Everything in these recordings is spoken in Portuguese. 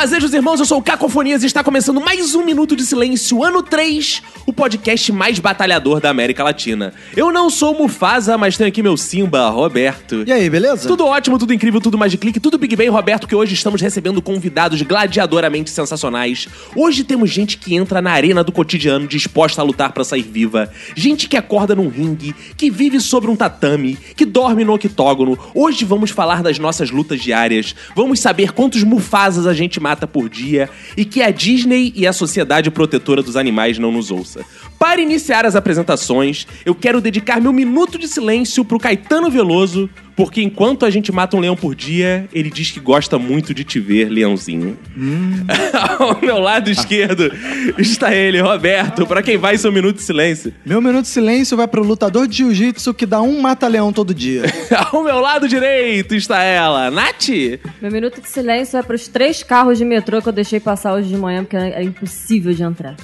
Fazejos irmãos, eu sou o Cacofonias e está começando mais um Minuto de Silêncio, ano 3, o podcast mais batalhador da América Latina. Eu não sou Mufasa, mas tenho aqui meu Simba, Roberto. E aí, beleza? Tudo ótimo, tudo incrível, tudo mais de clique, tudo Big Bang, Roberto, que hoje estamos recebendo convidados gladiadoramente sensacionais. Hoje temos gente que entra na arena do cotidiano disposta a lutar pra sair viva, gente que acorda num ringue, que vive sobre um tatame, que dorme no octógono. Hoje vamos falar das nossas lutas diárias, vamos saber quantos Mufasas a gente mata por dia e que a Disney e a Sociedade Protetora dos Animais não nos ouça. Para iniciar as apresentações, eu quero dedicar meu minuto de silêncio pro Caetano Veloso, porque enquanto a gente mata um leão por dia, ele diz que gosta muito de te ver, leãozinho. Ao meu lado esquerdo está ele, Roberto, para quem vai seu minuto de silêncio. Meu minuto de silêncio vai pro lutador de jiu-jitsu que dá um mata-leão todo dia. Ao meu lado direito está ela, Nath. Meu minuto de silêncio é para os três carros de metrô que eu deixei passar hoje de manhã, porque é impossível de entrar.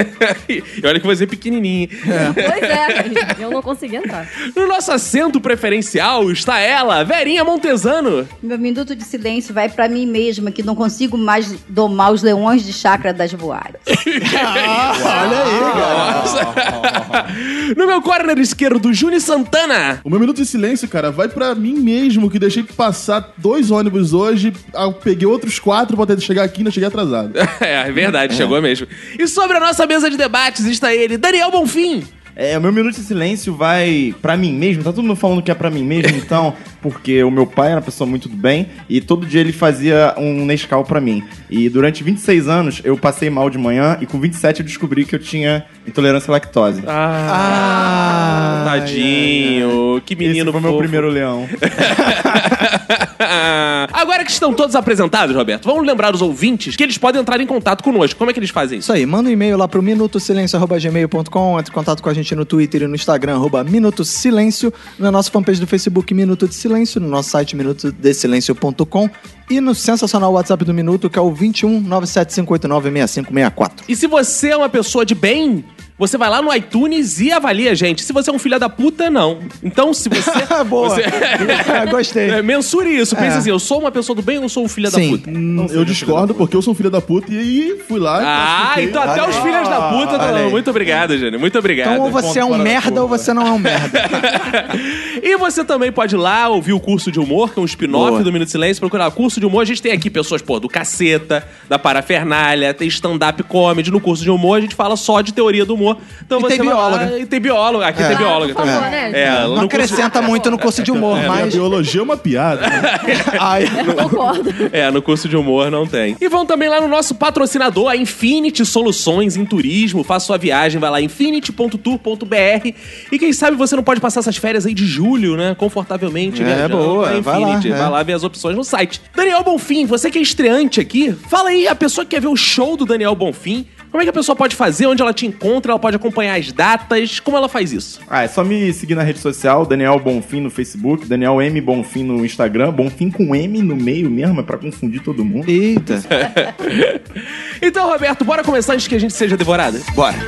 e olha que você é pequenininho. pois é, eu não consegui entrar. No nosso assento preferencial está ela, Verinha Montesano. Meu minuto de silêncio vai pra mim mesma, que não consigo mais domar os leões de chácara das boates. Olha aí, cara. No meu corner esquerdo, Júnior Santana. O meu minuto de silêncio, cara, vai pra mim mesmo, que deixei passar dois ônibus hoje, eu peguei outros quatro pra tentar chegar aqui e não cheguei atrasado. É, é verdade, chegou mesmo. E sobre a nossa mesa de debates está ele, Daniel Bonfim. É, o meu minuto de silêncio vai pra mim mesmo. Tá todo mundo falando que é pra mim mesmo, então, porque o meu pai era uma pessoa muito do bem e todo dia ele fazia um Nescau pra mim. E durante 26 anos eu passei mal de manhã e com 27 eu descobri que eu tinha intolerância à lactose. Ah, tadinho. Que menino Esse foi meu fofo. primeiro leão. Agora que estão todos apresentados, Roberto, vamos lembrar os ouvintes que eles podem entrar em contato conosco. Como é que eles fazem isso? Isso aí, manda um e-mail lá pro minutosilencio.gmail.com, entre em contato com a gente no Twitter e no Instagram, arroba Minuto Silêncio, na nossa fanpage do Facebook Minuto de Silêncio, no nosso site minutodesilencio.com e no sensacional WhatsApp do Minuto, que é o 21 97589 6564. E se você é uma pessoa de bem, você vai lá no iTunes e avalia a gente. Se você é um filho da puta, não. Então, se você. Boa. você- Gostei. É, mensure isso. Pense É. assim: eu sou uma pessoa do bem ou sou um filho Sim. da puta? Hum, eu discordo porque eu sou um filho da puta e fui lá. Ah, classifiquei. então até os filhos da puta. olha aí. Muito obrigado, Jânio. Muito obrigado. Então, ou você é um merda ou você não é um merda. E você também pode ir lá ouvir o curso de humor, que é um spin-off do Minuto Silêncio. Procurar curso de humor. A gente tem aqui pessoas, pô, do caceta, da parafernália, tem stand-up comedy. No curso de humor a gente fala só de teoria do humor. Então E você tem vai lá- bióloga. E tem bióloga. Aqui É. tem bióloga Ah, por favor, também. né? É, Não curso- acrescenta muito no curso de humor, A mas. biologia é uma piada. Ai, Concordo. É, no curso de humor não tem. E vão também lá no nosso patrocinador, a Infinity Soluções em Turismo. Faça sua viagem, vai lá, infinity.tour.br. E quem sabe você não pode passar essas férias aí de julho, né? Confortavelmente. É, viajando boa, pra vai lá, Infinity. é. Vai lá ver as opções no site. Daniel Bonfim, você que é estreante aqui, fala aí, a pessoa que quer ver o show do Daniel Bonfim, como é que a pessoa pode fazer? Onde ela te encontra? Ela pode acompanhar as datas? Como ela faz isso? Ah, é só me seguir na rede social, Daniel Bonfim no Facebook, Daniel M Bonfim no Instagram, Bonfim com M no meio mesmo, é pra confundir todo mundo. eita. Então, Roberto, bora começar antes que a gente seja devorada? Bora.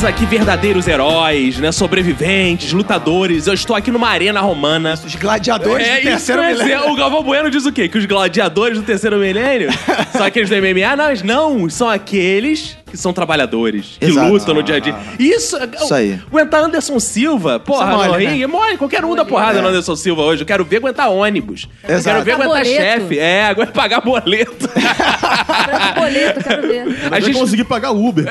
Temos aqui verdadeiros heróis, né? Sobreviventes, lutadores. Eu estou aqui numa arena romana. Os gladiadores É do terceiro ia milênio. O Galvão Bueno diz o quê? Que os gladiadores do terceiro milênio são aqueles do MMA? Não, não, são aqueles que são trabalhadores, que Exato. lutam no dia a dia. Isso, Isso aí. Aguentar Anderson Silva, porra, Isso é mole, no né? ringue, é mole. Qualquer um dá porrada no Anderson Silva hoje. Eu quero ver aguentar ônibus. Eu Exato. quero ver Pagar aguentar boleto. chefe. É, aguenta pagar boleto. Boleto, quero ver. a gente, conseguir pagar Uber.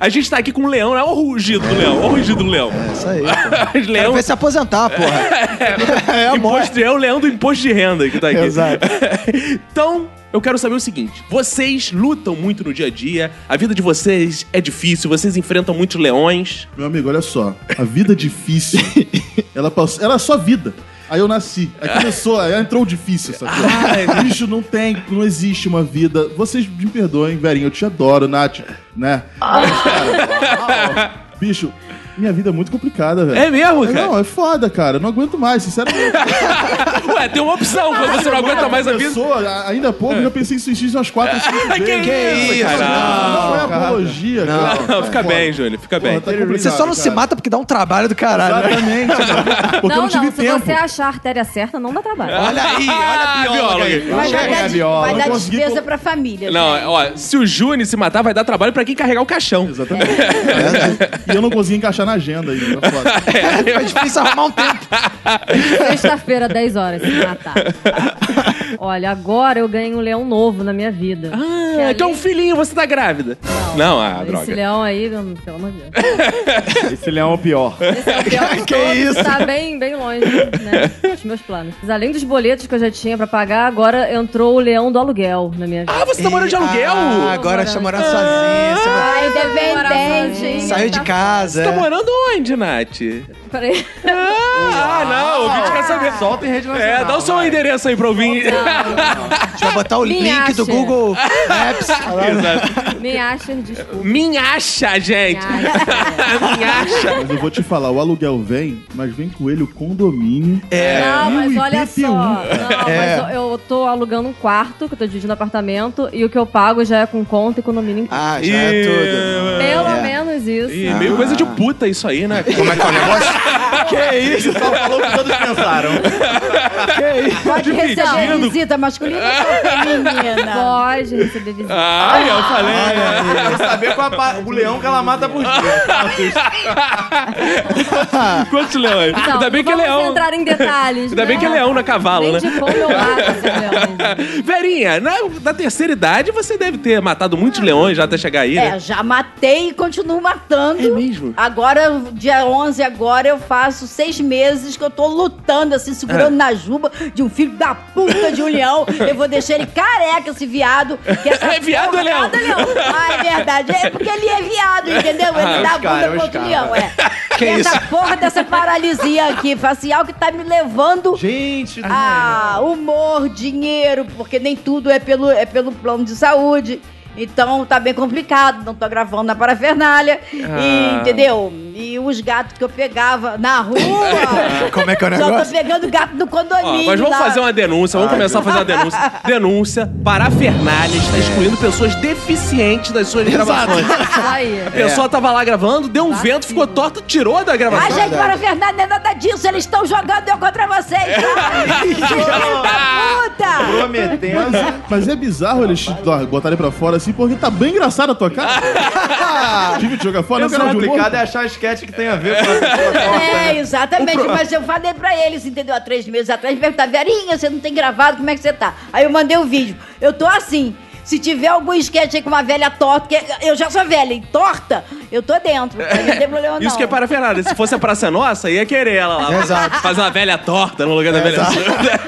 a gente tá aqui com um leão, né? Olha o rugido do leão, olha o rugido do leão. Isso aí. pô. Os Quero leão, ver se aposentar, porra. É a morte. imposto, é o leão do imposto de renda que tá aqui. Exato. então, eu quero saber o seguinte: vocês lutam muito no dia a dia, a vida de vocês é difícil, vocês enfrentam muitos leões. Meu amigo, olha só. A vida difícil, ela, passou, ela é só vida. Aí eu nasci. Aí começou, aí entrou o difícil, sabe? Bicho, não tem, não existe uma vida. Vocês me perdoem, Verinho, eu te adoro, Nath, né? Mas, cara, bicho, minha vida é muito complicada, velho. É mesmo, cara? Não, é foda, cara. Eu não aguento mais, sinceramente. Ué, tem uma opção, quando você não aguenta mais a vida. Começou, a- ainda há pouco, eu pensei em suicídio umas quatro, cinco Que vezes. isso, Cara, cara? Não, é apologia, cara. Não, fica bem, Júlio, fica bem. Porra, tá complicado, Você só não se cara. mata porque dá um trabalho do caralho. né? Exatamente. Porque eu não, não tive não, se tempo. você achar a artéria certa, não dá trabalho. Olha aí, olha a Ah, bióloga aí. Vai Chega, dar, des- Viola. vai Não dar consegui despesa pra família. Não, ó, se o Júnior se matar, vai dar trabalho pra quem carregar o caixão. Exatamente. E eu não consegui encaixar na agenda ainda. tá foda. É difícil arrumar um tempo. Sexta-feira, 10 horas, se matar. Olha, agora eu ganhei um leão novo na minha vida. Ah, que é um filhinho, você tá grávida. Não, ah, Esse droga. leão aí, pelo amor de Deus. Esse leão é o pior. Esse é o pior de Que todos, isso? Tá bem, bem longe, né? Dos meus planos. Mas além dos boletos que eu já tinha pra pagar, agora entrou o leão do aluguel na minha vida. Ah, você tá morando de aluguel? Ah, agora está morando sozinha. você vai- Ai, independente. Saiu de casa. Você tá é. morando onde, Nath? Peraí. Ah, não, o vídeo quer saber. Solta em rede nacional. É, dá o seu endereço aí pra eu vir. A gente vai botar o Me link do acha. Google Maps. Exato. Me acha, desculpa. Minhacha, gente. Minhacha. Mas eu vou te falar, o aluguel vem, mas vem com ele o condomínio. É. Não, E mas olha IPTU? só. Não, É. mas eu, eu tô alugando um quarto, que eu tô dividindo apartamento, e o que eu pago já é com conta e condomínio. Ah, já é tudo. Pelo É. menos isso. Ih, meio coisa de puta isso aí, né? Como é que é o negócio? que isso? Só falou que todos pensaram. Que isso? Pode receber visita masculina ou feminina? Pode receber visita. Ai, eu falei. Quer saber qual a o leão que ela mata por dia. Quantos leões? Não, Ainda bem não que é vamos leão. entrar em detalhes. Ainda bem né? que é leão na cavalo, né? de eu leões. Verinha, na, na terceira idade você deve ter matado muitos leões já até chegar aí, É, né? já matei e continuo matando. É mesmo? Agora, dia 11 agora, eu faço seis meses que eu tô lutando, assim, É. segurando na juba de um filho da puta de um leão. Eu vou deixar ele careca, esse viado. Que essa É viado porra- leão? Ah, é verdade. É porque ele é viado, entendeu? Ele Ah, dá cara, bunda pro outro leão, é. Que essa isso? porra dessa paralisia aqui facial que tá me levando Gente, ah, humor, dinheiro, porque nem tudo é pelo, é pelo plano de saúde. Então tá bem complicado, não tô gravando na parafernália. E, Ah. entendeu? E os gatos que eu pegava na rua. Como é que é o Só tô negócio? pegando gato no Ó, condomínio. mas vamos lá. fazer uma denúncia, vamos começar a fazer uma denúncia. Denúncia, parafernália está excluindo pessoas deficientes das suas gravações. A pessoa tava lá gravando, deu um vento, ficou torta, tirou da A gravação. gente, parafernália, não é nada disso. Eles estão jogando eu contra vocês. Filho da puta! prometendo. Mas é bizarro eles ó, botarem pra fora assim, porque tá bem engraçado a tua cara. Tive de jogar fora, O não humor. complicado é achar a sketch que tem a ver com a pessoa torta, É, né? exatamente. Mas eu falei pra eles, entendeu? Há três meses atrás, me perguntaram, Verinha, você não tem gravado, como é que você tá? Aí eu mandei o vídeo. Eu tô assim. Se tiver algum sketch aí com uma velha torta, que eu já sou velha e torta, eu tô dentro. Não tem problema não. Isso que é parafernália. Se fosse a Praça Nossa, ia querer ela lá. Exato. Fazer uma velha torta no lugar da velha surda.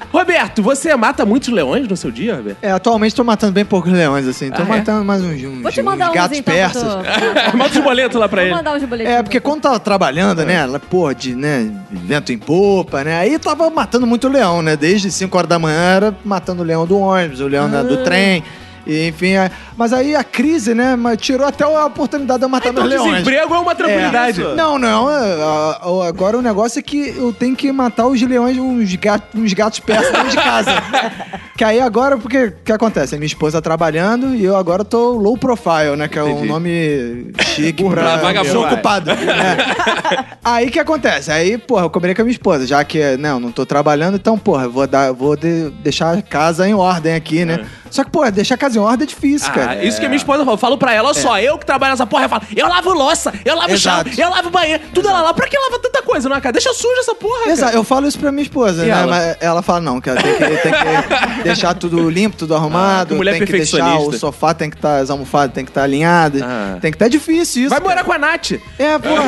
Roberto, você mata muitos leões no seu dia, Roberto? É, atualmente tô matando bem poucos leões, assim. Tô Ah, é? matando mais uns, uns, Vou te mandar uns uns gatos então. persas. Tô... Manda os boletos lá pra Vou ele. mandar uns boletos. É, porque quando tava trabalhando, né, ela, porra, de, né, vento em popa, né, aí tava matando muito leão, né, desde 5 horas da manhã era matando o leão do ônibus, o leão né, do trem, E, enfim, é- mas aí a crise, né, tirou até a oportunidade de matar Então meus leões. desemprego é uma tranquilidade. Não, não. é, Agora o negócio é que eu tenho que matar os leões, uns gatos, uns gatos persas dentro de casa. que aí agora, porque o que acontece? Minha esposa trabalhando e eu agora tô low profile, né? Que é um nome chique pra vagabundo. desocupado. É. Aí que acontece? Aí, porra, eu combinei com a minha esposa, já que não, não tô trabalhando, então, porra, vou, dar, vou de- deixar a casa em ordem aqui, né? Só que, porra, deixar a casa em ordem é difícil, Ah, cara. isso que a minha esposa fala. Eu falo pra ela, olha só, eu que trabalho nessa porra, eu falo, eu lavo louça, eu lavo Exato. chão, eu lavo banheiro, tudo ela lá. Pra que lava tanta coisa, não, cara? Deixa suja essa porra, cara. Exato, eu falo isso pra minha esposa, E né? ela? Mas ela fala, não, que ela tem que, tem que deixar tudo limpo, tudo arrumado, que mulher tem que deixar o sofá, tem que estar, as almofadas tem que estar alinhadas, Ah. tem que estar difícil isso. Vai cara. morar com a Nath. É, porra,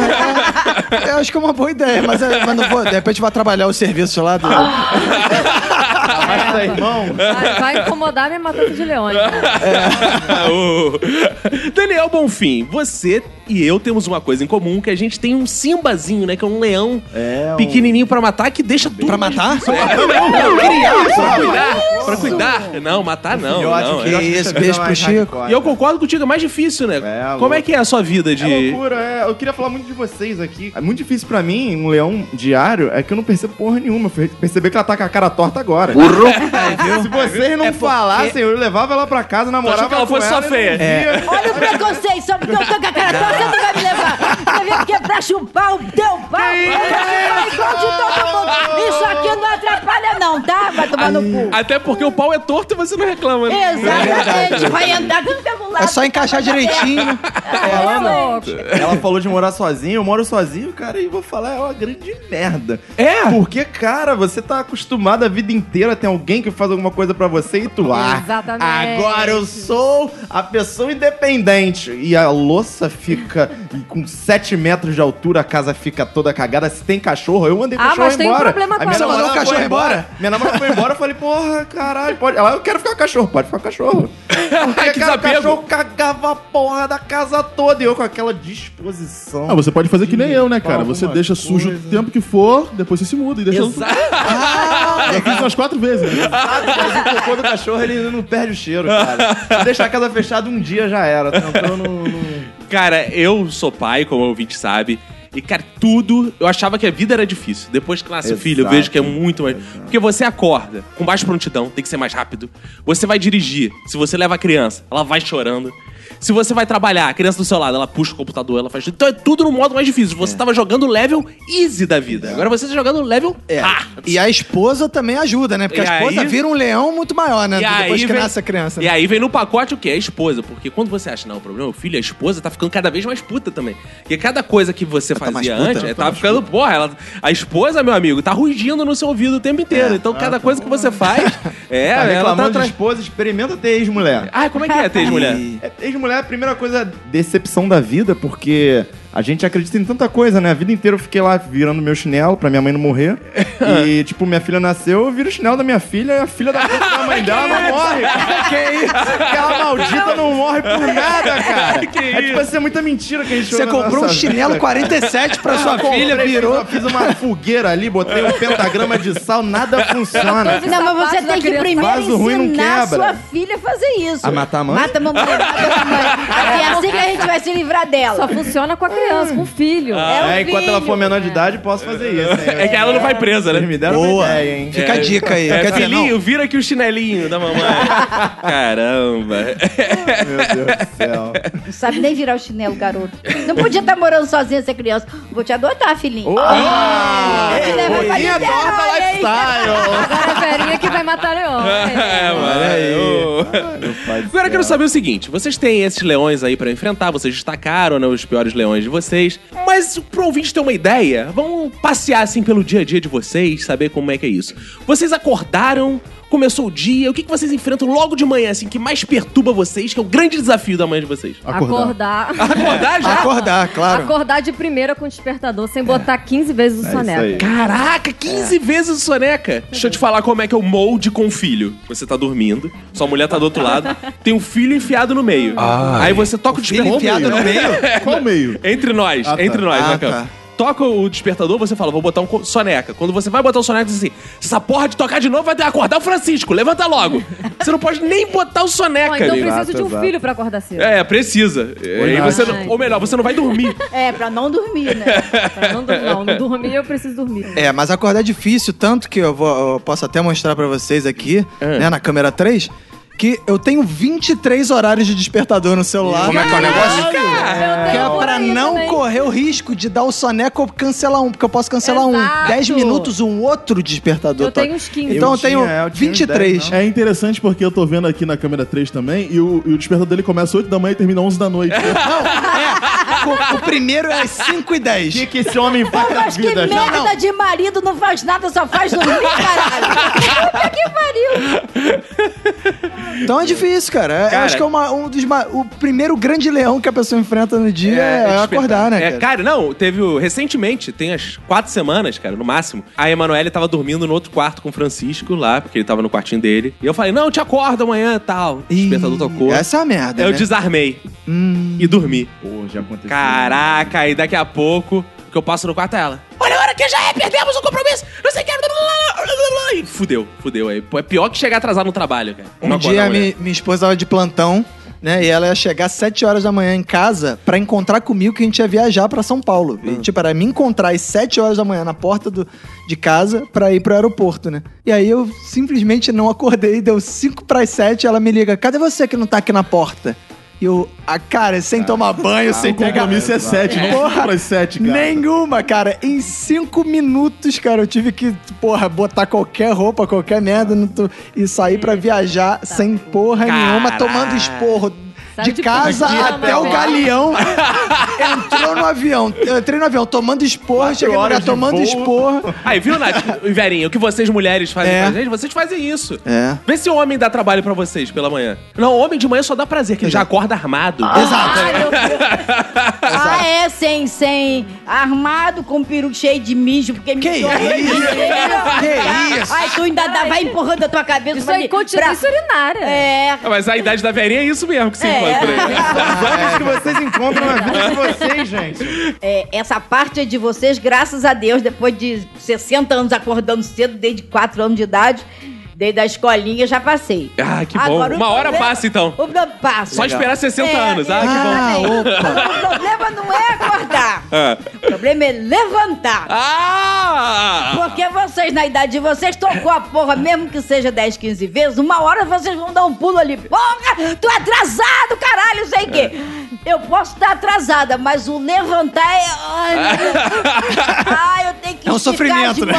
é, eu acho que é uma boa ideia, mas, é, mas não vou, de repente vai trabalhar o serviço lá do... Irmão. Vai, vai incomodar minha matata de leões. né? O- Daniel Bonfim, você e eu temos uma coisa em comum, que a gente tem um simbazinho, né? Que é um leão É, um- pequenininho pra matar, que deixa tudo Pra matar? É, pra criar, pra cuidar. Pra cuidar. Não, matar não. Eu acho não, que- é. acho isso, beijo pro Chico. E eu concordo contigo, é mais difícil, né? É, Como louco. é que é a sua vida de... É loucura, é. Eu queria falar muito de vocês aqui. É muito difícil pra mim, um leão diário, é que eu não percebo porra nenhuma. Eu fui perceber que ela tá com a cara torta agora. Burro! Se vocês não falassem, eu levava ela pra casa, namorava achou que ela com fosse só feia? Olha o preconceito, só porque eu tô com a cara torta, você não vai me levar. Você vem aqui é pra chupar o teu pau? Eu vou chupar igual de todo mundo. Isso aqui não atrapalha não, tá? Vai tomar no cu. Até porque o pau é torto e você não reclama, né? Exatamente, vai andar com o pelo lado. É só encaixar direitinho. Ela, louco. ela falou de morar sozinha, eu moro sozinho, cara, e vou falar, é uma grande merda. É? Porque, cara, você tá acostumado a vida inteira, tem alguém que faz alguma coisa pra você e tu, ah, Exatamente. agora eu sou a pessoa independente. E a louça fica com 7 metros de altura, a casa fica toda cagada. Se tem cachorro, eu mandei o Ah, cachorro mas tem um embora. problema Aí com minha a namorada Mandou o cachorro foi embora? Minha namorada foi embora, eu falei, porra, caralho, pode. Ela, eu quero ficar com o cachorro, pode ficar com o cachorro. Porque, Que cara, o cachorro cagava a porra da casa toda e eu com aquela disposição. Ah, você pode fazer que nem eu, né, cara? Você deixa sujo o tempo que for, depois você se muda e deixa. Exato. Já fiz umas quatro vezes, né? Exato, mas o cocô do cachorro ele não perde o cheiro, cara. Se deixar a casa fechada um dia já era. Tentou no. no- Cara, eu sou pai, como o ouvinte sabe. E, cara, tudo. Eu achava que a vida era difícil. Depois que nasce Exato. filho, eu vejo que é muito mais. Porque você acorda com baixa prontidão, tem que ser mais rápido. Você vai dirigir. Se você leva a criança, ela vai chorando. Se você vai trabalhar, a criança do seu lado, ela puxa o computador, ela faz tudo. Então é tudo no modo mais difícil. Você tava jogando level easy da vida. Agora você tá jogando level É. hard. E a esposa também ajuda, né? Porque E a esposa aí- vira um leão muito maior, né? E Depois que vem- nasce a criança. E né? aí vem no pacote o quê? A esposa. Porque quando você acha, não, o problema é o filho, a esposa tá ficando cada vez mais puta também. Porque cada coisa que você Ela tá fazia puta? antes, Ela é, tá tava mais ficando, porra, ela, a esposa, meu amigo, tá rugindo no seu ouvido o tempo inteiro. então cada coisa que você faz, é, tá ela tá atrás. esposa, experimenta ter ex-mulher. Ah, como é que é ter mulher? É, Ex-mulher é a primeira coisa, decepção da vida, porque a gente acredita em tanta coisa, né? A vida inteira eu fiquei lá virando meu chinelo pra minha mãe não morrer. e, tipo, minha filha nasceu, eu viro o chinelo da minha filha e a filha da, da mãe dela não morre. que isso? Aquela maldita não morre por nada, cara. Que é tipo, isso é muita mentira que a gente Você comprou um chinelo vida. 47 pra sua filha, virou. uma- Fiz uma fogueira ali, botei um pentagrama de sal, nada funciona. Não, mas você tem que primeiro Faz o ruim, não ensinar a quebra. sua filha a fazer isso. A matar a mãe? Mata a mamãe, mata a mamãe. Assim, é assim que a gente vai se livrar dela. Só funciona com a criança, com filho. É o É, enquanto ela for menor de idade, posso fazer isso. É que ela não vai presa, né? me deram Boa. uma ideia, hein? Fica a dica aí. É, Quer dizer, não. filhinho, vira aqui o chinelinho da mamãe. Caramba. Meu Deus do céu. Não sabe nem virar o chinelo, garoto. Não podia estar morando sozinha essa criança. Vou te adotar, filhinho. Bolinha Niterói, torta hein? lifestyle. Agora a Verinha que vai matar leão. É, mano. aí. Agora eu quero saber o seguinte: vocês têm esses leões aí pra enfrentar, vocês destacaram né, os piores leões de vocês, mas pro ouvinte ter uma ideia, vamos passear assim pelo dia a dia de vocês, saber como é que é isso. Vocês acordaram, começou o dia, o que, que vocês enfrentam logo de manhã, assim, que mais perturba vocês, que é o grande desafio da manhã de vocês? Acordar. Acordar. Acordar já? Acordar, claro. Acordar de primeira com o despertador, sem botar 15 vezes o É isso soneca. aí. Caraca, 15 vezes o soneca. Deixa eu te falar como é que é o molde com o filho. Você tá dormindo, sua mulher tá do outro lado, tem um filho enfiado no meio. Ai. Aí você toca o Filho despertador. enfiado no meio? Qual meio? Entre nós, Ah, tá. entre nós, Ah, né, tá. Toca o despertador, você fala, vou botar um soneca. Quando você vai botar o soneca, diz assim: se essa porra de tocar de novo, vai ter que acordar o Francisco, levanta logo. você não pode nem botar o Bom, soneca então ali. preciso de um exato. filho pra acordar cedo. É, precisa. É, e você não- ou melhor, você não vai dormir. É, pra não dormir, né? Pra não, não, não dormir, eu preciso dormir. É, mas acordar é difícil, tanto que eu, vou, eu posso até mostrar pra vocês aqui, né, na câmera 3, que eu tenho 23 horários de despertador no celular. Como é que é o negócio? Eu Que é tenho por pra não também. correr o risco de dar o soneca ou cancelar um, porque eu posso cancelar um. Exato. 10 minutos, um outro despertador. Eu tenho toca. uns 15. Então eu, Eu tenho tinha, eu tinha uns 23. 10, não. É interessante porque eu tô vendo aqui na câmera 3 também, e o, e o despertador dele começa 8 da manhã e termina 11 da noite. O, o primeiro é às 5 e 10. O que, que esse homem faz na Mas que merda gente? de marido não faz nada, só faz dormir, caralho. Puta que pariu. Então é difícil, cara. É- eu Cara- acho que é uma- um dos o primeiro grande leão que a pessoa enfrenta no dia é, despertar. acordar, né? É, cara? cara, não, teve recentemente, tem as quatro semanas, cara, no máximo. A Emanuele tava dormindo no outro quarto com o Francisco lá, porque ele tava no quartinho dele. E eu falei, não, te acordo amanhã e tal. O despertador tocou. Essa é a merda. Eu né? desarmei Hum. e dormi. Pô, já aconteceu. Caraca, e daqui a pouco, que eu passo no quarto é ela. Olha a hora que já é, perdemos o compromisso, não sei o que. Fudeu, fudeu aí. É pior que chegar atrasado no trabalho, cara. Um dia acordar amanhã. mi- minha esposa tava de plantão, né? E ela ia chegar às 7 horas da manhã em casa pra encontrar comigo que a gente ia viajar pra São Paulo. E, tipo, era me encontrar às 7 horas da manhã na porta do, de casa pra ir pro aeroporto, né? E aí eu simplesmente não acordei, deu 5 pras 7 ela me liga: cadê você que não tá aqui na porta? E eu, a cara, sem tomar banho, sem O pegar. compromisso é 7, não Porra, 5 pras 7, cara. Nenhuma, cara. Em cinco minutos, cara, eu tive que, porra, botar qualquer roupa, qualquer merda no tu- e sair pra viajar sem porra nenhuma, Caralho. tomando esporro. Sai De de casa até o galeão. Entrou no avião. Eu entrei no avião tomando esporro, Quatro cheguei no lugar tomando voo. esporro. Aí, viu, Nath? Verinha, o que vocês mulheres fazem É. pra gente, vocês fazem isso. É. Vê se o homem dá trabalho pra vocês pela manhã. Não, homem de manhã só dá prazer, que ele já acorda armado. Exato. Ai, meu Deus. Ah, é, sem, sem armado, com um peru cheio de mijo, porque me Que mijou. isso? Que isso? Ai, tu ainda dá, vai empurrando a tua cabeça Isso aí mim- continua pra- isso urinária. É. Ah, Mas a idade da Verinha é isso mesmo que se É. encontra aí. Os homens que vocês encontram na vida de vocês, gente. É, essa parte é de vocês, graças a Deus, depois de 60 anos acordando cedo, desde 4 anos de idade, desde a escolinha, já passei. Ah, que bom. Agora, Uma hora problema- passa, então. O passa. Só esperar 60 É, anos. Ah, que bom. Ah. O problema não é acordar. Ah. O problema é levantar. Ah! Porque vocês, na idade de vocês, tocou a porra, mesmo que seja 10, 15 vezes, uma hora vocês vão dar um pulo ali. Porra, tu é atrasado, caralho, sei o quê. Eu posso estar atrasada, mas o levantar é... Ai, meu Deus. Ai, eu tenho que É um esticar sofrimento, as né?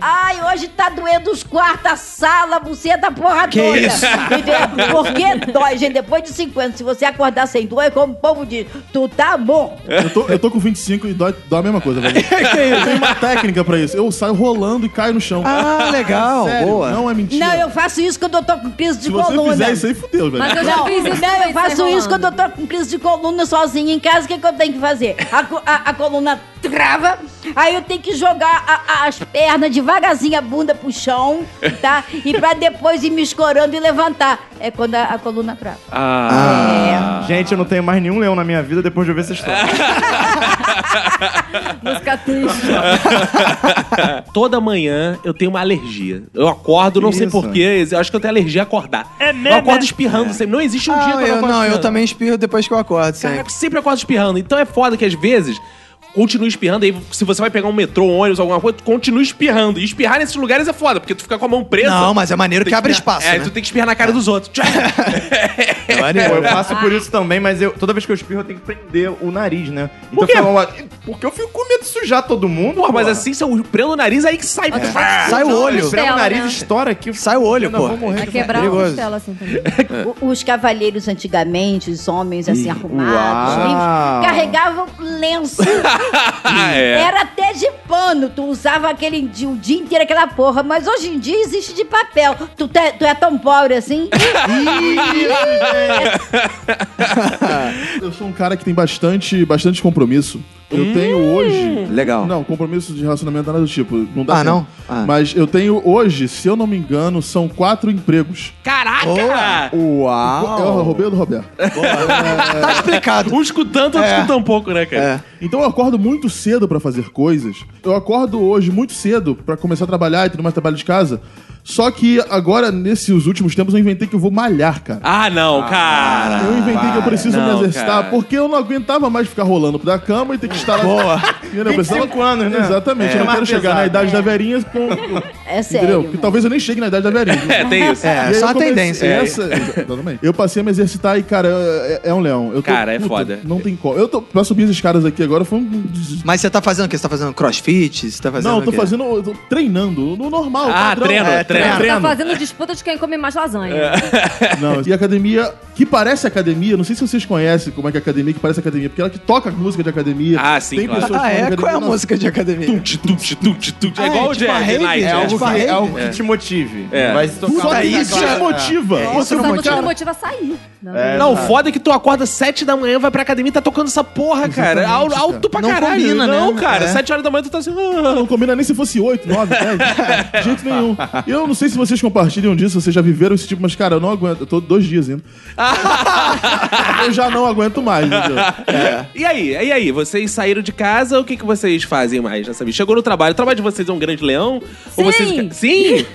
Ai, hoje tá doendo os quartos, a sala, a buceta, a porra Que toda. isso? Entendeu? Porque dói, gente. Depois de 50, se você acordar sem dor, é como o povo diz, tu tá bom. Eu tô, eu tô com 25 e dói, dói a mesma coisa, velho. Eu tenho uma técnica pra isso. Eu saio rolando e caio no chão. Ah, legal. Sério, boa. Não é mentira. Não, eu faço isso quando eu tô com crise de Se você coluna. fizer isso aí, fudeu, velho. Mas eu já Não, fiz isso não, eu faço isso quando eu tô com crise de coluna sozinha em casa. O que, que eu tenho que fazer? A, a- a coluna trava, aí eu tenho que jogar a- a- as pernas devagarzinho, a bunda pro chão, tá? E pra depois ir me escorando e levantar. É quando a, a coluna trava. Ah. Gente, eu não tenho mais nenhum leão na minha vida depois de ouvir essa história. Música triste. Toda manhã eu tenho uma alergia. Eu acordo, não sei Isso. porquê, eu acho que eu tenho alergia a acordar. É mesmo? Eu acordo espirrando sempre. Não existe um dia Ah, que eu não eu, acordo não, eu também espirro depois que eu acordo, Cara, sempre. eu sempre acordo espirrando. Então é foda que às vezes continua espirrando. Aí se você vai pegar um metrô, um ônibus, alguma coisa, tu continua espirrando. E espirrar nesses lugares é foda, porque tu fica com a mão presa. Não, mas é maneiro Tem que abre espaço, É, né? tu tem que espirrar na cara dos outros. É maneiro. eu passo por isso também, mas eu, toda vez que eu espirro eu tenho que prender o nariz, né? Por quê? eu fico lá- porque eu fico com medo de sujar todo mundo. Porra, mas assim, se eu prendo o nariz, aí que sai. Sai o olho. Esfrega o nariz, né? estoura aqui. Sai o olho, pô. vou morrer Vai quebrar uma costela assim também. O- Os cavalheiros antigamente, os homens assim arrumados, carregavam lenço. é. Era até de pano, tu usava aquele o dia inteiro aquela porra, mas hoje em dia existe de papel. Tu, te- tu é tão pobre assim? Eu sou um cara que tem bastante, bastante compromisso. Eu Hum. tenho hoje. Legal. Não, compromisso de relacionamento nada do tipo. Não dá Ah, tempo. não? Ah. Mas eu tenho hoje, se eu não me engano, são quatro empregos. Caraca! Eu Uau! roubei o do Roberto. Tá explicado. Um escutando, outro É. escuta um pouco, né, cara? É. Então eu acordo muito cedo pra fazer coisas. Eu acordo hoje muito cedo pra começar a trabalhar e tudo mais, trabalho de casa. Só que agora, nesses últimos tempos, eu inventei que eu vou malhar, cara. Ah, não, cara. Eu inventei que eu preciso Não, me exercitar, cara. porque eu não aguentava mais ficar rolando da cama e ter que estar lá. Boa! Eu precisava... 25 anos, né? Exatamente, É. eu não quero Mais chegar na idade da verinha com... É Entendeu? sério. Porque talvez eu nem chegue na idade da verinha. É, tem isso. E É, aí só eu a comecei tendência. Essa, exatamente. Eu passei a me exercitar e, cara, é, é um leão. Eu tô- Cara, é foda. Não tem como. Eu tô, pra subir as escadas aqui agora foi um. des- Mas você tá fazendo o quê? Você tá fazendo crossfit? Você tá fazendo Não, eu tô quê? fazendo. Eu tô treinando, no normal. Ah, padrão. treino, É, treino. Tá treino. fazendo disputa de quem come mais lasanha. Não, e academia, que parece academia, não sei se vocês conhecem como é que é academia, que parece academia, porque ela que toca música de academia. Ah, sim, Tem claro. pessoas que Ah, falam é? Qual é a música de academia? Tut, tut, tut, tut. É Ah, igual é o tipo a Jazz? Night. É né? algo, Tipo, que, é algo é. que te motive. É. Vai se tocar Só que aquela- isso te motiva. É, Você isso não motiva. motiva a sair. Não, É, o foda é que tu acorda sete da manhã, vai pra academia e tá tocando essa porra, cara. Al- Alto pra Não caralho. combina, né? não, cara. É. Sete horas da manhã tu tá assim. ah. Não combina nem se fosse 8, 9, 10. De jeito nenhum. Eu não sei se vocês compartilham disso, vocês já viveram esse tipo, mas, cara, eu não aguento. Eu tô dois dias indo. eu já não aguento mais, entendeu? E aí? E aí? Vocês saíram de casa, o que, que vocês fazem mais nessa vida? Chegou no trabalho. O trabalho de vocês é um grande leão? Ou Sim. vocês... Sim!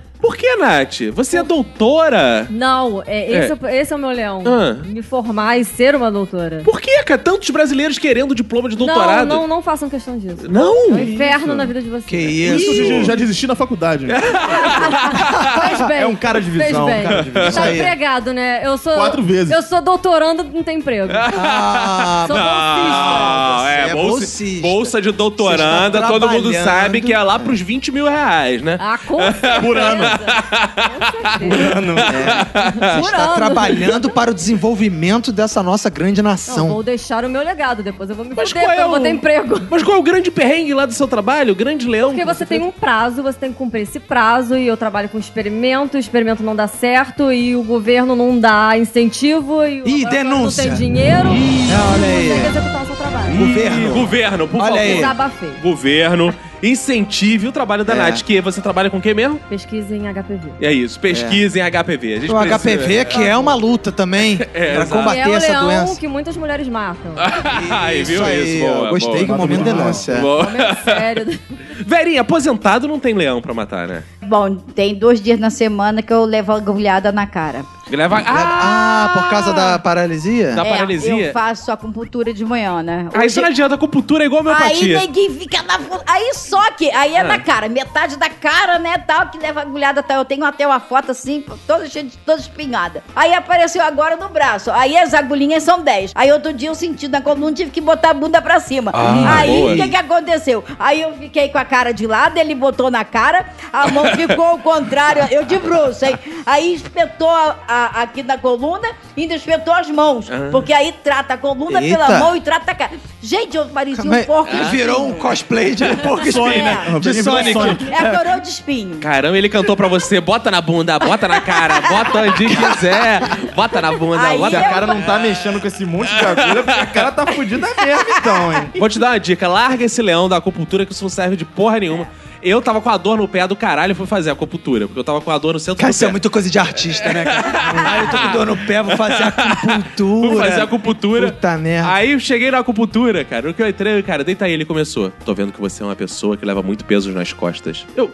Por que, Nath? Você é doutora? Não, é, esse, é. esse é o meu leão. Ah. Me formar e ser uma doutora. Por que, cara? Tantos brasileiros querendo diploma de doutorado. Não, não, não façam questão disso. Não? É um inferno na vida de vocês. Que isso? isso eu já desisti na faculdade. né? Faz bem. É um cara de Fez visão, bem. um cara de visão. Tá empregado, né? Eu sou. Quatro vezes. Eu sou doutorando, não tem emprego. Ah, Sou Não, Você é, é bolsa, bolsista. bolsa de doutoranda, todo mundo sabe que é lá pros 20 mil reais, né? Ah, com. Por ano. Com certeza. Por está ano. trabalhando para o desenvolvimento dessa nossa grande Não, nação. vou deixar o meu legado, depois eu vou me Mas fuder, qual porque é eu vou o- ter emprego. Mas qual é o grande perrengue lá do seu trabalho? O grande leão? Porque que você tem um prazo, você tem que cumprir esse prazo, e eu trabalho com experimento, o experimento não dá certo, e o governo não dá incentivo, e o Ih, denúncia. não tem dinheiro, É, olha não aí. consegue executar o seu trabalho. Ih, Governo. Governo, por Olha favor. aí. Desabafei. Governo, incentive o trabalho da É. Nath, que você trabalha com o quê mesmo? Pesquisa em HPV. É isso, pesquisa em HPV. A gente O precisa- HPV, que é uma luta também, É, para exato. Que é combater o essa leão doença. que muitas mulheres matam. Ai, viu aí, isso? Boa, eu gostei boa. que o momento denúncia. Momento sério. Verinha, aposentado não tem leão pra matar, né? Bom, tem dois dias na semana que eu levo agulhada na cara. Leva... Ah, por causa da paralisia? Da É, paralisia? Eu faço acupuntura de manhã, né? Ah, isso não adianta, acupuntura é igual Aí homeopatia. ninguém fica na. Aí só que. Aí é Ah. na cara, metade da cara, né? Tal, que leva agulhada tal. Eu tenho até uma foto assim, toda cheia de toda espinhada. Aí apareceu agora no braço. Aí as agulhinhas são 10. Aí outro dia eu senti na coluna, tive que botar a bunda pra cima. Ah, aí o que, que aconteceu? Aí eu fiquei com a cara de lado, ele botou na cara, a mão ficou ao contrário, eu de bruxo, hein? Aí espetou a- a- aqui na coluna e ainda espetou as mãos. Ah. Porque aí trata a coluna Eita. pela mão e trata a cara. Gente, eu parecia um Mas porco. virou um cosplay de porco espinho. né? De Sonic. É a coroa de espinho. Caramba, ele cantou pra você, bota na bunda, bota na cara, bota onde quiser, bota na bunda, Aí bota Se a cara não tá mexendo com esse monte de agulha, porque a cara tá fudida mesmo, então, hein? Vou te dar uma dica, larga esse leão da acupuntura que isso não serve de porra nenhuma. Eu tava com a dor no pé do caralho e fui fazer a acupuntura, porque eu tava com a dor no centro Cara, do isso é pé. muito coisa de artista, né, cara? Ah, eu tô com dor no pé, vou fazer acupuntura. Fui fazer a acupuntura. Puta merda. Aí eu cheguei na acupuntura, cara. No que eu entrei, cara, deita aí, ele começou. Tô vendo que você é uma pessoa que leva muito peso nas costas. Eu.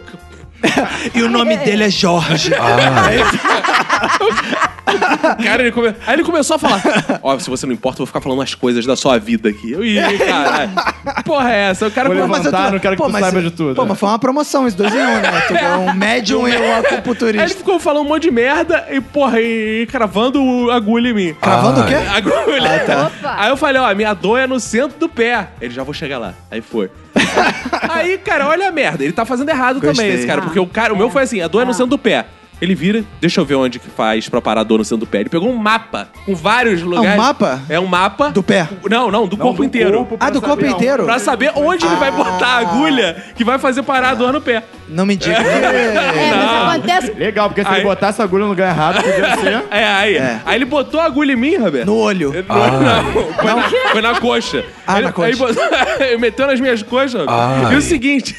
E o nome dele é Jorge. Cara, ele come... aí ele começou a falar: Ó, se você não importa, eu vou ficar falando as coisas da sua vida aqui. Eu ia, caralho. Porra, é essa? O cara Vou levantar, não quero que tu saiba de tudo. Pô, mas foi uma promoção, os dois em um, né? Tu é um médium e um Aí ele acupunturista. ficou falando um monte de merda e, porra, e, e cravando o agulha em mim. Cravando o quê? Agulha. Opa. Aí eu falei, ó, minha dor é no centro do pé. Ele já vou chegar lá. Aí foi. Aí, cara, olha a merda. Ele tá fazendo errado Gostei. também, esse cara. Porque o cara, o meu foi assim, a dor é no centro do pé. Ele vira, deixa eu ver onde que faz pra parar a dor no centro do pé. Ele pegou um mapa com vários lugares. mapa? É um mapa. Do pé? Não, não, do corpo inteiro. Ah, do corpo inteiro? Pra saber onde ele vai Ah. botar a agulha que vai fazer parar a dor no pé. Não me diga. É, mas acontece. Legal, porque se Aí- ele botasse a agulha no lugar errado, podia ser. É, aí. É. Aí ele botou a agulha em mim, Roberto. No olho. Não, não, foi, na, foi na coxa. Ah, ele, na coxa. Aí botou- meteu nas minhas coxas. E o seguinte,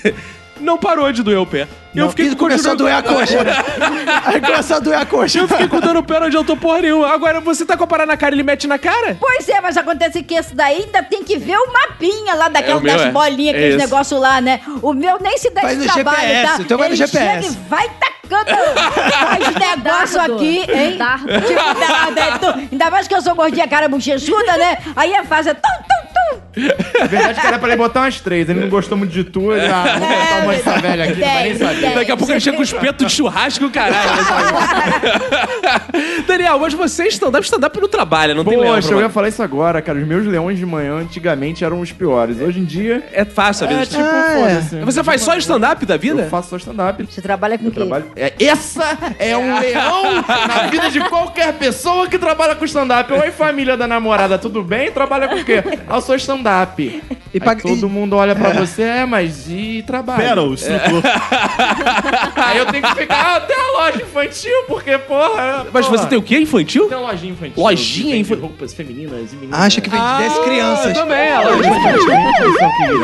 não parou de doer o pé. Eu Não, fiquei começou a doer a coxa. Aí começou a doer a coxa. Eu fiquei com dor no pé, não adiantou porra nenhuma. Agora, você tá com a parada na cara, ele mete na cara? Pois é, mas acontece que esse daí ainda tem que ver o mapinha lá É, daquelas meu das é. bolinhas, É aqueles esse. negócios lá, né? O meu nem se dá esse trabalho, GPS, tá? o teu vai no GPS. chega e vai tacando faz negócio Dardo. aqui, hein? Dardo. Tipo, dardo, é ainda mais que eu sou gordinha, cara bochechuda, né? Aí é fácil, é tum, tum. Na verdade, que era pra ele botar umas três. Ele não gostou muito de tu. Ele, ah, vou botar uma dessa velha aqui, não vai nem saber. Daqui a pouco ele chega com os petos de churrasco, caralho. Daniel, mas você é stand-up, stand-up não trabalha, não tem leão Poxa, pra eu ia falar. isso agora, cara. Os meus leões de manhã antigamente eram os piores. Hoje em dia. É fácil a vida. É tipo, Ah, foda-se. Você faz só stand-up da vida? Eu faço só stand-up. Você trabalha com o quê? Trabalho. É, essa é um leão na vida de qualquer pessoa que trabalha com stand-up. Oi, família da namorada, tudo bem? Trabalha com o quê? Eu sou stand-up stand-up. E paga- todo mundo olha pra você, é, mas e trabalho? Pera, o instrutor. Aí eu tenho que ficar ah, até a loja infantil, porque, porra. Mas porra. você tem o quê? Infantil? Tem uma lojinha infantil. Lojinha vende infantil? roupas femininas e meninas. Acha que vem de 10 crianças. também, a loja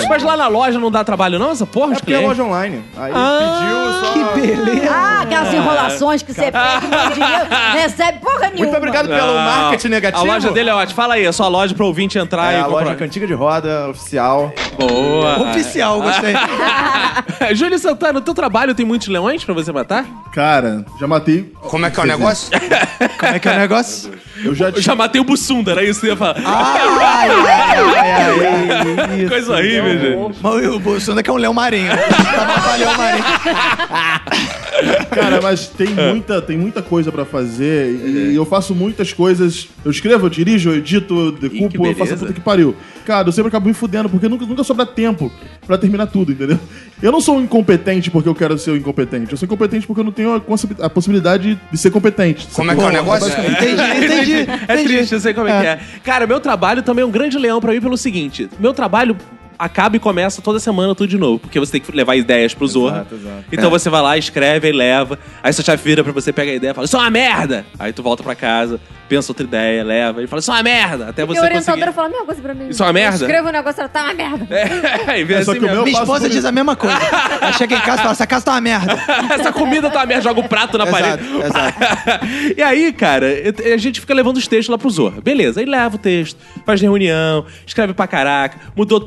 Mas lá na loja não dá trabalho não, essa porra É de porque é loja online. Aí Ah, pediu só... Que beleza. Ah, aquelas enrolações que você pega um monte de dinheiro, recebe porra nenhuma. Muito obrigado pelo Não. marketing negativo. A loja dele é ótima. Fala aí, a sua loja pro ouvinte entrar é e a comprar. loja Cantiga de Roda, oficial. Boa. Oficial, gostei. Júlio Santana, o teu trabalho tem muitos leões pra você matar? Cara, já matei. Como é que é o negócio? Como é que é o negócio? Eu já Eu já matei o Bussunda, era isso que eu ia falar. Ai, ai, ai, ai, isso. Coisa horrível, gente. Mas o Bolsonaro que é um leão marinho. Leão marinho. Cara, mas tem muita, tem muita coisa pra fazer e eu faço muitas coisas. Eu escrevo, eu dirijo, eu edito, eu decupo, eu faço puta que pariu. Cara, eu sempre acabo me fudendo porque nunca, nunca sobra tempo pra terminar tudo, entendeu? Eu não sou um incompetente porque eu quero ser um incompetente. Eu sou incompetente porque eu não tenho a, a possibilidade de ser competente. Como é que é o negócio? Entendi, entendi. É entendi. triste, eu sei como é. que é. Cara, meu trabalho também é um grande leão pra mim pelo seguinte: meu trabalho acaba e começa toda semana tudo de novo, porque você tem que levar ideias pro Zorra. Exato, exato. Então você vai lá, escreve, aí leva. Aí sua chefe vira pra você, pega a ideia e fala: Isso é uma merda! Aí tu volta pra casa, pensa outra ideia, leva e fala: Isso é uma merda! Até E você a orientadora conseguir. fala a mesma coisa pra mim. Isso é uma merda? Eu escrevo um negócio, ela tá uma merda. É, e vem É, só assim que o meu- Minha esposa diz a mesma coisa. Ela chega em casa e fala: essa casa tá uma merda. Essa comida tá uma merda, joga o prato na parede. exato. e aí, cara, a gente fica levando os textos lá pro Zorra. Beleza, aí leva o texto, faz reunião, escreve pra caraca, mudou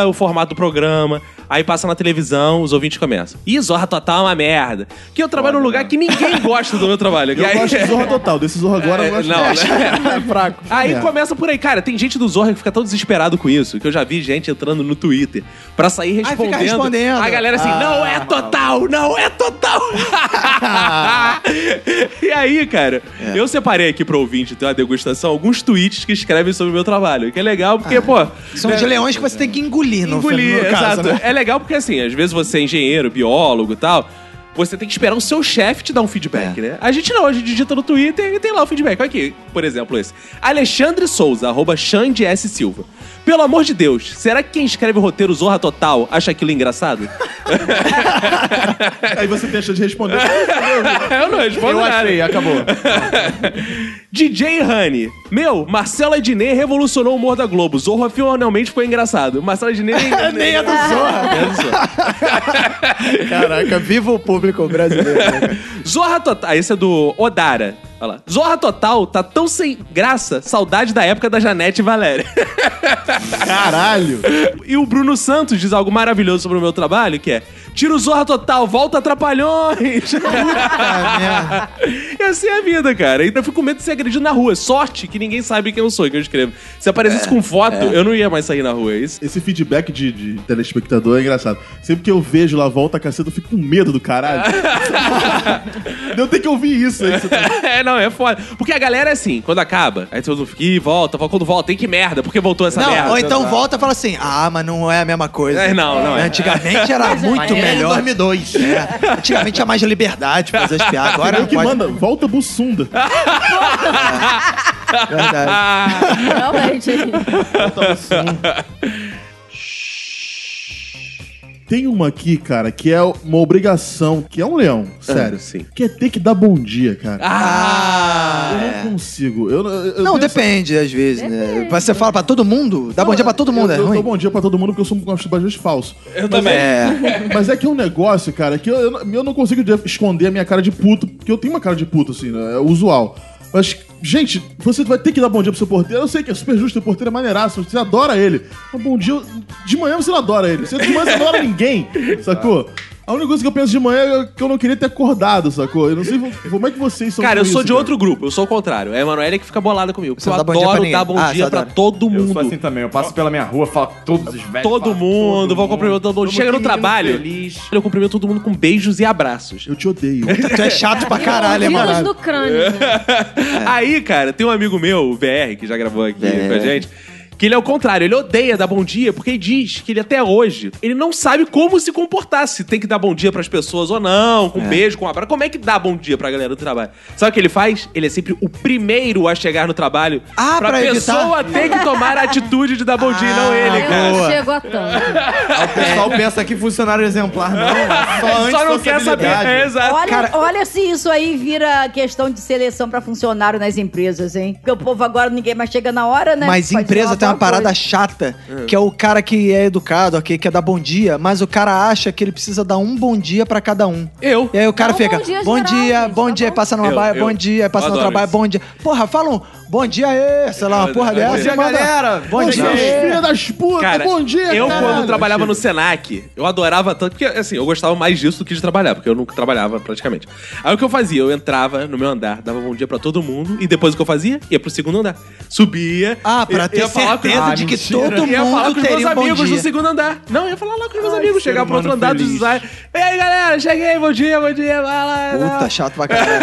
todo o formato do programa. Aí passa na televisão, os ouvintes começam. Ih, Zorra Total é uma merda. Que eu trabalho num lugar que ninguém gosta do meu trabalho. Eu E aí- gosto de Zorra Total. Desse Zorra agora eu gosto não, né? É fraco. Aí É. começa por aí, cara. Tem gente do Zorra que fica tão desesperado com isso que eu já vi gente entrando no Twitter pra sair fica respondendo. respondendo. A galera assim, Ah. não é total, não é total. e aí, cara, É. eu separei aqui pro ouvinte ter uma degustação alguns tweets que escrevem sobre o meu trabalho. Que é legal porque, pô. Ah. São né, de leões que você tem que engolir no, engolir, no caso, exato. né? É legal porque, assim, às vezes você é engenheiro, biólogo e tal. Você tem que esperar o seu chefe te dar um feedback, É. né? A gente não, a gente digita no Twitter e tem lá o feedback. Olha aqui, por exemplo, esse. Alexandre Souza, arroba Xande S. Silva. Pelo amor de Deus, será que quem escreve o roteiro Zorra Total acha aquilo engraçado? Aí você deixa de responder. Eu não respondo Eu nada. achei, acabou. DJ Honey. Meu, Marcelo Adnet revolucionou o humor da Globo. Zorra finalmente ficou engraçado. Marcelo Adnet nem, Nem é do Zorra. é do Zorra. Caraca, viva o público brasileiro. né? Zorra Total. Ah, esse é do Odara. Olha lá. Zorra Total tá tão sem graça, saudade da época da Janete e Valéria. Caralho. e o Bruno Santos diz algo maravilhoso sobre o meu trabalho, que é Tira o Zorra Total, volta Trapalhões! Merda. e assim é a vida, cara. E eu fico com medo de ser agredido na rua. Sorte que ninguém sabe quem eu sou, que eu escrevo. Se aparecesse com foto, eu não ia mais sair na rua. É isso? Esse feedback de, de telespectador é engraçado. Sempre que eu vejo lá volta a caceta, eu fico com medo do caralho. eu tenho que ouvir isso. Aí, tá- é, não, é foda. Porque a galera é assim, quando acaba, aí todo mundo fica, "Ih, volta, volta, quando volta, tem que merda, porque voltou essa Não, merda. ou então volta e fala assim: ah, mas não é a mesma coisa. É, não, não é. Antigamente era muito melhor. 2002. É, antigamente tinha mais liberdade pra fazer as piadas. Agora não que pode. manda, volta Bussunda. Verdade. Realmente. Tem uma aqui, cara, que é uma obrigação, que é um leão, sério. sim. Que é ter que dar bom dia, cara. Ah! eu não consigo. Eu, eu- Não, tenho essa- depende, às vezes, né? Você fala pra todo mundo? Dá bom dia pra todo mundo, eu, é eu ruim? dou bom dia pra todo mundo porque eu sou um bastante falso. Eu também. É. Mas é que é um negócio, cara, que eu, eu, não- eu não consigo de- esconder a minha cara de puto, porque eu tenho uma cara de puto, assim, né? É usual. Mas, gente, você vai ter que dar bom dia pro seu porteiro. Eu sei que é super justo, o porteiro é maneiraço, você adora ele. Mas bom dia, de manhã você não adora ele. Você de manhã você não adora ninguém, sacou? A única coisa que eu penso de manhã é que eu não queria ter acordado, sacou? Eu não sei como é que vocês são Cara, eu sou isso, de outro grupo, eu sou o contrário. É a Emanuele que fica bolada comigo. Você eu não dá bom dia pra adoro dar Ah, dia pra todo Eu mundo. sou assim também. Eu passo pela minha rua, falo com todos os velhos. Todo falo, mundo, vou cumprimentar todo mundo. Todo Chega no trabalho, Feliz. eu cumprimento todo mundo com beijos e abraços. Eu te odeio. Tu é chato pra caralho, Vírus mano. do crânio. Aí, cara, tem um amigo meu, o VR, que já gravou aqui com a gente. Que ele é o contrário, ele odeia dar bom dia, porque ele diz que ele até hoje, ele não sabe como se comportar, se tem que dar bom dia pras pessoas ou não, com beijo, com abraço. Como é que dá bom dia pra galera do trabalho? Sabe o que ele faz? Ele é sempre o primeiro a chegar no trabalho Ah, pra, pra pessoa ter que tomar a atitude de dar bom dia, não ele, Eu cara. não chego a tanto. O pessoal pensa que funcionário exemplar não. é Só, Só não quer saber. É, exato. Olha, olha se isso aí vira questão de seleção pra funcionário nas empresas, hein? Porque o povo agora ninguém mais chega na hora, né? Mas Pode empresa tem uma parada coisa. chata, que é o cara que é educado, ok, quer dar bom dia, mas o cara acha que ele precisa dar um bom dia pra cada um. Eu. E aí o cara um fica, bom dia bom geral, dia, gente, bom tá dia, bom? passa numa Eu, baia, eu. bom dia, passa no trabalho, isso. bom dia. Porra, fala um bom dia aí, sei lá, uma Eu- porra eu- dessa. bom e dia, manda, galera. Bom dia. Filhos das putas, Cara, bom dia, eu quando trabalhava no Senac, eu adorava tanto, porque assim, eu gostava mais disso do que de trabalhar, porque eu nunca trabalhava praticamente. Aí o que eu fazia? Eu entrava no meu andar, dava bom dia pra todo mundo, e depois o que eu fazia? Ia pro segundo andar. Subia. Ah, pra ter ia falar com- certeza Ah, de que mentira. todo ia falar mundo com os meus um amigos no segundo andar. Não, ia falar lá com os meus Ai, amigos, chegar pro outro andar do design. E aí, galera, cheguei, bom dia, bom dia, vai lá. Puta, chato pra caralho.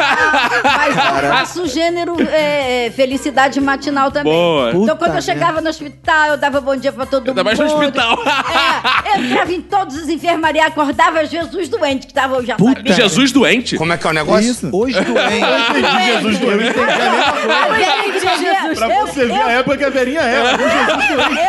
Mas eu faço gênero é, felicidade matinal também. Boa. Então, Puta quando eu chegava no hospital, eu dava bom dia pra todo Ainda mundo. mais no hospital. É, eu entrava em todas as enfermarias, acordava Jesus doente, que tava, eu já Puta. sabia. Jesus doente? Como é que é o negócio? Isso. Hoje doente. Jesus doente. A velha que devia- Pra você ver a época que a Verinha era.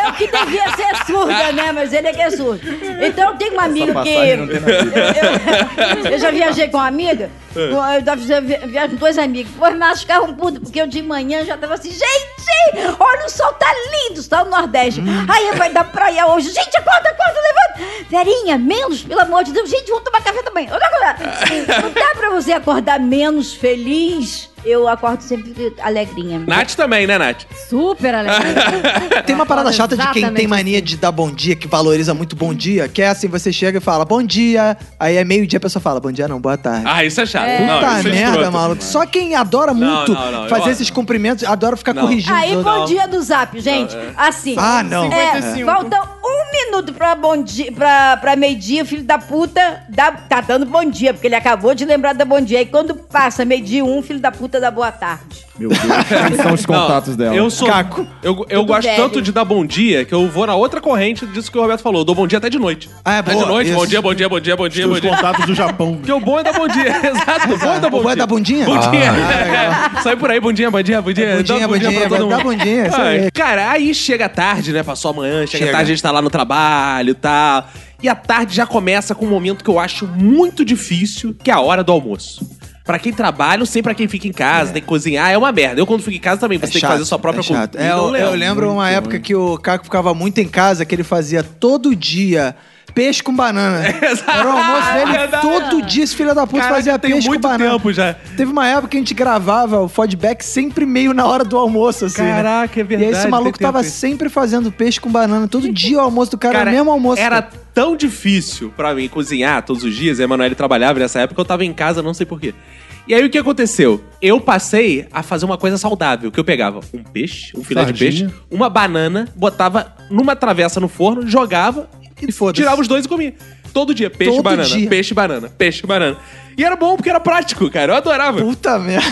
Eu que devia ser surda, né? Mas ele é que é surdo. Então eu tenho uma amiga que. tem. Eu, eu- eu já viajei com uma amiga. com- Eu viajei com dois amigos. Depois me ficavam putos, porque eu de manhã já tava assim, gente, olha o sol tá lindo, está no Nordeste. Aí vai dar praia hoje. Gente, acorda, acorda, levanta. Verinha, menos, pelo amor de Deus. Gente, vamos tomar café também. Não dá pra você acordar menos feliz. Eu acordo sempre alegrinha. Nath também, né, Nath? Super alegre. Tem uma parada chata de quem tem mania de dar bom dia, que valoriza muito bom dia, que é assim, você chega e fala bom dia, aí é meio dia a pessoa fala bom dia não, boa tarde. Ah, isso é chato. É. Não, Puta isso é merda, escroto. maluco. Só quem adora Não, muito não, não, fazer esses cumprimentos, adora ficar Não. corrigindo. Aí, bom dia do zap, gente. Assim. Ah, não. É, 55. falta um minuto pra, bom dia, pra, pra meio-dia, filho da puta dá, tá dando bom dia, porque ele acabou de lembrar da bom dia. E quando passa meio-dia, um filho da puta dá boa tarde. Meu Deus, quem são os contatos Não, dela? Eu sou. Caco. Eu, eu gosto velho. tanto de dar bom dia que eu vou na outra corrente disso que o Roberto falou. Eu dou bom dia até de noite. Ah, é até boa, de noite, isso. bom dia, bom dia, bom dia, bom dia, bom Os dia. contatos do Japão. Porque o bom é dar bom dia. Exato, o bom é dar bom O bom é dia. dar bundinha? Bom dia. Ah, Sai por aí, bom dia, bom dia, bom dia. Bom dia, bom dia, pra todo dá mundo. bom dia, Ai. Cara, aí chega tarde, né? Passou amanhã, chega, Chega. tarde, a gente tá lá no trabalho e tal. E a tarde já começa com um momento que eu acho muito difícil, que é a hora do almoço. Pra quem trabalha, não sei pra quem fica em casa, tem que cozinhar, é uma merda. Eu quando fico em casa também, você tem que fazer sua própria é comida. É, eu, eu lembro uma época que o Caco ficava muito em casa, que ele fazia todo dia peixe com banana. Exato. Era o almoço dele, Verdade. todo dia esse filho da puta Caraca, fazia peixe muito com banana. tempo já. Teve uma época que a gente gravava o feedback sempre meio na hora do almoço, assim. né? Caraca, é E aí verdade, esse maluco tava tempo sempre fazendo peixe com banana. Todo dia o almoço do cara, Cara, era o mesmo almoço. Era cara. tão difícil pra mim cozinhar todos os dias. A Emanuele trabalhava nessa época, eu tava em casa, não sei porquê. E aí o que aconteceu? Eu passei a fazer uma coisa saudável, que eu pegava um peixe, um filé de Sardinha. peixe, uma banana, botava numa travessa no forno, jogava e, tirava os dois e comia. Todo dia, peixe, Todo banana, dia. peixe, banana, peixe, banana. E era bom porque era prático, cara. Eu adorava. Puta merda.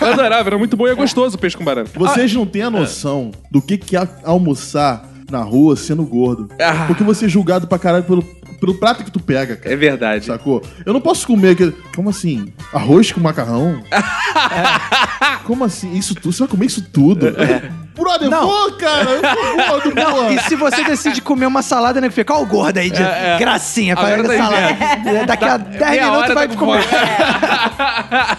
Eu adorava, era muito bom e é gostoso o peixe com banana. Vocês não têm a noção do que, que é almoçar na rua sendo gordo. Ah. Porque você é julgado pra caralho pelo, pelo prato que tu pega, cara. É verdade. Sacou? Eu não posso comer aquele. Como assim? Arroz com macarrão? Como assim? Isso tudo? Você vai comer isso tudo? Brother, Não. vou, cara. Eu gordo, porra. E se você decide comer uma salada, né? Fica, ó o gordo aí de É, é. gracinha, Agora faz tá salada. Daqui a 10 meia minutos vai tá com comer. fome.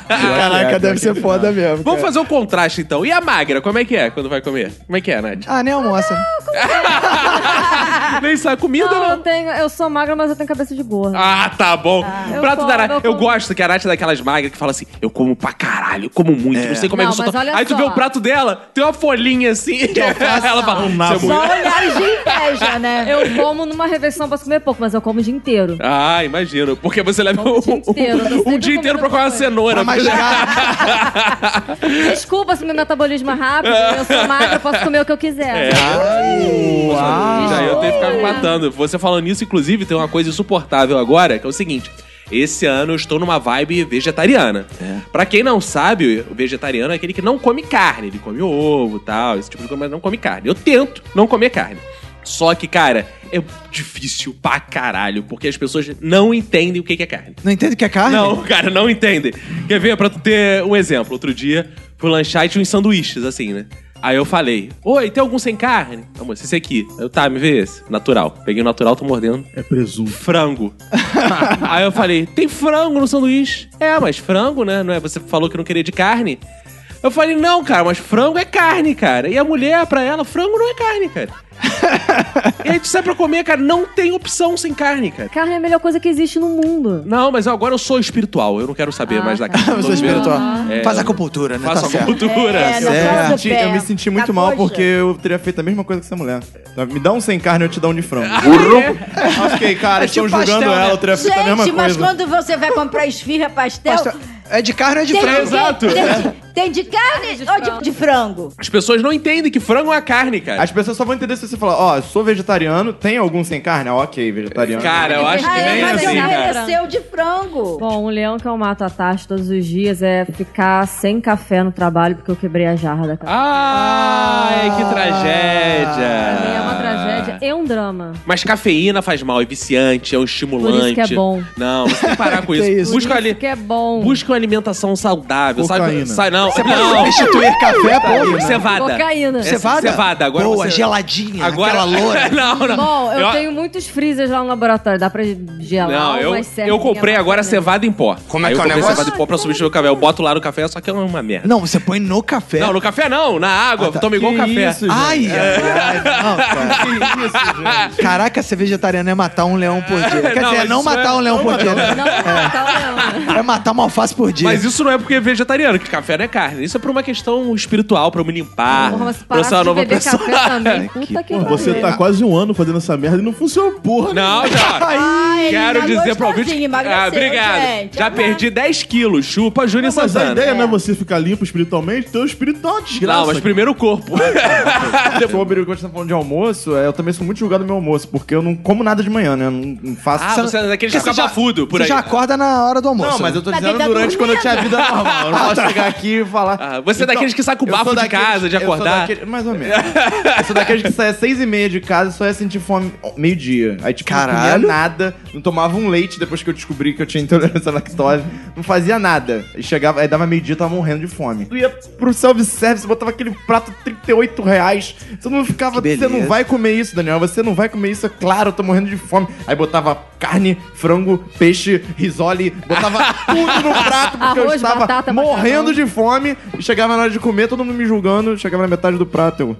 Caraca, deve ser foda mesmo. Vamos cara. fazer um contraste então. E a magra, como é que é quando vai comer? Como é que é, Nath? Ah, nem almoça. Nem sabe comida, Não, eu, não. tenho, eu sou magra, mas eu tenho cabeça de gorda. Ah, tá bom. eu Prato como, da Nath. eu Eu, gosto que a Nath é daquelas magras que fala assim: eu como pra caralho, eu como muito, não sei como é Não, que eu sou. olha Aí tu só. vê o prato dela, tem uma folhinha assim. Ela fala: Um "Isso é Só olhares de inveja, né? Eu como numa refeição, posso comer pouco, mas eu como o dia inteiro. Ah, imagino. Porque você leva um, dia inteiro, um sempre dia inteiro pra comer uma cenoura. Mastigar. Desculpa se meu metabolismo é rápido, eu sou magra, eu posso comer o que eu quiser. Uau. Já eu tenho que ficar me matando. Você falando nisso, inclusive, tem uma coisa insuportável agora, que é o seguinte. Esse ano eu estou numa vibe vegetariana. Pra quem não sabe, o vegetariano é aquele que não come carne. Ele come ovo e tal, esse tipo de coisa, mas não come carne. Eu tento não comer carne. Só que, cara, é difícil pra caralho, porque as pessoas não entendem o que é carne. Não entende o que é carne? Não, cara, não entendem. Quer ver? Pra tu ter um exemplo. Outro dia, fui lanchar e tinha uns sanduíches, assim, né? Aí eu falei, oi, tem algum sem carne? Não, moça, esse aqui. Eu, tá, me vê esse. Natural. Peguei o natural, tô mordendo. É presunto. Frango. Aí eu falei, tem frango no sanduíche? É, mas frango, né? Não é? Você falou que não queria de carne. Eu falei, não, cara, mas frango é carne, cara. E a mulher, pra ela, frango não é carne, cara. e aí tu sai pra comer, cara, não tem opção sem carne, cara. Carne é a melhor coisa que existe no mundo. Não, mas agora eu sou espiritual. Eu não quero saber Ah, mais da tá. carne. Eu sou espiritual. É, Faz acupuntura, né? Faço tá a certo. cultura. É, É. pé, eu me senti muito mal coxa. porque eu teria feito a mesma coisa que essa mulher. Me dá um sem carne, eu te dou um de frango. É. ok, cara, É estão tipo julgando pastel, né? ela, eu teria feito a mesma Gente, mas coisa. quando você vai comprar esfirra, pastel... Pastel- É de carne ou é de Tem, frango? Exato. Tem, de- tem de carne de ou de, de frango? As pessoas não entendem que frango é carne, cara. As pessoas só vão entender se você falar, ó, sou vegetariano, tem algum sem carne? Ah, ok, vegetariano. Cara, eu acho que Ah, é, nem mas assim, eu cara. de frango. Bom, um leão que eu mato a taxa todos os dias é ficar sem café no trabalho porque eu quebrei a jarra da café. Ai, que Pra mim é tragédia. uma tragédia e um drama. Mas cafeína faz mal, é viciante, é um estimulante. Por isso que é bom. Não, você tem que parar com Que isso. isso? Busca Por ali. isso que é bom. Busca uma alimentação saudável, Cocaína. sabe? Sai, não, Você pode não. substituir café por Cevada. Cocaína. É, Cevada? Cevada. Agora Boa, você... geladinha, Agora... aquela loura. não, não. Bom, eu, tenho muitos freezers lá no laboratório. Dá pra gelar Não, eu, eu comprei agora mas- cevada em pó. Como é que eu é o comprei negócio? cevada em pó pra substituir o café. Eu boto lá no café, só que é uma merda. Não, você põe no café. Não, no café não, na água. Toma igual Que café. isso? Ai, ai, não, cara. Caraca, ser vegetariano é matar um leão por dia. Quer Não, dizer, mas não matar é- um leão por dia. né? Não, não, tá, não. É matar uma alface por dia. Mas isso não é porque é vegetariano, que café não é carne. Isso é por uma questão espiritual, pra eu me limpar. Porra, mas se pra eu ser uma nova pessoa. café também. Puta que pariu. você tá quase um ano fazendo essa merda e não funciona porra. Não, já. Ai, Quero dizer pra ouvinte. Ah, obrigado. gente. Já perdi 10 quilos. Chupa Júnior Não, mas a Santana. ideia não é você ficar limpo espiritualmente, teu espírito tá uma desgraça. Não, mas primeiro o corpo. Sobre o que você tá falando de almoço, é, eu também sou muito julgado no meu almoço, porque eu não como nada de manhã, né? Eu não, faço. Ah, você é daqueles que Você fica já- bafudo por Você aí. já acorda na hora do almoço. Não, mas né? eu tô dizendo ele tá durante quando eu tinha vida normal. Eu não posso chegar aqui e falar. Ah, você é daqueles que sai com eu bafo sou de daqueles- casa, de eu sou acordar? daquele- mais ou menos. eu sou daqueles que sai às seis e meia de casa e só ia sentir fome meio-dia. Aí, tipo, não Caralho. comia nada, não tomava um leite depois que eu descobri que eu tinha intolerância à lactose, não fazia nada. E chegava, aí dava meio-dia, eu tava morrendo de fome. Tu ia pro self-service, botava aquele prato 38 reais. Todo mundo ficava, Que você não vai comer isso, Daniel, você não vai comer isso, é claro, eu tô morrendo de fome. Aí botava carne, frango, peixe, risole, botava tudo no prato porque eu Arroz, estava batata, morrendo macarrão. de fome. E chegava na hora de comer, todo mundo me julgando, chegava na metade do prato, eu...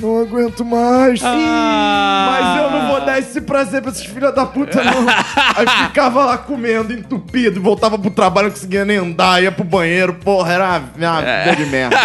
Não aguento mais. Ah. Mas eu não vou dar esse prazer pra esses filhos da puta, não. Aí ficava lá comendo, entupido, voltava pro trabalho, não conseguia nem andar, ia pro banheiro, porra, era uma uma É. vida de merda.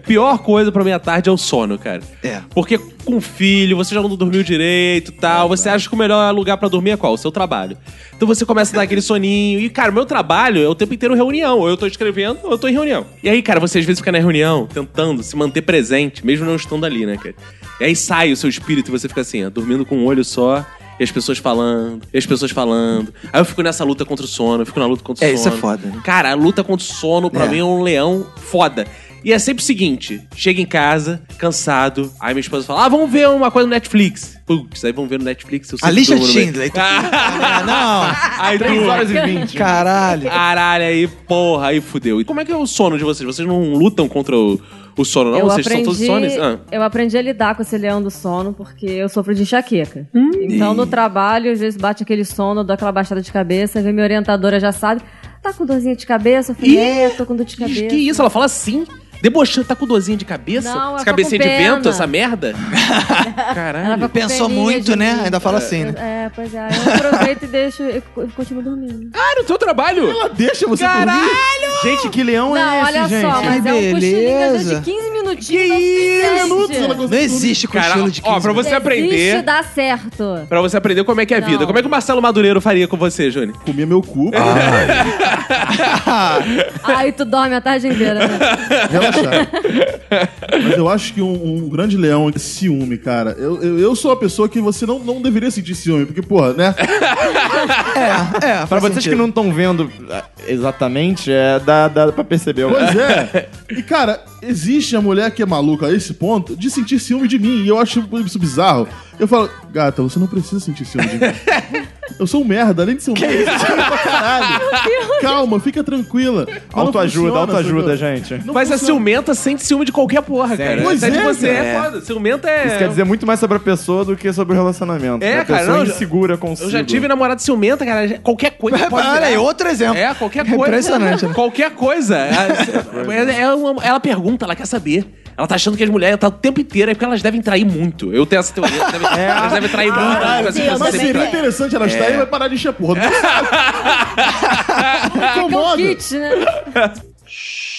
Pior coisa pra minha tarde é o sono, cara. É. Porque com filho, você já não dormiu direito e tal. Você acha que o melhor lugar pra dormir é qual? O seu trabalho. Então você começa a dar aquele soninho. E, cara, meu trabalho é o tempo inteiro reunião. Ou eu tô escrevendo, ou eu tô em reunião. E aí, cara, você às vezes fica na reunião tentando se manter presente, mesmo não estando ali, né, cara? E aí sai o seu espírito e você fica assim, ó, dormindo com um olho só. E as pessoas falando, e as pessoas falando. Aí eu fico nessa luta contra o sono, eu fico na luta contra o É, sono. isso é foda, né? Cara, a luta contra o sono, pra É. mim, é um leão foda. E é sempre o seguinte: chega em casa, cansado, aí minha esposa fala: Ah, vamos ver uma coisa no Netflix. Putz, aí vamos ver no Netflix. Eu A meio. Schindler. Ah, Aí 3 tu- horas e 20. não. Caralho. Caralho, aí, porra, aí fudeu. E como é que é o sono de vocês? Vocês não lutam contra o, o sono, não? eu vocês aprendi, são todos sones? Ah. eu aprendi a lidar com esse leão do sono porque eu sofro de enxaqueca. Hum. Então no trabalho, às vezes bate aquele sono, dou aquela baixada de cabeça, vem minha orientadora já sabe, tá com dorzinha de cabeça? Eu falei, é, tô com dor de cabeça. Que isso? Ela fala assim? Debochando, tá com dorzinha de cabeça? Não, Essa tá cabecinha de vento, essa merda? Ela Caralho. com Pensou muito, né? Ainda fala assim, né? É, pois é. Eu aproveito e deixo, eu co- continuo dormindo. Ah, no teu trabalho? Ela deixa você Caralho! dormir. Gente, que leão Não, é esse, olha gente? só, mas Que é um cochilinho beleza. de 15 minutinhos. Que não isso? Minutos, ela existe. consegue Não existe Cara, cochilo de 15 ó, pra você Existe, aprender... dá certo. Pra você aprender como é que é a vida. Não. Como é que o Marcelo Madureiro faria com você, Júnior? Comia meu cu. Aí tu dorme a tarde inteira, né? Mas eu acho que um, um grande leão é ciúme, cara. Eu, eu, eu sou a pessoa que você não, não deveria sentir ciúme, porque, porra, né? É, é. Pra faz vocês sentido. que não estão vendo ah, exatamente, é, dá, dá pra perceber. Pois é. E, cara, existe a mulher que é maluca a esse ponto de sentir ciúme de mim. E eu acho isso bizarro. Eu falo, gata, você não precisa sentir ciúme de mim. Eu sou um merda, além de ser um merda, eu sou pra caralho. Calma, fica tranquila. Autoajuda, autoajuda, gente. Não Mas a funciona. ciumenta sente ciúme de qualquer porra, cara. Pois Essa de é, você é, cara. foda. Ciumenta é... Isso quer dizer muito mais sobre a pessoa do que sobre o relacionamento. É, a cara, pessoa não, insegura consigo. Eu já tive namorada ciumenta, cara. Qualquer coisa pode Olha aí, virar. outro exemplo. É, qualquer coisa. Impressionante, né? Qualquer coisa. É- é ela pergunta, ela quer saber. Ela tá achando que as mulheres tá o tempo inteiro, é porque elas devem trair muito. Eu tenho essa teoria. Elas devem, elas devem trair muito. Assim, Deus, você Mas seria interessante ela estar aí e vai parar de encher porra. Não É incomoda. kit, né?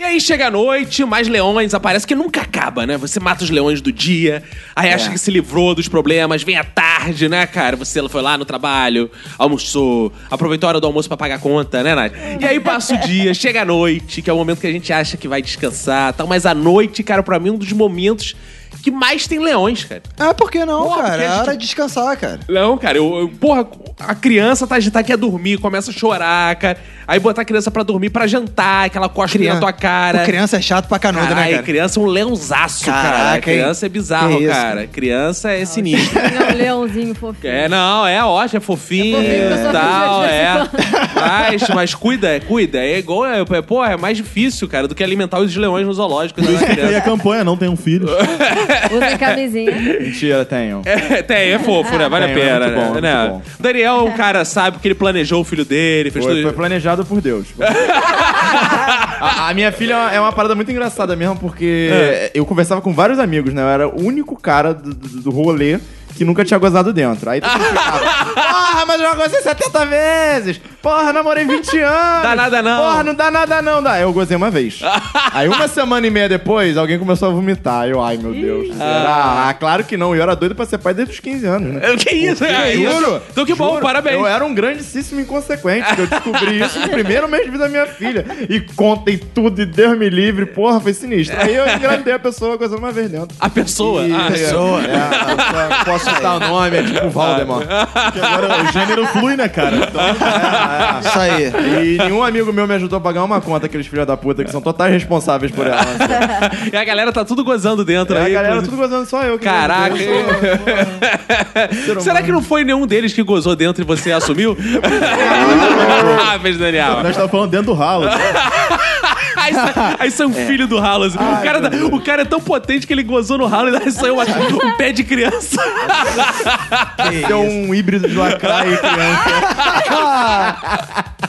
E aí chega a noite, mais leões, aparece que nunca acaba, né? Você mata os leões do dia, aí acha que se livrou dos problemas, vem à tarde, né, cara? Você foi lá no trabalho, almoçou, aproveitou a hora do almoço pra pagar a conta, né, Nath? E aí passa o dia, chega a noite, que é o momento que a gente acha que vai descansar tal, mas a noite, cara, pra mim é um dos momentos que mais tem leões, cara. Ah, por que não, Porra, cara? porque a É gente- hora de descansar, cara. Não, cara, eu, eu- porra, a criança tá agitada, quer dormir, começa a chorar, cara. Aí botar a criança pra dormir, pra jantar, que ela costa Crian- na tua cara. Pô, criança é chato pra canudo, né, Caralho, cara? criança é um leãozaço, cara. Caraca, hein? Criança é bizarro, Que cara. Criança é sinistro. É um leãozinho fofinho. É, não, é ótimo, é fofinho É e tal, é. Mas, mas cuida, cuida. É igual, é, é, pô, é mais difícil, cara, do que alimentar os leões no zoológico. Né, que tem a criança. campanha, não tenham filhos. Usem camisinha. Mentira, tenho. É, tem, é fofo, né? Vale a Tem, é pena, muito bom, é né? muito bom. Daniel é um cara, sabe, porque ele planejou o filho dele, fez Foi, tudo. foi planejado por Deus. a, a minha filha é uma parada muito engraçada mesmo, porque É. eu conversava com vários amigos, né? Eu era o único cara do, do, do rolê que nunca tinha gozado dentro. Aí todo mundo ficava, porra, mas eu já gozei 70 vezes! Porra, namorei 20 anos! Dá nada não. Porra, não dá nada não. Dá. Eu gozei uma vez. Aí uma semana e meia depois, alguém começou a vomitar. Eu, ai meu Deus, será? Ah, claro que não. Eu era doido pra ser pai desde os 15 anos, né? Que isso, é isso. Juro. Então que bom, Juro. parabéns. Eu era um grandíssimo inconsequente, porque eu descobri isso no primeiro mês de vida da minha filha. E contei tudo, e Deus me livre, porra, foi sinistro. Aí eu engravidei a pessoa coisa uma vez dentro. A pessoa. E- Ah, pessoa. É, a- posso citar o nome, é tipo Valdemar. Porque agora o gênero flui, né, cara? Então, Isso aí. E nenhum amigo meu me ajudou a pagar uma conta, aqueles filhos da puta que são totais responsáveis por ela. E a galera tá tudo gozando dentro É, a aí. galera inclusive. tudo gozando só eu. que Caraca. eu sou- Será que não foi nenhum deles que gozou dentro e você assumiu? ah, fez Daniel. nós estamos falando dentro do ralo. Aí, sa- aí saiu um filho do ralo. assim. o, cara, tá- o cara é tão potente que ele gozou no ralo e aí saiu uma- um pé de criança. Ser um híbrido de lacraia e criança.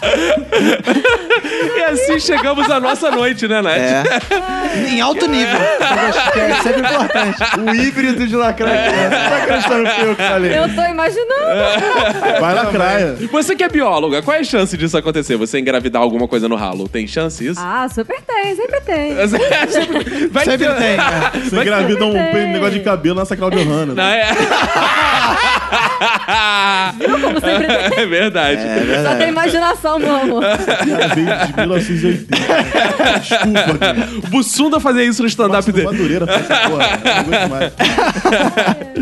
e assim chegamos à nossa noite, né, Nath? É. Em alto nível. Que é sempre importante. O híbrido de lacraia e criança. Você tá acreditando que eu que falei? Eu tô imaginando. Vai na praia. Você que é bióloga, qual é a chance disso acontecer? Você engravidar alguma coisa no ralo? Tem chance isso? Ah, super tem, sempre tem. Vai Sempre ter- tem? Você Vai- engravida um Tem. negócio de cabelo nessa Claudio Hanna. Não, é... Como sempre tem. é verdade. verdade. Só tem imaginação, meu amor. De 1980. Desculpa, cara. O Bussunda fazia isso no stand-up Nossa, dele. Madureira faz essa porra. Não aguento mais.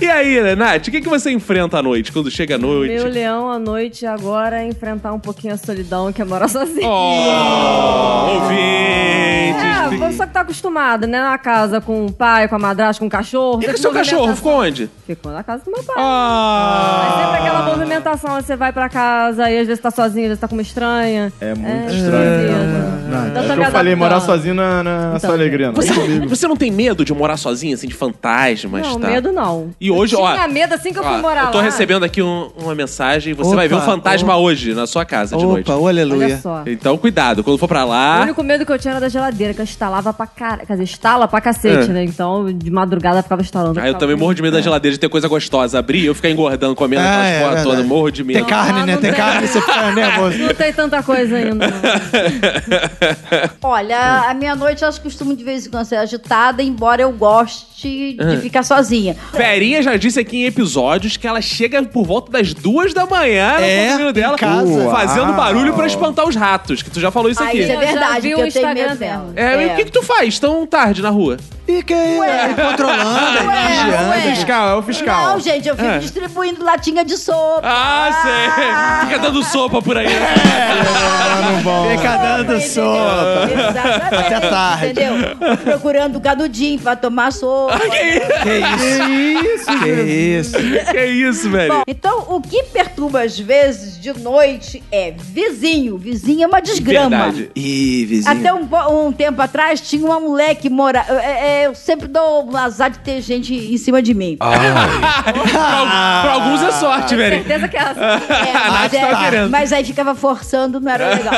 E aí, né, Nath, o que, que você enfrenta à noite, quando chega a noite? Meu leão à noite agora é enfrentar um pouquinho a solidão que é morar sozinho. Oh, ouvintes! É, você que tá acostumado, né? Na casa com o pai, com a madrasta, com o cachorro. E o seu cachorro ficou onde? Ficou na casa do meu pai. Mas sempre Ah! aquela movimentação, você vai pra casa e às vezes tá sozinho, às vezes tá com uma estranha. É muito É, estranho. esquisito. Não, Então é me eu falei, morar sozinho na, na Então, sua alegria. Não. Você não, você não tem medo de morar sozinho, assim, de fantasmas, Não, tá? medo não. E hoje, eu ó. tinha medo assim que eu fui Ó, morar eu tô lá. recebendo aqui um- uma mensagem. Você Opa, vai ver um fantasma opa. hoje na sua casa de noite. Opa, aleluia. Olha só. Então, cuidado. Quando for pra lá. Único medo que eu tinha era da geladeira, que eu instalava pra caralho. Quer dizer, instala pra cacete, É. né? Então, de madrugada eu ficava instalando. Ah, eu também morro de medo da geladeira de ter coisa gostosa. Abrir e eu ficar engordando, comendo Ah, aquelas é porra toda. Morro de medo. Tem carne, Ah, né? Tem carne, você fica nervoso. Não tem tanta coisa ainda. não. Olha, a minha noite eu costumo de vez em quando ser agitada, embora eu goste de Ah. ficar sozinha. Verinha já disse aqui em episódios que ela chega por volta das duas da manhã no É, condomínio dela, em casa. fazendo Uau. barulho pra espantar os ratos. Que tu já falou isso Ah, aqui. isso é Eu já verdade, vi que o eu tenho Instagram medo dela. É, e o que, que tu faz tão tarde na rua? Fica aí, é, controlando, é, Ué, vigiando. ué. Fiscal, é o fiscal. Não, gente, eu fico É. distribuindo latinha de sopa. Ah, sei. Fica dando sopa por aí. Fica dando Entendeu? sopa. Exatamente, Até tarde. Entendeu? Procurando o canudinho pra tomar sopa. Que isso? Que isso? que isso, velho? Bom, então o que perturba às vezes de noite é vizinho. Vizinho é uma desgrama. Verdade. Ih, vizinho. Até um, um tempo atrás tinha uma mulher que mora. é, é, eu sempre dou azar de ter gente em cima de mim. pra, pra alguns é sorte, velho. Certeza que é assim. É, mas, é- querendo. mas aí ficava forçando, não era legal.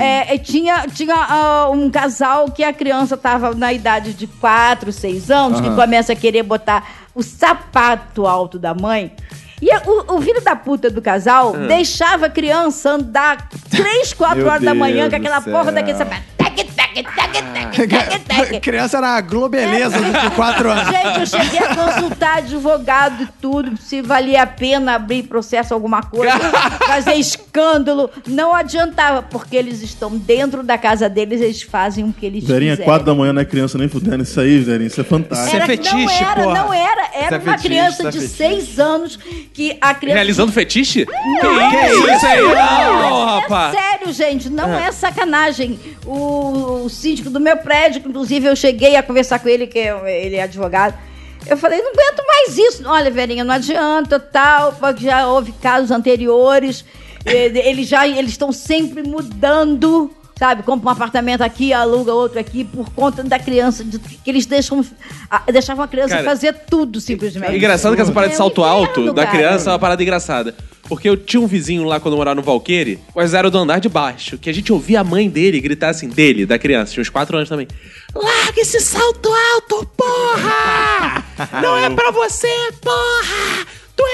É, é, tinha tinha ah, um casal que a criança tava na idade de 4, 6 anos, que começa a querer botar o sapato alto da mãe. E o, o filho da puta do casal Ah. deixava a criança andar 3, 4 Meu horas da manhã Deus com aquela porra daquele sapato. Criança era a globeleza de 4 anos. Gente, eu cheguei a consultar advogado e tudo, se valia a pena abrir processo alguma coisa, fazer escândalo. Não adiantava, porque eles estão dentro da casa deles, eles fazem o que eles Verinha, quiserem. 4 da manhã não é criança nem fudendo. Isso aí, Verinha, isso é fantástico. Isso é Era- fetiche, não era, porra. não era. Era é uma fetiche, criança é de fetiche. 6 anos que a criança. Realizando fetiche? Não, que isso? Isso aí não, É rapaz. sério, gente, não é sacanagem. O, o síndico do meu prédio, que inclusive eu cheguei a conversar com ele, que é- ele é advogado. Eu falei, não aguento mais isso. Olha, Verinha, não adianta, tal, porque já houve casos anteriores. Eles já eles estão sempre mudando. Sabe, compra um apartamento aqui, aluga outro aqui, por conta da criança, de, que eles deixam, a- deixavam a criança Cara, fazer tudo, simplesmente. É engraçado que essa parada de É um salto alto inferno, da cara. criança é uma parada engraçada. Porque eu tinha um vizinho lá quando eu morava no Valqueire, mas era do andar de baixo, que a gente ouvia a mãe dele gritar assim, dele, da criança, tinha uns 4 anos também. Larga esse salto alto, porra! Não é pra você, porra! Tu é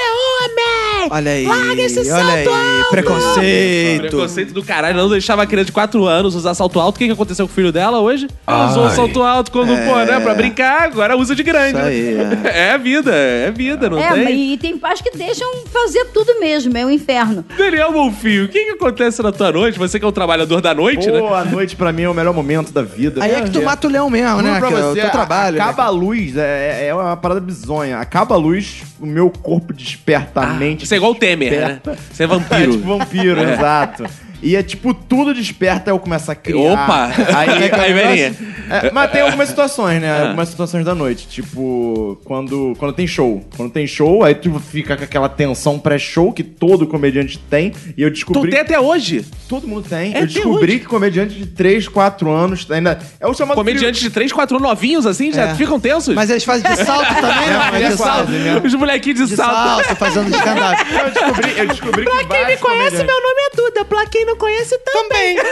homem! Olha aí, Larga esse olha salto aí, alto! preconceito. Preconceito do caralho, não deixava a criança de 4 anos usar salto alto. O que, que aconteceu com o filho dela hoje? Ela usou o Ai. salto alto quando, pô, né, pra brincar, agora usa de grande. Isso aí, né? é. vida, é vida, não É, tem? e tem pais que deixam fazer tudo mesmo, é um inferno. Daniel Bonfim, o que, que acontece na tua noite? Você que é um trabalhador da noite, né? Pô, a noite pra mim é o melhor momento da vida. Aí é que tu mata o leão mesmo, né? pra Que é o você, teu trabalho. né? acaba a luz, é, é uma parada bizonha. Acaba a luz, o meu corpo desperta a mente. Você é igual o Temer, né? desperta. Você é É vampiro. tipo vampiro, exato. E é tipo, tudo desperta, eu começo a criar. Opa! Aí, Aí, Verinha. É, mas tem algumas situações, né? Algumas situações da noite. Tipo, quando, quando tem show. Quando tem show, aí tu fica com aquela tensão pré-show que todo comediante tem. E eu Tu descobri. tem até hoje. Todo mundo tem. É, eu descobri hoje. que comediante de 3, 4 anos ainda. É o chamado. Comediantes de 3, 4 novinhos, assim, já É. ficam tensos. Mas eles fazem de salto também, É, Mas é de quase, salto. né? Os molequinhos de, De salto. salto, fazendo stand-up. Eu descobri, eu descobri que vários comediantes- nome é Duda. Pra quem não conhece, também.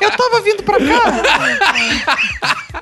Eu tava vindo pra cá.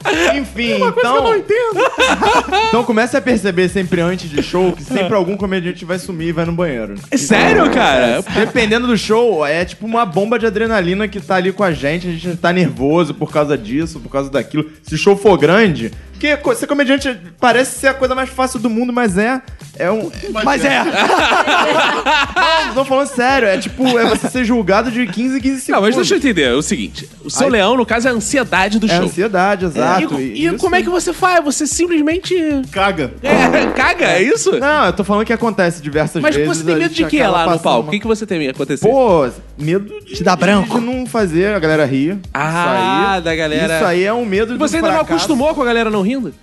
Enfim, então. então comece a perceber sempre antes de show que sempre algum comediante vai sumir e vai no banheiro. É sério, cara? Dependendo do show, é tipo uma bomba de adrenalina que tá ali com a gente, a gente tá nervoso por causa disso, por causa daquilo. Se o show for grande, porque ser comediante parece ser a coisa mais fácil do mundo, mas é. É um. Mas é. Não, tô falando sério. É tipo, é você ser julgado de 15 em 15 segundos. Não, mas deixa eu entender. É o seguinte: o seu Aí- leão, no caso, é a ansiedade do É show. ansiedade, exato. E, e como é que você faz? Você simplesmente. Caga. É, caga, é isso? Não, eu tô falando que acontece diversas Mas vezes. você tem medo de quê lá no palco? O uma- que, que você tem medo de acontecer? Pô, medo de, Te dá branco? de não fazer a galera rir. Ah, isso aí, da galera. Isso aí é um medo de você ainda não acostumou com a galera não rindo?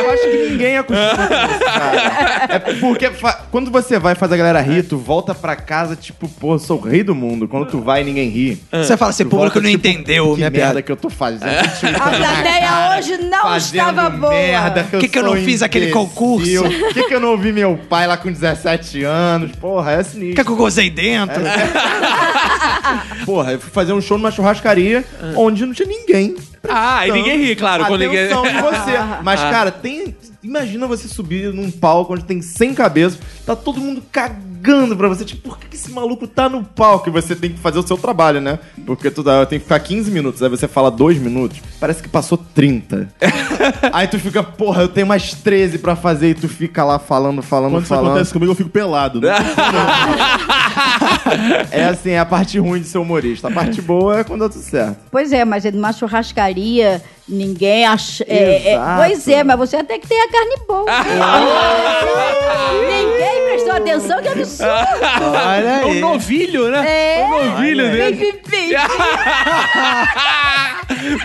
Eu acho que ninguém acostuma com isso, cara. É porque fa- quando você vai fazer a galera rir, tu volta pra casa, tipo, pô, sou o rei do mundo. Quando tu vai, ninguém ri. Você fala assim, Tu público volta, não tipo, entendeu que minha merda piada. que eu tô fazendo. A plateia hoje não Fazendo estava boa. merda, Que que eu sou não fiz aquele imbecil. concurso? Por que, que eu não ouvi meu pai lá com 17 anos? Porra, é sinistro. Quer que eu gozei dentro? Porra, eu fui fazer um show numa churrascaria onde não tinha ninguém. Ah, e ninguém ri, claro. Quando ninguém... Atenção em você. Mas, Ah. cara, tem. Imagina você subir num palco onde tem 100 cabeças, tá todo mundo cagando pra você. Tipo, por que que esse maluco tá no palco? E você tem que fazer o seu trabalho, né? Porque tu dá, tem que ficar 15 minutos, aí você fala 2 minutos, parece que passou 30. aí tu fica, porra, eu tenho mais 13 pra fazer, e tu fica lá falando, falando, Quando isso falando. acontece comigo, eu fico pelado. Né? É assim, é a parte ruim de ser humorista. A parte boa é quando dá tudo certo. Pois é, mas é numa churrascaria, ninguém acha. é, é, Exato. pois é, mas você até que tem a carne boa. ninguém prestou atenção, que absurdo. Olha É um aí. novilho, né? É, um novilho Bem, dele. bem, bem.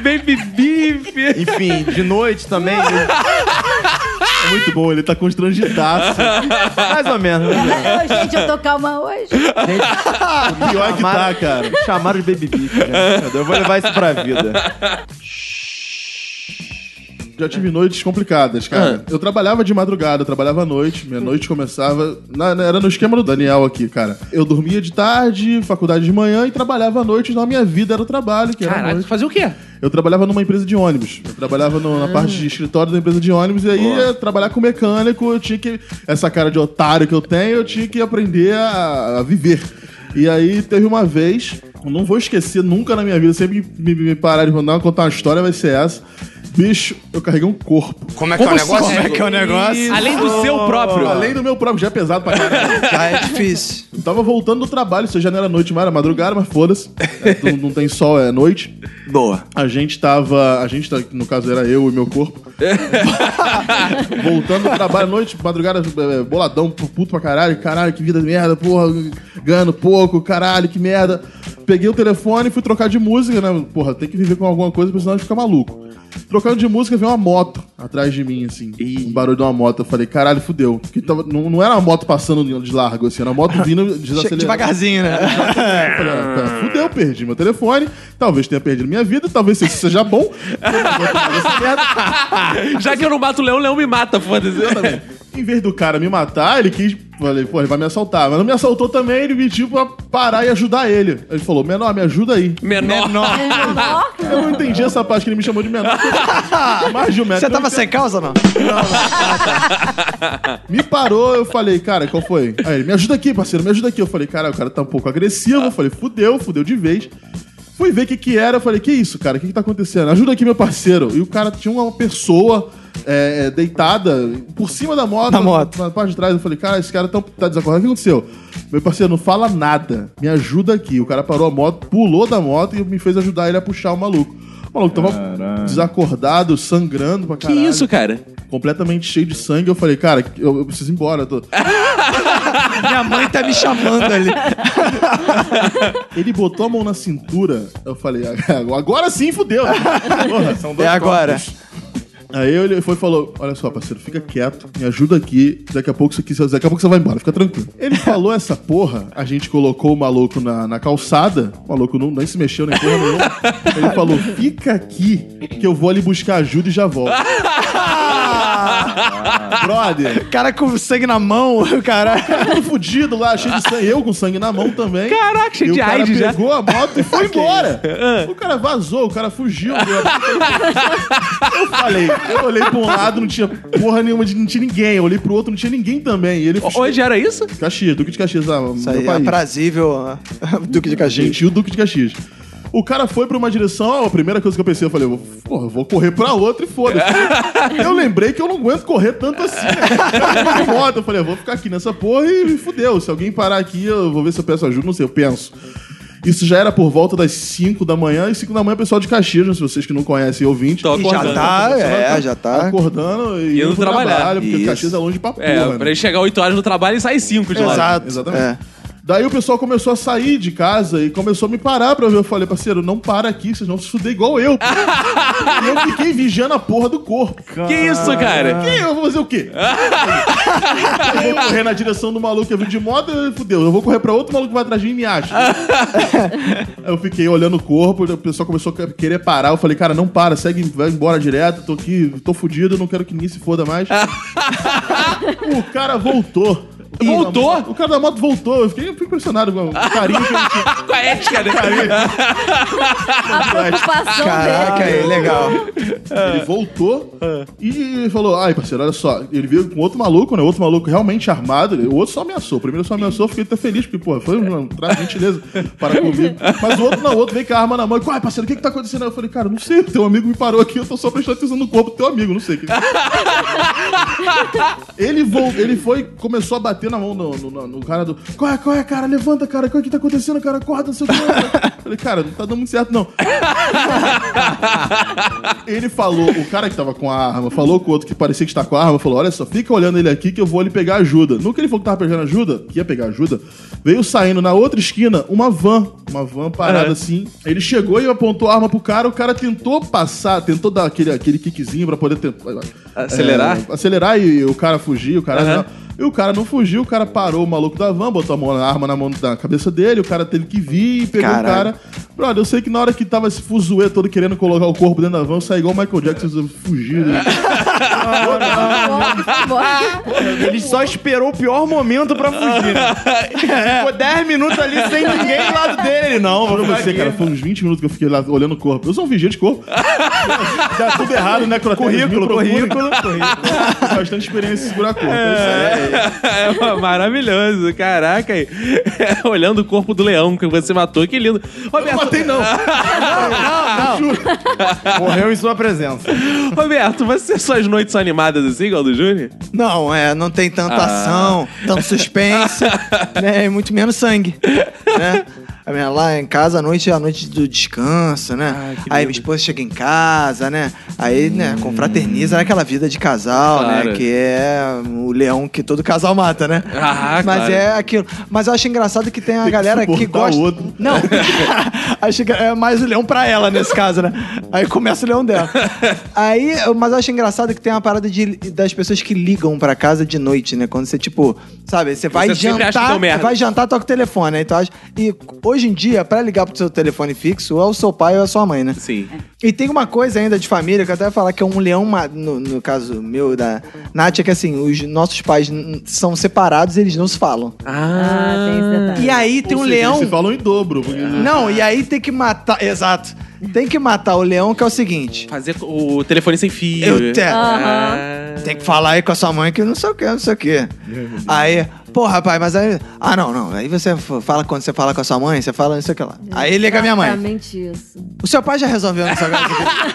Baby beef. Enfim, de noite também. É muito bom, ele tá constrangidaço. mais ou menos. né? Ô, gente, eu tô calma hoje. Pior que tá, cara. Chamaram de baby beef. gente. Eu vou levar isso pra vida. Já tive noites complicadas, cara. Eu trabalhava de madrugada, eu trabalhava à noite. Minha noite começava. na- era no esquema do Daniel aqui, cara. Eu dormia de tarde, faculdade de manhã e trabalhava à noite. Então a minha vida era o trabalho, que era Caralho, noite. fazer o quê? Eu trabalhava numa empresa de ônibus. Eu trabalhava no- na parte de escritório da empresa de ônibus. E aí, ia trabalhar com mecânico, eu tinha que. Essa cara de otário que eu tenho, eu tinha que aprender a, a viver. E aí, teve uma vez, não vou esquecer nunca na minha vida, sempre que me, me parar de mandar contar uma história, vai ser essa. Bicho, eu carreguei um corpo. Como é que é o negócio? Como é que é o negócio? Além do seu próprio. Além do meu próprio, já é pesado pra caralho. Já é difícil. Eu tava voltando do trabalho, isso já não era noite mais, era madrugada, mas foda-se. É, não, não tem sol, é noite. Boa. A gente tava. A gente, tá- no caso, era eu e meu corpo. Voltando do trabalho à noite, madrugada, é, boladão, puto pra caralho. Caralho, que vida de merda, porra, ganhando pouco, caralho, que merda. Peguei o telefone e fui trocar de música, né? Porra, tem que viver com alguma coisa, porque senão a gente fica maluco. Trocando de música, veio uma moto atrás de mim, assim. Um barulho de uma moto. Eu falei, caralho, fudeu. Porque tava, não, não era uma moto passando de largo, assim, era uma moto vindo desacelerando. Devagarzinho, né? Eu falei, ah, tá, fudeu, perdi meu telefone. Talvez tenha perdido minha vida, talvez isso seja bom. Já que eu não mato o leão, o leão me mata, foda-se. Em vez do cara me matar, ele quis. Falei, pô, ele vai me assaltar. Mas não me assaltou também, ele me pediu pra parar e ajudar ele. Ele falou, menor, me ajuda aí. Menor. Eu não entendi essa parte que ele me chamou de menor. Mais de um metro. Você tava não sem causa ou não? Me parou, eu falei, cara, qual foi? Aí ele, me ajuda aqui, parceiro, me ajuda aqui. Eu falei, cara, o cara tá um pouco agressivo. Eu falei, fudeu, fudeu de vez. Fui ver o que que era, eu falei, que isso, cara, o que que tá acontecendo? Ajuda aqui, meu parceiro. E o cara tinha uma pessoa é, é, deitada por cima da moto. Da moto. Na parte de trás, eu falei, cara, esse cara tá, tá desacordado. O que aconteceu? Meu parceiro, não fala nada. Me ajuda aqui. O cara parou a moto, pulou da moto e me fez ajudar ele a puxar o maluco. O maluco tava desacordado, sangrando pra Que caralho isso, cara? Completamente cheio de sangue. Eu falei, cara, eu, eu preciso ir embora. eu tô- Minha mãe tá me chamando ali. Ele botou a mão na cintura. Eu falei, agora sim fudeu. Porra, são dois É agora. copos. Aí ele foi e falou: Olha só, parceiro, fica quieto, me ajuda aqui. Daqui a pouco você, daqui a pouco você vai embora, fica tranquilo. Ele falou essa porra, a gente colocou o maluco na, na calçada. O maluco não, nem se mexeu, nem porra nenhuma. Ele falou: Fica aqui, que eu vou ali buscar ajuda e já volto. Brother, Cara com sangue na mão, cara. todo fudido lá, cheio de sangue. Eu com sangue na mão também. Caraca, cheio e de o cara AIDS já. pegou a moto e foi embora. o cara vazou, o cara fugiu. eu falei, eu olhei pra um lado, não tinha porra nenhuma, de- não tinha ninguém. Eu olhei pro outro, não tinha ninguém também. E ele Onde era isso? Caxias, Duque de Caxias, ah, Isso aí é país. aprazível. Duque de Caxias. Gentil Duque de Caxias. O cara foi pra uma direção, a primeira coisa que eu pensei, eu falei, porra, eu vou correr pra outra e foda-se. eu lembrei que eu não aguento correr tanto assim. Né? Eu moto, eu falei, eu vou ficar aqui nessa porra e me fudeu. Se alguém parar aqui, eu vou ver se eu peço ajuda, não sei, eu penso. Isso já era por volta das 5 da manhã, e 5 da manhã o pessoal de Caxias, né, se vocês que não conhecem ouvinte. Tô E já acordando. tá, é, já tá. Acordando e Indo indo trabalhar. trabalho, porque Isso. Caxias é longe pra porra, É, né? pra ele chegar 8 horas no trabalho e sair 5 de lá. Exato. Exatamente. É. Daí o pessoal começou a sair de casa e começou a me parar pra ver. Eu falei, parceiro, não para aqui, vocês vão se fuder igual eu. e eu fiquei vigiando a porra do corpo. Que isso, cara? Que eu vou fazer o quê? eu vou correr na direção do maluco que vindo de moto, e fudeu. Eu vou correr pra outro maluco que vai atrás de mim e me acha. Eu fiquei olhando o corpo, o pessoal começou a querer parar. Eu falei, cara, não para, segue, vai embora direto. Tô aqui, tô fudido, não quero que ninguém se foda mais. o cara voltou. Voltou? O cara da moto voltou. Eu fiquei impressionado com o carinho que ele tinha. Com a ética, né? A preocupação Caraca, dele. aí, legal. Ele voltou e falou: Ai, parceiro, olha só. Ele veio com outro maluco, né? Outro maluco realmente armado. O outro só ameaçou. O primeiro só ameaçou, eu fiquei até feliz, porque, pô, foi um trato de gentileza para comigo. Mas o outro não, o outro veio com a arma na mão. E, Ai, parceiro, o que que tá acontecendo? Eu falei, cara, não sei. Teu amigo me parou aqui, eu tô só prestando atenção no corpo do teu amigo, não sei. ele, vol- ele foi, começou a bater na mão no, no- no- cara do. Qual é, qual é, cara? Levanta, cara. O que tá acontecendo, cara? Acorda, não sei o que. Eu Falei, cara, não tá dando muito certo, não. Ele falou, o cara que tava com a arma, falou com o outro que parecia que está com a arma, falou: Olha só, fica olhando ele aqui que eu vou ali pegar ajuda. No que ele falou que tava pegando ajuda, que ia pegar ajuda, veio saindo na outra esquina uma van, uma van parada É. assim. Ele chegou e apontou a arma pro cara, o cara tentou passar, tentou dar aquele, aquele kickzinho pra poder tentar. Acelerar? É, acelerar e o cara fugir, o cara. Aham. E o cara não fugiu, o cara parou o maluco da van, botou a, mão, a arma na mão da cabeça dele, o cara teve que vir e pegou Caralho. o cara. Brother, eu sei que na hora que tava esse fuzuê todo querendo colocar o corpo dentro da van, eu saí igual o Michael Jackson fugindo. Ele só esperou o pior momento pra fugir. né? Ficou 10 minutos ali sem ninguém do lado dele. Ele, Não, Juro pra você, cara, foi uns 20 minutos que eu fiquei lá olhando o corpo. Eu sou um vigia de corpo. Dá tudo errado, né? Currículo, currículo, Bastante experiência em segurar corpo. É isso aí. É maravilhoso, caraca. aí. Olhando o corpo do leão que você matou, que lindo. Roberto, Não matei, não. Morreu em sua presença. Roberto, você suas noites são animadas assim, igual do Júnior? Não, é, não tem tanta ação, tanto suspense, né? E muito menos sangue, né? A minha, lá em casa, à noite é a noite do descanso, né? Que Aí minha esposa chega em casa, né? Aí, né, confraterniza naquela vida de casal, Claro. né? Que é o leão que todo casal mata, né? Ah, Mas claro. é aquilo. Mas eu acho engraçado que tem a Tem que galera que, suportar gosta. outro. Não. acho que é mais o leão pra ela nesse caso, né? Aí começa o leão dela. Aí, mas eu acho engraçado que tem uma parada de, das pessoas que ligam pra casa de noite, né? Quando você, tipo, sabe, você vai Você que jantar, vai jantar, toca o telefone, aí tu acha. E hoje em dia, pra ligar pro seu telefone fixo, ou é o seu pai ou é a sua mãe, né? Sim. E tem uma coisa ainda de família que eu até ia falar que é um leão, no, no caso meu da Nath, é que assim, os nossos pais são separados e eles não se falam. Ah, tem esse detalhe. E aí tem um Ou seja, leão. Eles se falam em dobro. porque- Não, e aí tem que matar. Exato. Tem que matar o leão, que é o seguinte. Fazer o telefone sem fio. Eu te... Ah. Tem que falar aí com a sua mãe que não sei o que, não sei o que. Aí, pô, rapaz, mas aí. Ah, não, não. Aí você fala quando você fala com a sua mãe, você fala não sei o que lá. Aí liga a minha mãe. Exatamente isso. O seu pai já resolveu isso agora?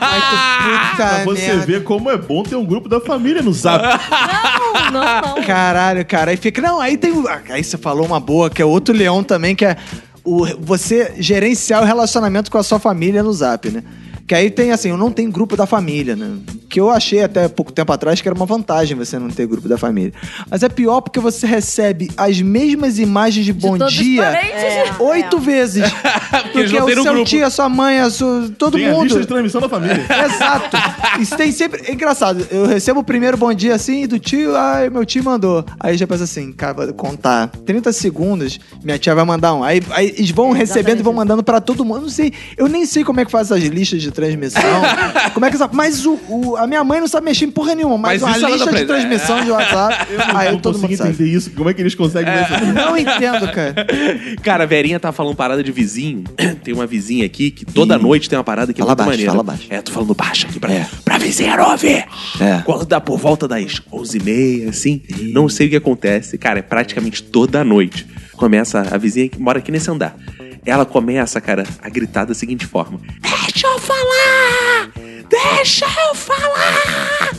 Ai, tu puta Pra você merda. ver como é bom ter um grupo da família no zap. Não, não, não. Caralho, cara. Aí fica. Não, aí tem. o- Aí você falou uma boa, que é outro leão também, que é o, você gerenciar o relacionamento com a sua família no zap, né? Que aí tem assim, eu não tenho grupo da família, né? Que eu achei até pouco tempo atrás que era uma vantagem você não ter grupo da família. Mas é pior porque você recebe as mesmas imagens de, bom todos os dia. É. oito vezes. Porque eles porque não têm o seu grupo. tio, a sua mãe, a sua, todo Tem a mundo. lista de transmissão da família. Exato. Isso tem sempre. É engraçado. Eu recebo o primeiro bom dia assim do tio, ai, meu tio mandou. Aí já pensa assim, cara, vou contar. 30 segundos, minha tia vai mandar um. Aí, aí eles vão recebendo e vão mandando pra todo mundo. Eu não sei. Eu nem sei como é que faz essas listas de transmissão. como é que sabe? Mas o, o- a minha mãe não sabe mexer em porra nenhuma. Mas, Mas uma lista dá de transmissão de WhatsApp. Eu aí não todo consigo mundo sabe. entender isso. Como é que eles conseguem ver isso? Não entendo, cara. Cara, a Verinha tá falando parada de vizinho. Tem uma vizinha aqui que toda noite tem uma parada que é Fala muito baixo, maneira. fala baixo. É, tô falando baixo aqui pra, pra vizinha não ouvir. É. Quando dá por volta das 11h30, assim, não sei o que acontece. Cara, é praticamente toda noite. Começa a vizinha que mora aqui nesse andar. ela começa, cara, a gritar da seguinte forma: Deixa eu falar! Deixa eu falar!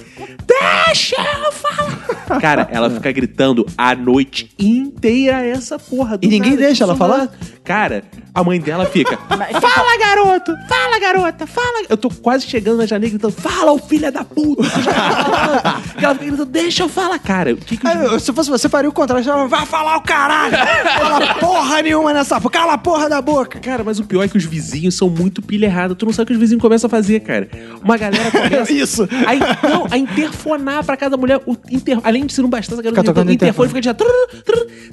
Deixa eu falar! Cara, ela fica gritando a noite inteira essa porra. do E ninguém nada, deixa ela falar? Cara, a mãe dela fica: Fala, garoto! Fala, garota! Fala! Eu tô quase chegando na janela gritando: Fala, ô filha da puta! já tá falando." E ela fica gritando: Deixa eu falar, cara. O que que eu- se fosse você, faria o contrário. Você Vai falar o caralho! Fala porra nenhuma nessa porra. Cala a porra da boca! Cara, mas o pior é que os vizinhos são muito pilha errada. Tu não sabe o que os vizinhos começam a fazer, cara. Uma galera começa. Isso. A, in- não, a interfonar pra cada mulher. O inter- além de ser um bastante, a Fica galera tocando o interfone fica trrr.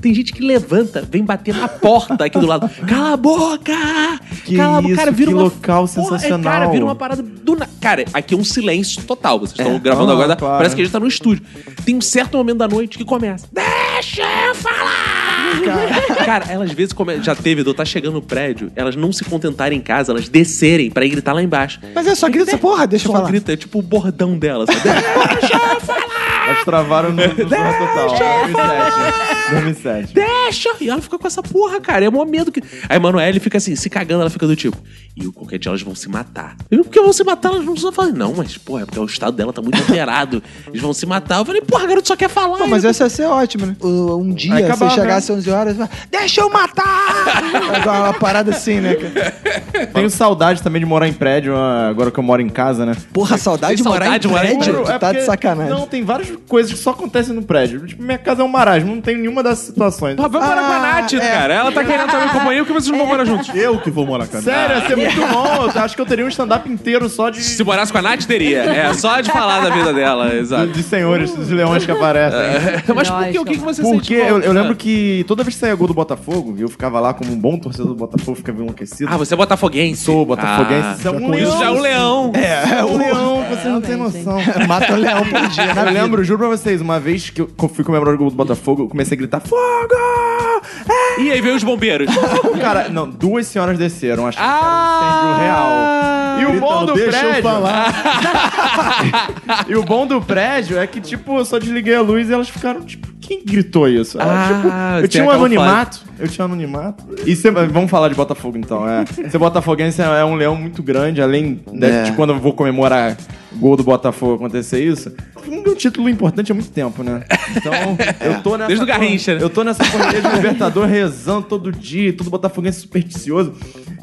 Tem gente que levanta, vem bater na porta aqui do lado. Cala a boca! Que Cala a boca! isso, Cara, vira que uma. local Porra, é, sensacional. cara, vira uma parada do. na- Cara, aqui é um silêncio total. Vocês estão gravando Ah, agora, claro. parece que a gente tá no estúdio. Tem um certo momento da noite que começa. Deixa eu falar! Cara, elas às vezes come... já teve, Edu, tá chegando no prédio, elas não se contentarem em casa, elas descerem pra ir gritar lá embaixo. Mas é só grita essa porra, deixa eu Só falar. grita, é tipo o bordão dela, sabe? Deixa eu falar! Elas travaram no, no Total. 2007. 2007. Deixa! E ela fica com essa porra, cara. É o maior medo que. A Emanuele fica assim, se cagando, ela fica do tipo. E qualquer dia elas vão se matar. Eu, porque vão se matar, elas não precisam falar. Não, mas, porra, é porque o estado dela tá muito alterado. Eles vão se matar. Eu falei, porra, garoto só quer falar. Pô, mas essa ia ser ótimo, né? Um dia, se chegasse às 11 horas, deixa eu matar! Igual uma parada assim, né, cara? Tenho saudade também de morar em prédio, agora que eu moro em casa, né? Porra, saudade de morar saudade de em morar em prédio? Tu é tá de sacanagem. Não, tem várias coisas que só acontecem no prédio. Tipo, minha casa é um marasmo, não tem nenhuma dessas situações. Vai morar com a Ah, Nath, é. cara. Ela tá querendo também companhia porque vocês não vão morar juntos. Eu que vou morar com a Sério, ia ser muito bom. Eu acho que eu teria um stand-up inteiro só de, Se morasse com a Nath, teria. É, só de falar da vida dela, exato. de, de senhores, de leões que aparecem. Mas por que? O que, que você Porque sente eu, eu lembro que toda vez que saía gol do Botafogo, eu ficava lá como um bom torcedor do Botafogo, ficava enlouquecido. Ah, você é botafoguense. Sou botafoguense. Ah, é um com leão. isso já é um leão. É, É um o... leão, você não tem noção. Mata um leão por dia, Eu lembro, juro pra vocês, uma vez que eu fui comemorar o gol do Botafogo, eu comecei a gritar Fogo! E aí veio os bombeiros. É! Cara, não, duas senhoras desceram, acho que Ah! era um incêndio real. E o bom do Deixa prédio. eu falar. E o bom do prédio é que, tipo, eu só desliguei a luz e elas ficaram, tipo, quem gritou isso? Ela, Ah, tipo, eu tinha um aquela anonimato. Eu tinha um anonimato. E cê- vamos falar de Botafogo então. É. Ser botafoguense é um leão muito grande, além de, É. de quando eu vou comemorar gol do Botafogo acontecer isso. Um título importante há muito tempo, né? Então, eu tô nessa. Desde o Garrincha, né? Eu tô nessa correria de Libertador rezando todo dia, todo botafoguense supersticioso.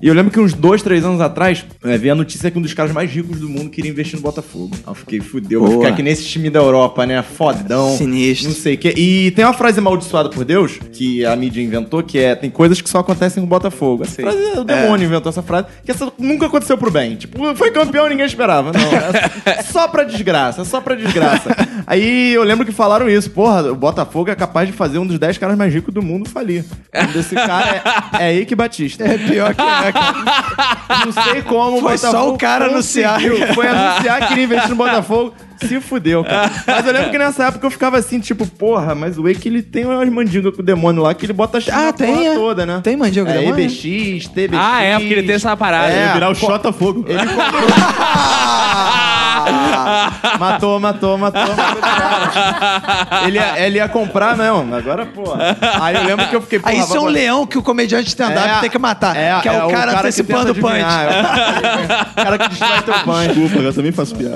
E eu lembro que uns dois, três anos atrás, é, veio a notícia que um dos caras mais ricos do mundo queria investir no Botafogo. Aí eu fiquei, fudeu, vou Boa. ficar aqui nesse time da Europa, né? Fodão. Sinistro. Não sei o quê. E tem uma frase amaldiçoada por Deus, que a mídia inventou, que é: tem coisas que só acontecem com o Botafogo. Essa frase, o demônio inventou essa frase, que essa nunca aconteceu pro bem. Tipo, foi campeão ninguém esperava. Não, é só pra desgraça, só pra desgraça. Aí eu lembro que falaram isso: porra, o Botafogo é capaz de fazer um dos 10 caras mais ricos do mundo falir. Nome desse cara é, é Eike Batista. É pior que é, cara. Não sei como Foi o só Botafogo o cara anunciar. Foi anunciar que queria investir no Botafogo. Se fudeu, cara. Mas eu lembro que nessa época eu ficava assim, tipo, porra, mas o Wake ele tem umas mandigas com o demônio lá que ele bota a chave Ah, na tem, porra é. toda, né? Tem mandiga com é, demônio? EBX, TBX. Ah, é, porque ele tem essa parada. É. Ele Virar o Xota Fogo. Ele comprou. matou, matou, matou, matou. o cara. Ele ia, ele ia comprar mesmo. Agora, pô. Aí eu lembro que eu fiquei. Aí isso é um leão que o comediante stand-up É, tem que matar. É, que é, o cara, que antecipando o punch. é o cara- o cara que destrói teu punch. Desculpa, eu também faço piada.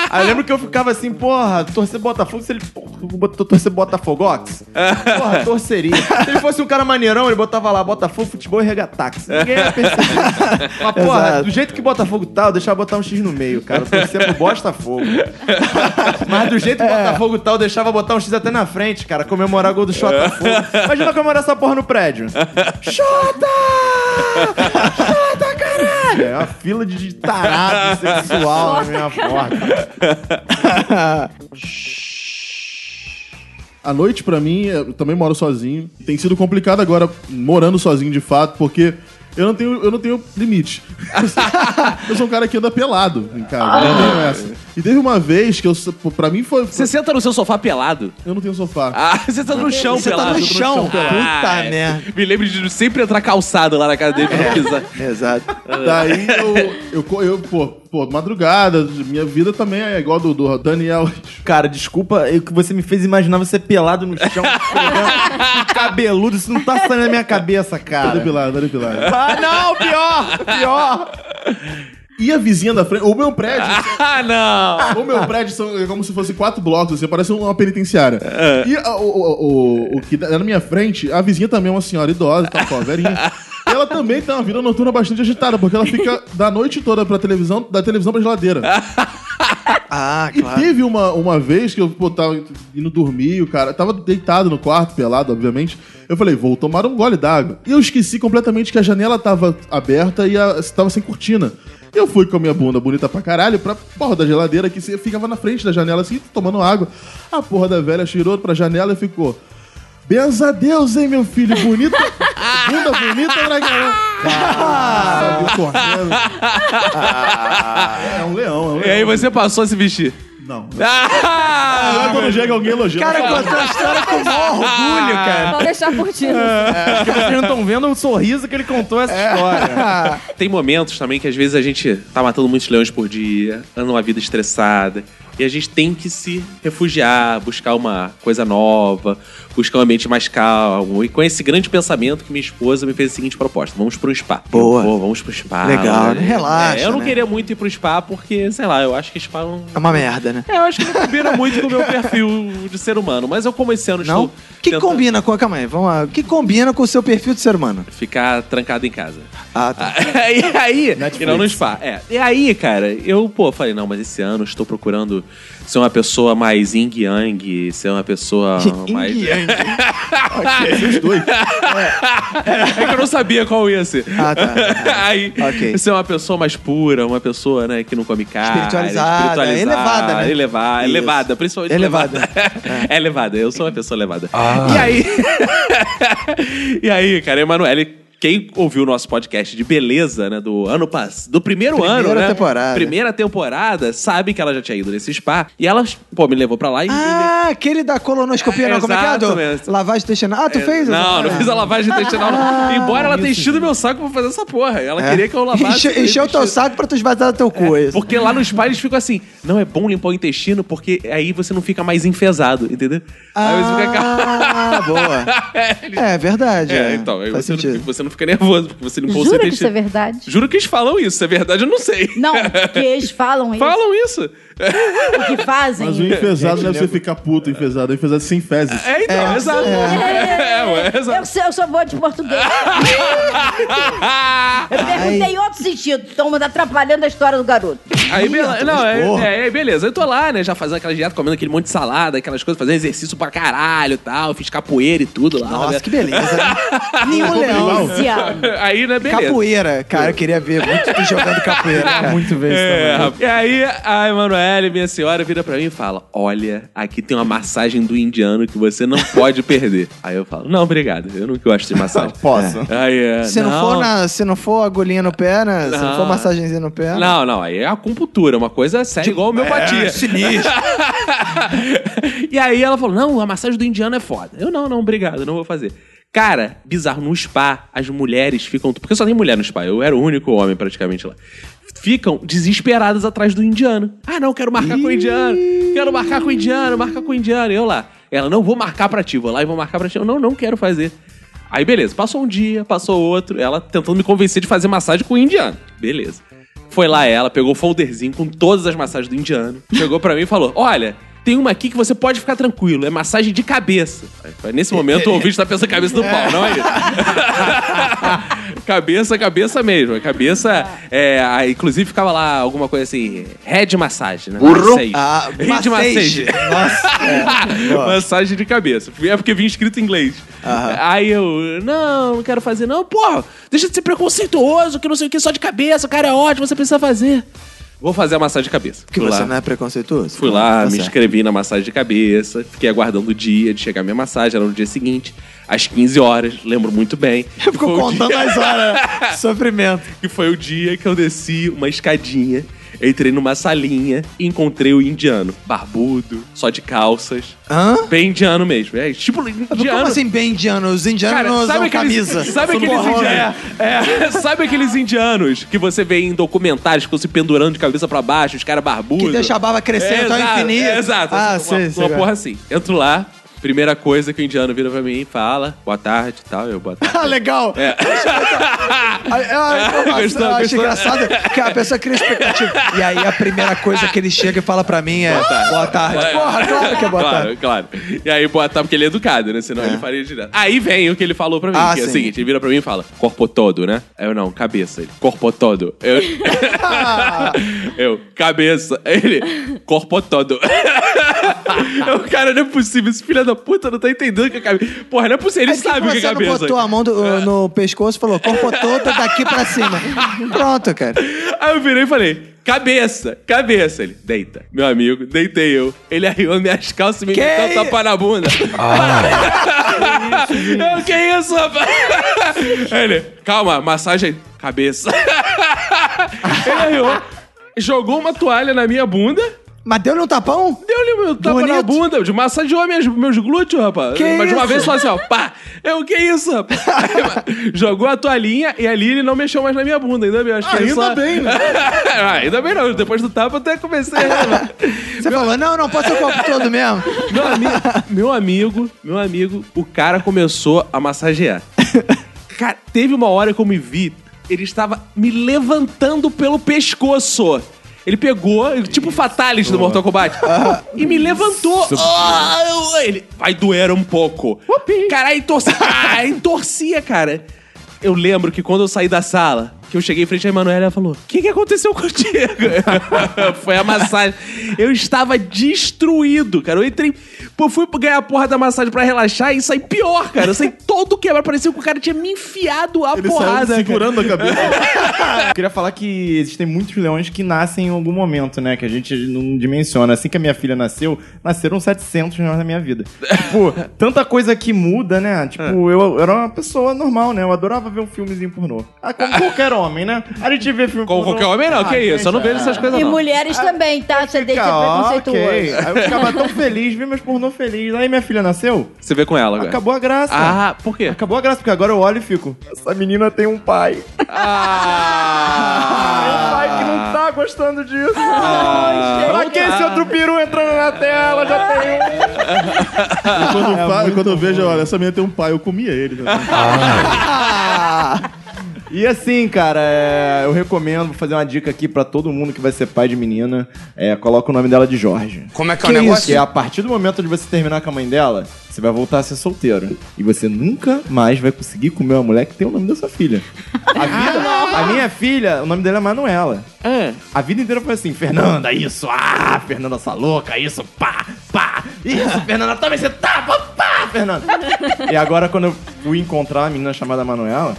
Aí eu lembro que eu ficava assim, porra, torcer Botafogo, se ele torcer Botafogox, porra, torceria. Se ele fosse um cara maneirão, ele botava lá Botafogo, futebol e regatax. Ninguém ia perceber. Mas, porra, Exato. do jeito que Botafogo tá, eu deixava botar um X no meio, cara. Eu torcia pro Botafogo. Mas do jeito que Botafogo tá, eu deixava botar um X até na frente, cara, comemorar o gol do Botafogo. Imagina comemorar essa porra no prédio. Xota! Xota, caralho! É uma fila de tarado sexual na minha porta. A noite, pra mim, eu também moro sozinho. Tem sido complicado agora, morando sozinho de fato, porque eu não tenho, eu não tenho limite. eu sou um cara que anda pelado em casa. Eu não tenho essa. E teve uma vez que eu, pra mim foi. Você senta no seu sofá pelado? Eu não tenho sofá. Ah, você tá no chão Você tá pelado. no chão, Ah, puta é. merda. Me lembro de sempre entrar calçado lá na casa dele pra não pisar. Exato. Daí eu, eu, eu, pô, pô, madrugada, minha vida também é igual do, do Daniel. Cara, desculpa, o que você me fez imaginar você pelado no chão, cabeludo, isso não tá saindo na minha cabeça, Tá cara. depilado, tá depilado. Ah, não, pior, pior. E a vizinha da frente, o meu prédio, Ah, não! o meu prédio são é como se fosse quatro blocos, assim, parece uma penitenciária. É. E a- o, o, o, o que tá na minha frente, a vizinha também é uma senhora idosa, tá, pô, velhinha. E ela também tem uma vida noturna bastante agitada, porque ela fica da noite toda pra televisão, da televisão pra geladeira. Ah, E claro. teve uma, uma vez que eu pô, tava indo dormir, o cara tava deitado no quarto, pelado, obviamente. Eu falei, vou tomar um gole d'água. E eu esqueci completamente que a janela tava aberta e a, tava sem cortina. Eu fui com a minha bunda bonita pra caralho pra porra da geladeira que ficava na frente da janela assim, tomando água. A porra da velha tirou pra janela e ficou. Benza a Deus, hein, meu filho? Bonita. Bunda bonita pra caralho. Ah, correndo. É um leão, é um leão. E aí você passou a se vestir. Não. Ah! Agora quando chega alguém elogia. Cara, contou a história com o maior orgulho, cara. Pode deixar curtindo. Porque vocês não estão vendo o sorriso que ele contou essa história. Tem momentos também que às vezes a gente tá matando muitos leões por dia, anda uma vida estressada. E a gente tem que se refugiar, buscar uma coisa nova, buscar um ambiente mais calmo. E com esse grande pensamento que minha esposa me fez a seguinte proposta: vamos pro spa. Boa. Eu, Pô, vamos pro spa. Legal, né? Relaxa, É, eu não né? queria muito ir pro spa porque, sei lá, eu acho que spa não. É uma merda, né? É, eu acho que não combina muito com o meu perfil de ser humano. Mas eu, como esse ano Não? Estou. que tentando combina com... Calma aí, vamos lá. O que combina com o seu perfil de ser humano? Ficar trancado em casa. Ah, tá. e aí, Netflix. e não no spa. É. E aí, cara, eu, pô, falei, não, mas esse ano estou procurando ser uma pessoa mais yin yang, ser uma pessoa mais. Os dois. É que eu não sabia qual ia ser. Ah, tá. aí, Ok. ser uma pessoa mais pura, uma pessoa, né, que não come carne. Espiritualizada, elevada, né? Elevada, Isso. elevada, principalmente Elevada. elevada. É elevada, eu sou uma pessoa elevada. E aí, e aí, cara, Emanuele, quem ouviu o nosso podcast de beleza, né, do ano passado, do primeiro Primeira ano, né? temporada. Primeira temporada, sabe que ela já tinha ido nesse spa. E ela, pô, me levou pra lá e... Ah, aquele da colonoscopia, não, como é que é? Do. Lavagem intestinal. Ah, tu fez? Não, não fiz a lavagem intestinal. não. Embora ela tenha enchido meu saco pra fazer essa porra. Ela É. queria que eu lavasse. Enche- Encheu teu saco pra tu esvaziar teu cu, é. Porque lá no spa eles ficam assim, não é bom limpar o intestino porque aí você não fica mais enfesado, entendeu? aí você fica... Ah, boa. É, verdade. É, então, aí Faz você não, sentido. fica, você não fica nervoso porque você limpou o seu Jura que isso é verdade? Juro que eles falam isso, se é verdade eu não sei. Não, que eles falam isso. Falam isso. O que fazem. Mas o enfesado deve ser ficar puto, enfesado. Enfesado sem fezes. É, então, É, exato. É, ué, exato. Eu, sei, eu sou boa de português. Eu perguntei em outro sentido. Estão atrapalhando a história do garoto. Aí, beleza. Não, é, é, é, beleza. Eu tô lá, né? Já fazendo aquela dieta, comendo aquele monte de salada, aquelas coisas, fazendo exercício pra caralho e tal. Fiz capoeira e tudo lá. Nossa, né? que beleza. Nenhum leão. Luciano. Aí, né, beleza. Capoeira, cara, eu queria ver muito tu jogando capoeira. cara. Muito isso É, também. e aí, a Emanuele, minha senhora, vira pra mim e fala: Olha, aqui tem uma massagem do indiano que você não pode perder. Aí eu falo: Não, obrigado, eu não gosto de massagem. Posso. Aí, é, Se não, for na, se não for agulhinha no pé, né? Se não Não. for massagenzinha no pé. Não, não, aí é acupuntura, uma coisa séria, igual a homeopatia. sinistro. e aí ela falou: não, a massagem do indiano é foda. Eu, não, não, obrigado, não vou fazer. Cara, bizarro, no spa, as mulheres ficam. Porque só tem mulher no spa, eu era o único homem praticamente lá. Ficam desesperadas atrás do indiano. Ah, não, quero marcar com o indiano. Quero marcar com o indiano, marcar com o indiano. Eu lá. Ela, não, vou marcar pra ti, vou lá e vou marcar pra ti. Eu, não, não quero fazer. Aí, beleza, passou um dia, passou outro, ela tentando me convencer de fazer massagem com o indiano. Beleza. Foi lá ela, pegou o folderzinho com todas as massagens do indiano, chegou pra mim e falou: Olha, tem uma aqui que você pode ficar tranquilo, é massagem de cabeça. Nesse momento o ouvinte tá pensando cabeça do pau, não é isso? cabeça, cabeça mesmo. Cabeça, é, inclusive ficava lá alguma coisa assim, head massagem, né? Massage. Ah, Head massage. massage. Nossa. É. Massagem de cabeça. É porque vinha escrito em inglês. Aí eu, não, não quero fazer, não. Pô, deixa de ser preconceituoso, que não sei o que, só de cabeça, o cara é ótimo, você precisa fazer. Vou fazer a massagem de cabeça. Porque Fui você lá. não é preconceituoso? Fui lá, Tá me certo. inscrevi na massagem de cabeça, fiquei aguardando o dia de chegar a minha massagem, era no dia seguinte, às 15 horas, lembro muito bem. Ficou contando dia- as horas. Sofrimento. que foi o dia que eu desci uma escadinha Entrei numa salinha e encontrei o indiano. Barbudo, só de calças. Hã? Bem indiano mesmo. É, tipo, indiano. Como assim bem indiano? Os indianos não usam camisa. Sabe aqueles indianos? É, sabe aqueles indianos que você vê em documentários que ficam se pendurando de cabeça pra baixo, os caras barbudos? Que deixa a barba crescendo ao exato, infinito. é, exato. Ah, uma, sei, Uma vai. porra assim. Entro lá, primeira coisa que o indiano vira pra mim e fala, boa tarde e tal, eu boa tarde. Ah, legal. É. Ah, eu Gostou, acho gostou? engraçado que a pessoa cria expectativa. E aí a primeira coisa que ele chega e fala pra mim é boa tarde. Porra, claro que é boa claro, tarde. claro. E aí, boa tarde, porque ele é educado, né? Senão ele faria direto. Aí vem o que ele falou pra mim, Ah, que é o seguinte, ele vira pra mim e fala, corpo todo, né? Eu, não, cabeça. Ele, corpo todo. Eu, eu cabeça. Ele, corpo todo. Eu, cara, não é possível, esse filho da puta não tá entendendo que é cabeça. Porra, não é possível, ele Aí, sabe o que é você não cabeça. botou a mão do- no pescoço e falou, corpo todo daqui pra cima. Pronto, cara. Aí eu virei e falei, cabeça, cabeça. Ele, deita. Meu amigo, deitei eu. Ele arriou minhas calças e me meteu um tapa na bunda. eu, que isso, rapaz? Ele, calma, massagem, cabeça. Ele arriou, jogou uma toalha na minha bunda. Mas deu-lhe um tapão? Deu-lhe um tapa Bonito. na bunda, de massageou meus, meus glúteos, rapaz. Que Mas de uma vez só assim, ó, pá. Eu, que isso, rapaz? Jogou a toalhinha e ali ele não mexeu mais na minha bunda, ainda bem. Acho que Ah, ainda só... bem, né? Ah, ainda bem não, depois do tapa eu até comecei a... Você falou, não, não pode ser o corpo todo mesmo. meu, ami- meu amigo, meu amigo, o cara começou a massagear. Cara, teve uma hora que eu me vi, ele estava me levantando pelo pescoço. Ele pegou, tipo o Fatalis do Mortal Kombat, e me levantou. Ah, eu- ele, vai doer um pouco. Caralho, torcia, ah, entorcia, cara. Eu lembro que quando eu saí da sala, que eu cheguei em frente à Emanuela, ela falou: O que, que aconteceu contigo? Foi a massagem. Eu estava destruído, cara. Eu entrei. Pô, fui ganhar a porra da massagem pra relaxar e saí pior, cara. Eu saí todo quebrado. Parecia que o cara tinha me enfiado a Ele porrada. saiu cara. segurando a cabeça. Eu queria falar que existem muitos leões que nascem em algum momento, né? Que a gente não dimensiona. Assim que a minha filha nasceu, nasceram 700 leões na minha vida. tipo, tanta coisa que muda, né? Tipo, eu, eu era uma pessoa normal, né? Eu adorava ver um filmezinho pornô. Ah, como qualquer homem, né? A gente vê filme Como pornô. qualquer homem, não. Ah, que isso? Eu não vejo essas coisas, E não. mulheres também, tá? Você deixa Ah, preconceituoso. ok. Aí eu ficava tão feliz, vi meus pornô feliz. Aí minha filha nasceu, Você vê com ela agora. acabou a graça. Ah, por quê? Acabou a graça, porque agora eu olho e fico. Essa menina tem um pai. Ah! Um pai que não tá gostando disso. Ah. pra que esse outro peru entrando na tela? Já tem um. E quando, fa- quando eu vejo, olha, essa menina tem um pai, eu comia ele. né? E assim, cara, é, eu recomendo, vou fazer uma dica aqui pra todo mundo que vai ser pai de menina. É, coloca o nome dela de Jorge. Como é que é o negócio? Porque a partir do momento de você terminar com a mãe dela, você vai voltar a ser solteiro. E você nunca mais vai conseguir comer uma mulher que tem o nome da sua filha. A, vida- a minha filha, o nome dela é Manuela. É. A vida inteira foi assim, Fernanda, isso, ah, Fernanda, essa louca, isso, pá, pá, isso, Fernanda, toma esse tapa, pá, Fernanda. e agora, quando eu fui encontrar uma menina chamada Manuela,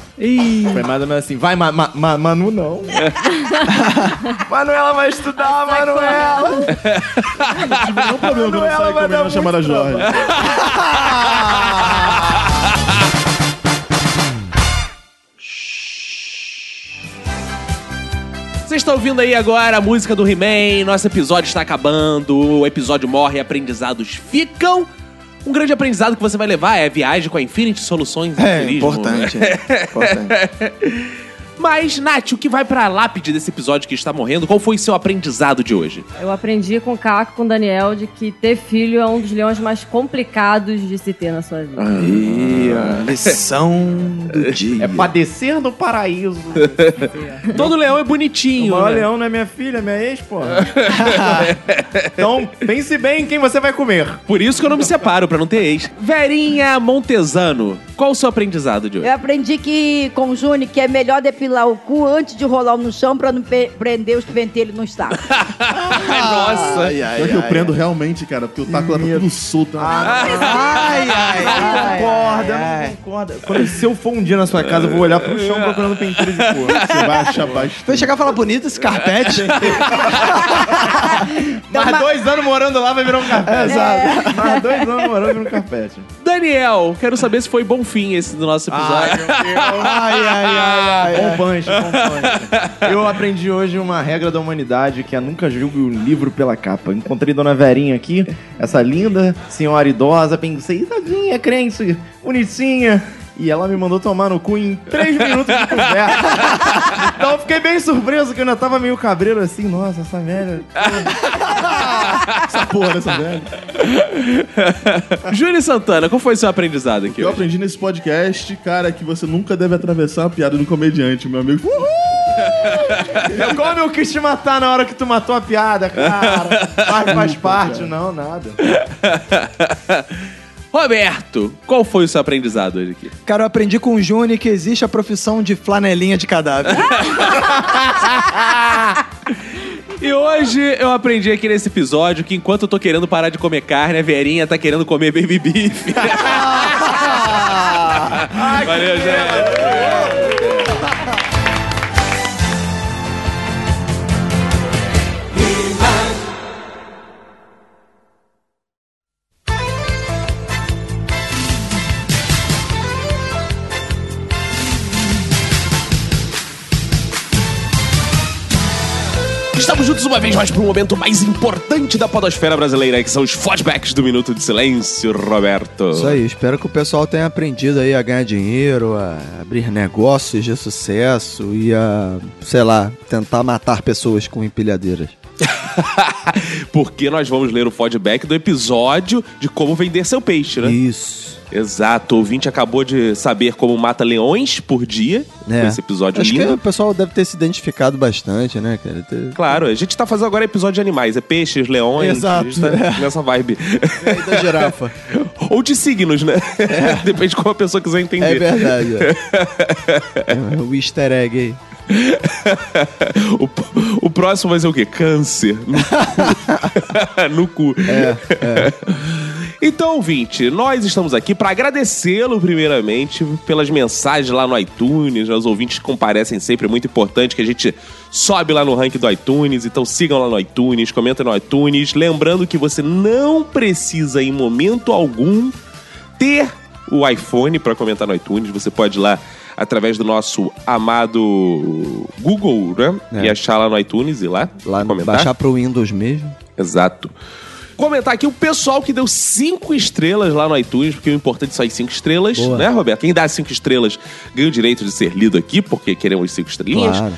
foi mais ou menos assim, vai, ma, ma- ma- Manu não. Manuela vai estudar, Manuela. Não tem problema Manuela vai a dar menina muito chamada Jorge. Vocês estão ouvindo aí agora a música do He-Man, nosso episódio está acabando, o episódio morre, aprendizados ficam. Um grande aprendizado que você vai levar é a viagem com a Infinity Soluções É, Turismo. importante. é, importante. Mas, Nath, o que vai pra lápide desse episódio que está morrendo? Qual foi seu aprendizado de hoje? Eu aprendi com o Caco, com o Daniel, de que ter filho é um dos leões mais complicados de se ter na sua vida. Aí, ó, lição do dia. É padecer no paraíso. Todo leão é O bonitinho. maior né? leão não é minha filha, é minha ex, pô. então, pense bem em quem você vai comer. Por isso que eu não me separo, pra não ter ex. Verinha Montesano, qual o seu aprendizado de hoje? Eu aprendi que com o Júnior que é melhor depilar o cu antes de rolar no chão pra não prender os pentelhos no saco. Nossa! Ai, ai, Pior que eu ai, prendo realmente, cara, porque o taco lá tá tudo solto. Ai, ai, ai. concorda, ai. não concorda. Quando, se eu for um dia na sua casa, eu vou olhar pro chão procurando pentelho de cor. Você vai achar bastante. Vai chegar e falar bonito esse carpete. Mais dois anos morando lá vai virar um carpete. Exato. Mais dois anos morando vai virar um carpete. Daniel, quero saber se foi bom fim esse do nosso episódio. Ai, ai, ai, ai, ai. punch, Eu aprendi hoje uma regra da humanidade que é nunca julgue o livro pela capa. Encontrei Dona Verinha aqui, essa linda senhora idosa, pensei, tadinha, crente, bonitinha. E ela me mandou tomar no cu em três minutos de conversa. então eu fiquei bem surpreso que eu ainda tava meio cabreiro assim. Nossa, essa velha. Essa porra dessa velha. Júnior Santana, qual foi o seu aprendizado aqui Eu hoje? aprendi nesse podcast, cara, que você nunca deve atravessar uma piada um comediante, meu amigo. Como eu quis te matar na hora que tu matou a piada, cara? Faz, faz parte, não, nada. Roberto, qual foi o seu aprendizado hoje aqui? Cara, eu aprendi com o Juni que existe a profissão de flanelinha de cadáver. E hoje eu aprendi aqui nesse episódio que enquanto eu tô querendo parar de comer carne, a Verinha tá querendo comer baby beef. Valeu, gente. Estamos juntos uma vez mais para o momento mais importante da podosfera brasileira, que são os fodbacks do Minuto de Silêncio, Roberto. Isso aí, espero que o pessoal tenha aprendido aí a ganhar dinheiro, a abrir negócios de sucesso e a, sei lá, tentar matar pessoas com empilhadeiras. Porque nós vamos ler o feedback do episódio de como vender seu peixe, né? Isso. Exato, o ouvinte acabou de saber como mata leões por dia, É. com esse episódio Acho que lindo. o pessoal deve ter se identificado bastante, né, cara? Ter- Claro, a gente tá fazendo agora episódio de animais, é peixes, leões, Exato, a gente tá é. nessa vibe. E da girafa. Ou de signos, né? Depende de como a pessoa quiser É entender. verdade. é. o easter egg aí. o, o próximo vai ser o quê? Câncer. No cu. no cu. É, Então, ouvinte, nós estamos aqui para agradecê-lo, primeiramente, pelas mensagens lá no iTunes. Os ouvintes comparecem sempre, é muito importante que a gente sobe lá no ranking do iTunes. Então, sigam lá no iTunes, comentem no iTunes. Lembrando que você não precisa, em momento algum, ter o iPhone para comentar no iTunes. Você pode ir lá através do nosso amado Google, né? É. E achar lá no iTunes e lá, Lá comentar. baixar pro Windows mesmo. Exato. Comentar aqui o pessoal que deu cinco estrelas lá no iTunes, porque o importante são as cinco estrelas, Boa. né, Roberto? Quem dá cinco estrelas ganha o direito de ser lido aqui, porque queremos cinco estrelinhas. Claro.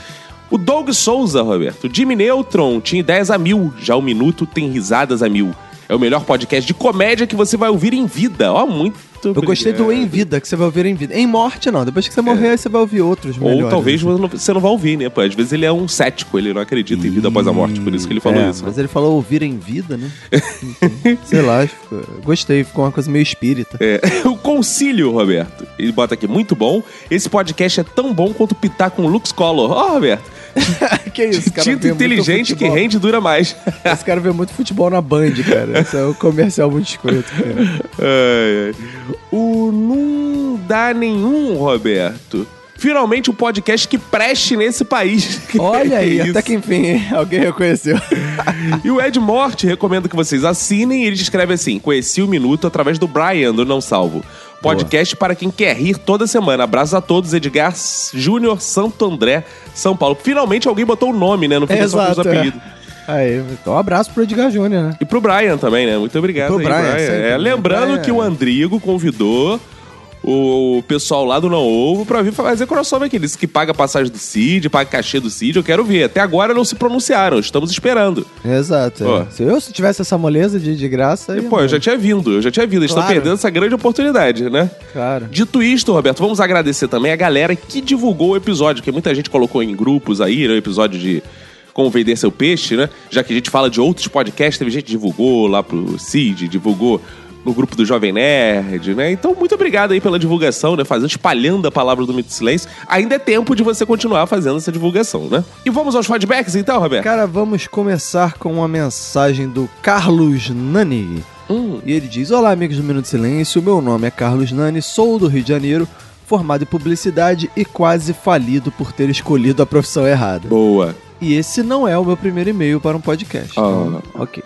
O Doug Souza, Roberto. O Jimmy Neutron tinha ideias a mil, já o Minuto tem risadas a mil. É o melhor podcast de comédia que você vai ouvir em vida. Ó, muito Eu gostei do obrigado. Em Vida, que você vai ouvir em vida. Em Morte, não. Depois que você morrer, aí você vai ouvir outros Ou melhores, talvez assim. você não- vai ouvir, né? Pô, às vezes ele é um cético, ele não acredita em vida após a morte, por isso que ele falou É, isso. né? Mas ele falou ouvir em vida, né? Sei lá, ficou- gostei, ficou uma coisa meio espírita. É, o Concílio, Roberto. Ele bota aqui, muito bom. Esse podcast é tão bom quanto pitar com Lux Color. Ó, Roberto. que isso, cara? Tinta inteligente que rende e dura mais. Esse cara vê muito futebol na Band, cara. Esse é um comercial muito escroto, cara. Ai, ai. O Não Dá Nenhum, Roberto. Finalmente um podcast que preste nesse país. Olha aí, até que enfim, alguém reconheceu. E o Ed Morte recomenda que vocês assinem. Ele escreve assim: Conheci o Minuto através do Brian, do Não Salvo. Podcast para quem quer rir toda semana. Abraço a todos, Edgar Júnior Santo André, São Paulo. Finalmente alguém botou o nome, né? Não fica só com os Exato, é. apelidos. Aí, então um abraço pro Edgar Júnior, né? E pro Brian também, né? Muito obrigado Pro aí, Brian, Brian. É, né? lembrando Brian- que o Andrigo convidou o pessoal lá do Não Ovo pra vir fazer crossover aqui. Ele disse que paga passagem do Cid, paga cachê do Cid. Eu quero ver. Até agora não se pronunciaram. Estamos esperando. Exato. é. Se eu se tivesse essa moleza de, de graça. E, pô, eu já tinha vindo. Eu já tinha vindo. Eles estão Claro. perdendo essa grande oportunidade, né? Claro. Dito isto, Roberto, vamos agradecer também a galera que divulgou o episódio, porque muita gente colocou em grupos aí, né, o episódio de como vender seu peixe, né? Já que a gente fala de outros podcasts, teve gente que divulgou lá pro Cid, divulgou no grupo do Jovem Nerd, né? Então, muito obrigado aí pela divulgação, né? Fazendo, espalhando a palavra do Mito Silêncio. Ainda é tempo de você continuar fazendo essa divulgação, né? E vamos aos feedbacks então, Roberto? Cara, vamos começar com uma mensagem do Carlos Nani. Hum, E ele diz: Olá, amigos do Minuto Silêncio. Meu nome é Carlos Nani, sou do Rio de Janeiro, formado em publicidade e quase falido por ter escolhido a profissão errada. boa. E esse não é o meu primeiro e-mail para um podcast. Então, Ah. ok.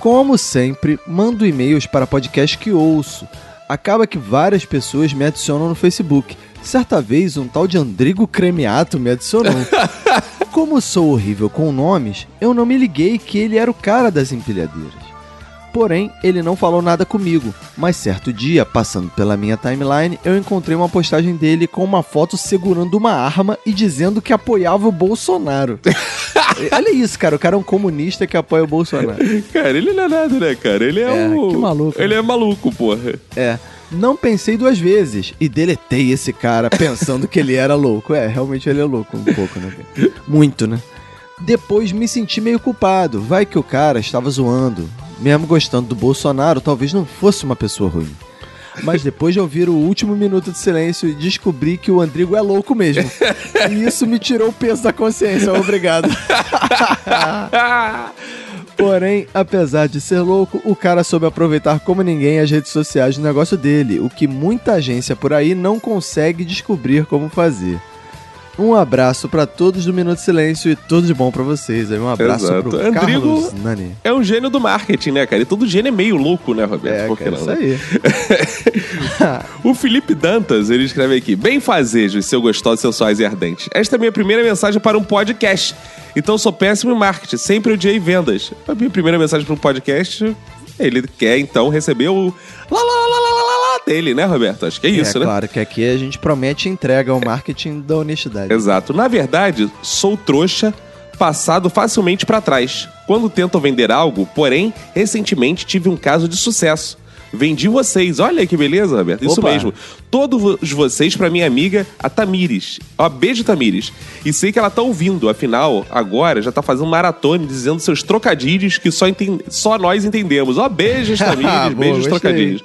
Como sempre, mando e-mails para podcast que ouço. acaba que várias pessoas me adicionam no Facebook. Certa vez, um tal de Andrigo Cremiato me adicionou. Como sou horrível com nomes, eu não me liguei que ele era o cara das empilhadeiras. Porém, ele não falou nada comigo, mas certo dia, passando pela minha timeline, eu encontrei uma postagem dele com uma foto segurando uma arma e dizendo que apoiava o Bolsonaro. Olha isso, cara, o cara é um comunista que apoia o Bolsonaro. Cara, ele não é nada, né, cara? Ele é, É, um. que maluco, Ele né? é maluco, porra. É. Não pensei duas vezes e deletei esse cara pensando que ele era louco. É, realmente ele é louco um pouco, né? Muito, né? Depois me senti meio culpado. Vai que o cara estava zoando. Mesmo gostando do Bolsonaro, talvez não fosse uma pessoa ruim. Mas depois de ouvir o último minuto de silêncio, descobri que o Andrigo é louco mesmo. E isso me tirou o peso da consciência. Obrigado. Porém, apesar de ser louco, o cara soube aproveitar como ninguém as redes sociais do negócio dele, o que muita agência por aí não consegue descobrir como fazer. Um abraço pra todos do Minuto de Silêncio e tudo de bom pra vocês. Um abraço Exato. pro Andrigo- Carlos Nani. É um gênio do marketing, né, cara? E todo gênio é meio louco, né, Roberto? É, Por que cara, não, isso né? aí. O Felipe Dantas, ele escreve aqui: Bem fazejos, seu gostoso, sensuais e ardentes. Esta é a minha primeira mensagem para um podcast. Então sou péssimo em marketing, sempre odiei vendas. A minha primeira mensagem para um podcast, ele quer então receber o lá, lá, lá, lá, lá dele, né, Roberto? Acho que é isso, é né? claro que aqui a gente promete e entrega o marketing da honestidade. Exato. Na verdade, sou trouxa passado facilmente para trás. Quando tento vender algo, porém, recentemente tive um caso de sucesso. Vendi vocês. Olha que beleza, Roberto. Isso Opa. mesmo. Todos vocês para minha amiga, a Tamires. Ó, beijo, Tamires. E sei que ela tá ouvindo. Afinal, agora já tá fazendo maratona dizendo seus trocadilhos que só, enten- só nós entendemos. Ó, beijos, Tamires. Boa, beijos, gostei.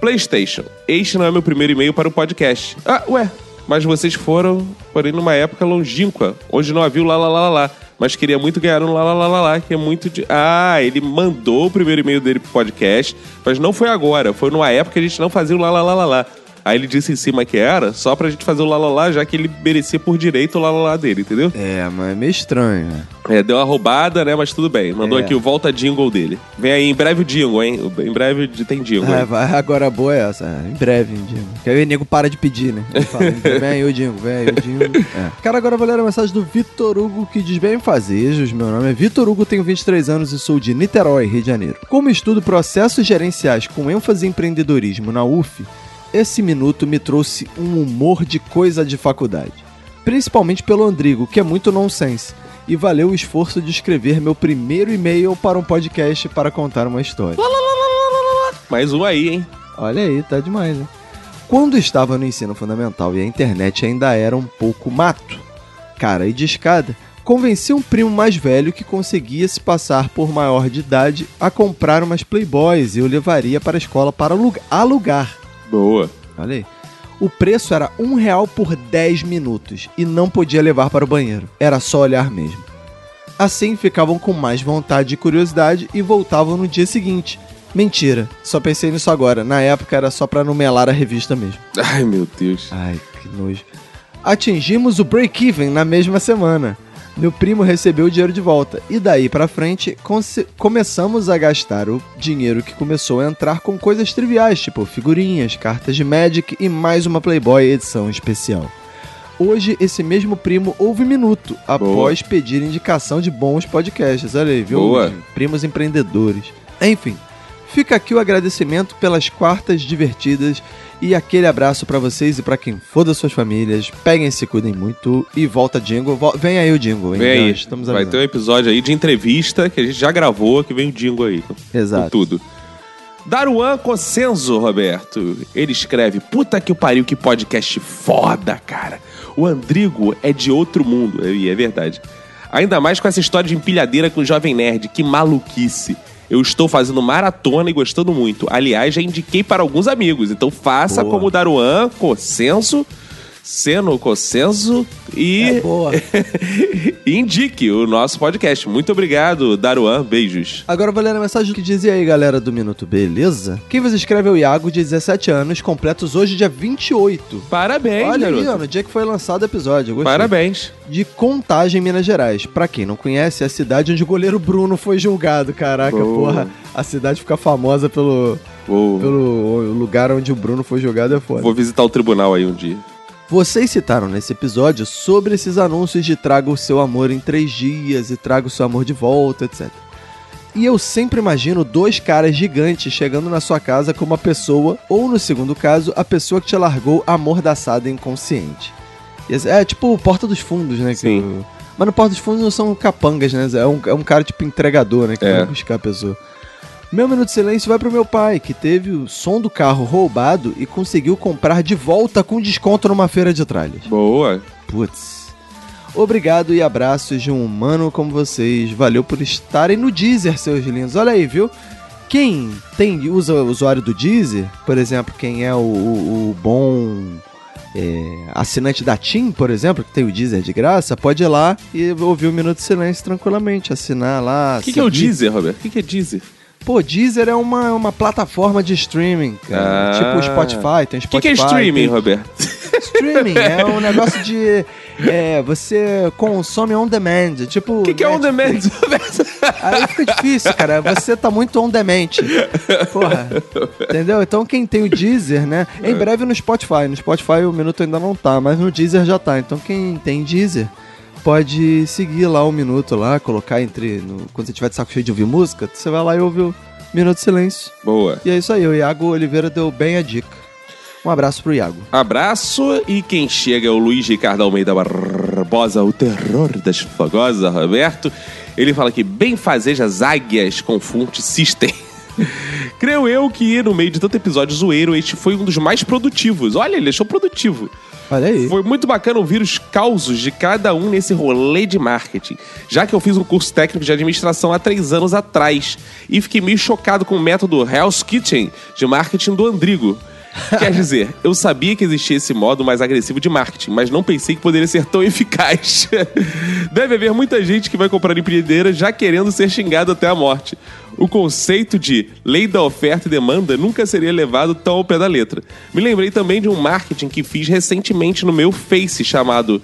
PlayStation. Este não é meu primeiro e-mail para o podcast. Ah, ué. Mas vocês foram, porém, numa época longínqua, onde não havia o lá, lá, lá, lá. Mas queria muito ganhar um lá, lá, lá, lá, lá, que é muito de... Ah, ele mandou o primeiro e-mail dele pro podcast, mas não foi agora. Foi numa época que a gente não fazia o lá, lá, lá, lá, lá. Aí ele disse em cima que era, só pra gente fazer o lá, lá, lá, já que ele merecia por direito o lá, lá, lá dele, entendeu? É, mas é meio estranho, né? É, deu uma roubada, né? Mas tudo bem. Mandou É. aqui o volta jingle dele. Vem aí, em breve o jingle, hein? Em breve tem jingle. É, vai, agora boa é essa. é, Em breve, Dingo. Que aí o nego para de pedir, né? Fala, vem aí o Dingo, vem aí o Dingo. É. Cara, agora eu vou ler a mensagem do Vitor Hugo, que diz bem fazejos. Meu nome é Vitor Hugo, tenho 23 anos e sou de Niterói, Rio de Janeiro. Como estudo processos gerenciais com ênfase em empreendedorismo na UF, esse minuto me trouxe um humor de coisa de faculdade. Principalmente pelo Andrigo, que é muito nonsense. E valeu o esforço de escrever meu primeiro e-mail para um podcast para contar uma história. Mais um aí, hein? Olha aí, tá demais, né? Quando estava no ensino fundamental e a internet ainda era um pouco mato, cara e de escada, convenci um primo mais velho que conseguia se passar por maior de idade a comprar umas Playboys e eu levaria para a escola para alugar. Boa. Aí. O preço era um real por 10 minutos e não podia levar para o banheiro. Era só olhar mesmo. Assim ficavam com mais vontade e curiosidade e voltavam no dia seguinte. Mentira, só pensei nisso agora. Na época era só pra numelar a revista mesmo. Ai, meu Deus. Ai, que nojo. Atingimos o break-even na mesma semana. Meu primo recebeu o dinheiro de volta. E daí pra frente, começamos a gastar o dinheiro que começou a entrar com coisas triviais, tipo figurinhas, cartas de Magic e mais uma Playboy edição especial. Hoje, esse mesmo primo ouve minuto após pedir indicação de bons podcasts. Olha aí, viu? Boa. Primos empreendedores. Enfim, fica aqui o agradecimento pelas quartas divertidas e aquele abraço pra vocês e pra quem for das suas famílias. Peguem, se cuidem muito e volta jingle. Vol- Vem aí o jingle, hein? Vem aí. Estamos Vai avisando. ter um episódio aí de entrevista que a gente já gravou, que vem o Dingo aí. Exato. Com tudo. Daruan Cossenzo, Roberto. Ele escreve: Puta que o pariu, que podcast foda, cara. O Andrigo é de outro mundo. E é verdade. Ainda mais com essa história de empilhadeira com o Jovem Nerd. Que maluquice. Eu estou fazendo maratona e gostando muito. Aliás, já indiquei para alguns amigos. Então faça Boa. como o Daruan Cossenso, Seno Cossenso e É boa. indique o nosso podcast. Muito obrigado, Daruan. Beijos. Agora eu vou ler a mensagem que dizia aí, galera do Minuto, beleza? Quem vos escreve é o Iago, de 17 anos, completos hoje, dia 28. Parabéns, Olha aí, garoto. ó, no dia que foi lançado o episódio. gostei. Parabéns. De Contagem, Minas Gerais. Pra quem não conhece, é a cidade onde o goleiro Bruno foi julgado. Caraca, Boa. porra. A cidade fica famosa pelo, Vou, pelo lugar onde o Bruno foi jogado é foda. vou visitar o tribunal aí um dia. Vocês citaram nesse episódio sobre esses anúncios de traga o seu amor em três dias e traga o seu amor de volta, etc. E eu sempre imagino dois caras gigantes chegando na sua casa com uma pessoa, ou no segundo caso, a pessoa que te largou amordaçada e inconsciente. Esse- É tipo Porta dos Fundos, né? Sim. Mas no Porta dos Fundos não são capangas, né? É um, é um cara tipo entregador, né? Que É. vai buscar a pessoa. Meu minuto de silêncio vai pro meu pai, que teve o som do carro roubado e conseguiu comprar de volta com desconto numa feira de tralhas. Boa. Putz. Obrigado e abraços de um humano como vocês. Valeu por estarem no Deezer, seus lindos. Olha aí, viu? Quem tem usa o usuário do Deezer, por exemplo, quem é o, o- o bom é, assinante da TIM, por exemplo, que tem o Deezer de graça, pode ir lá e ouvir o Minuto de Silêncio tranquilamente, assinar lá. O que, que é o. Deezer, Roberto? O que, que é Deezer? Pô, Deezer é uma, uma plataforma de streaming, cara. Ah. Tipo o Spotify, tem O Spotify. que, que é streaming, tem- Roberto? Streaming é um negócio de. É, você consome on demand. Tipo. O que, que é on demand, Roberto? Aí fica difícil, cara. Você tá muito on demand. Porra. Entendeu? Então quem tem o Deezer, né? Em breve no Spotify. No Spotify o minuto ainda não tá, mas no Deezer já tá. Então quem tem Deezer pode seguir lá o minuto lá, colocar entre. no- quando você tiver de saco cheio de ouvir música, você vai lá e ouve o Minuto de Silêncio. Boa. E é isso aí, o Iago Oliveira deu bem a dica. Um abraço pro Iago. Abraço e quem chega é o Luiz Ricardo Almeida Barbosa, o terror das fogosas, Roberto. Ele fala que bem fazejas águias com fonte system. Creio eu que no meio de tanto episódio zoeiro, este foi um dos mais produtivos. Olha, ele achou produtivo. Olha aí. Foi muito bacana ouvir os causos de cada um nesse rolê de marketing, já que eu fiz um curso técnico de administração há três anos atrás e fiquei meio chocado com o método Hell's Kitchen de marketing do Andrigo. Quer dizer, eu sabia que existia esse modo mais agressivo de marketing, mas não pensei que poderia ser tão eficaz. Deve haver muita gente que vai comprar empreendedoras já querendo ser xingado até a morte. O conceito de lei da oferta e demanda nunca seria levado tão ao pé da letra. Me lembrei também de um marketing que fiz recentemente no meu Face chamado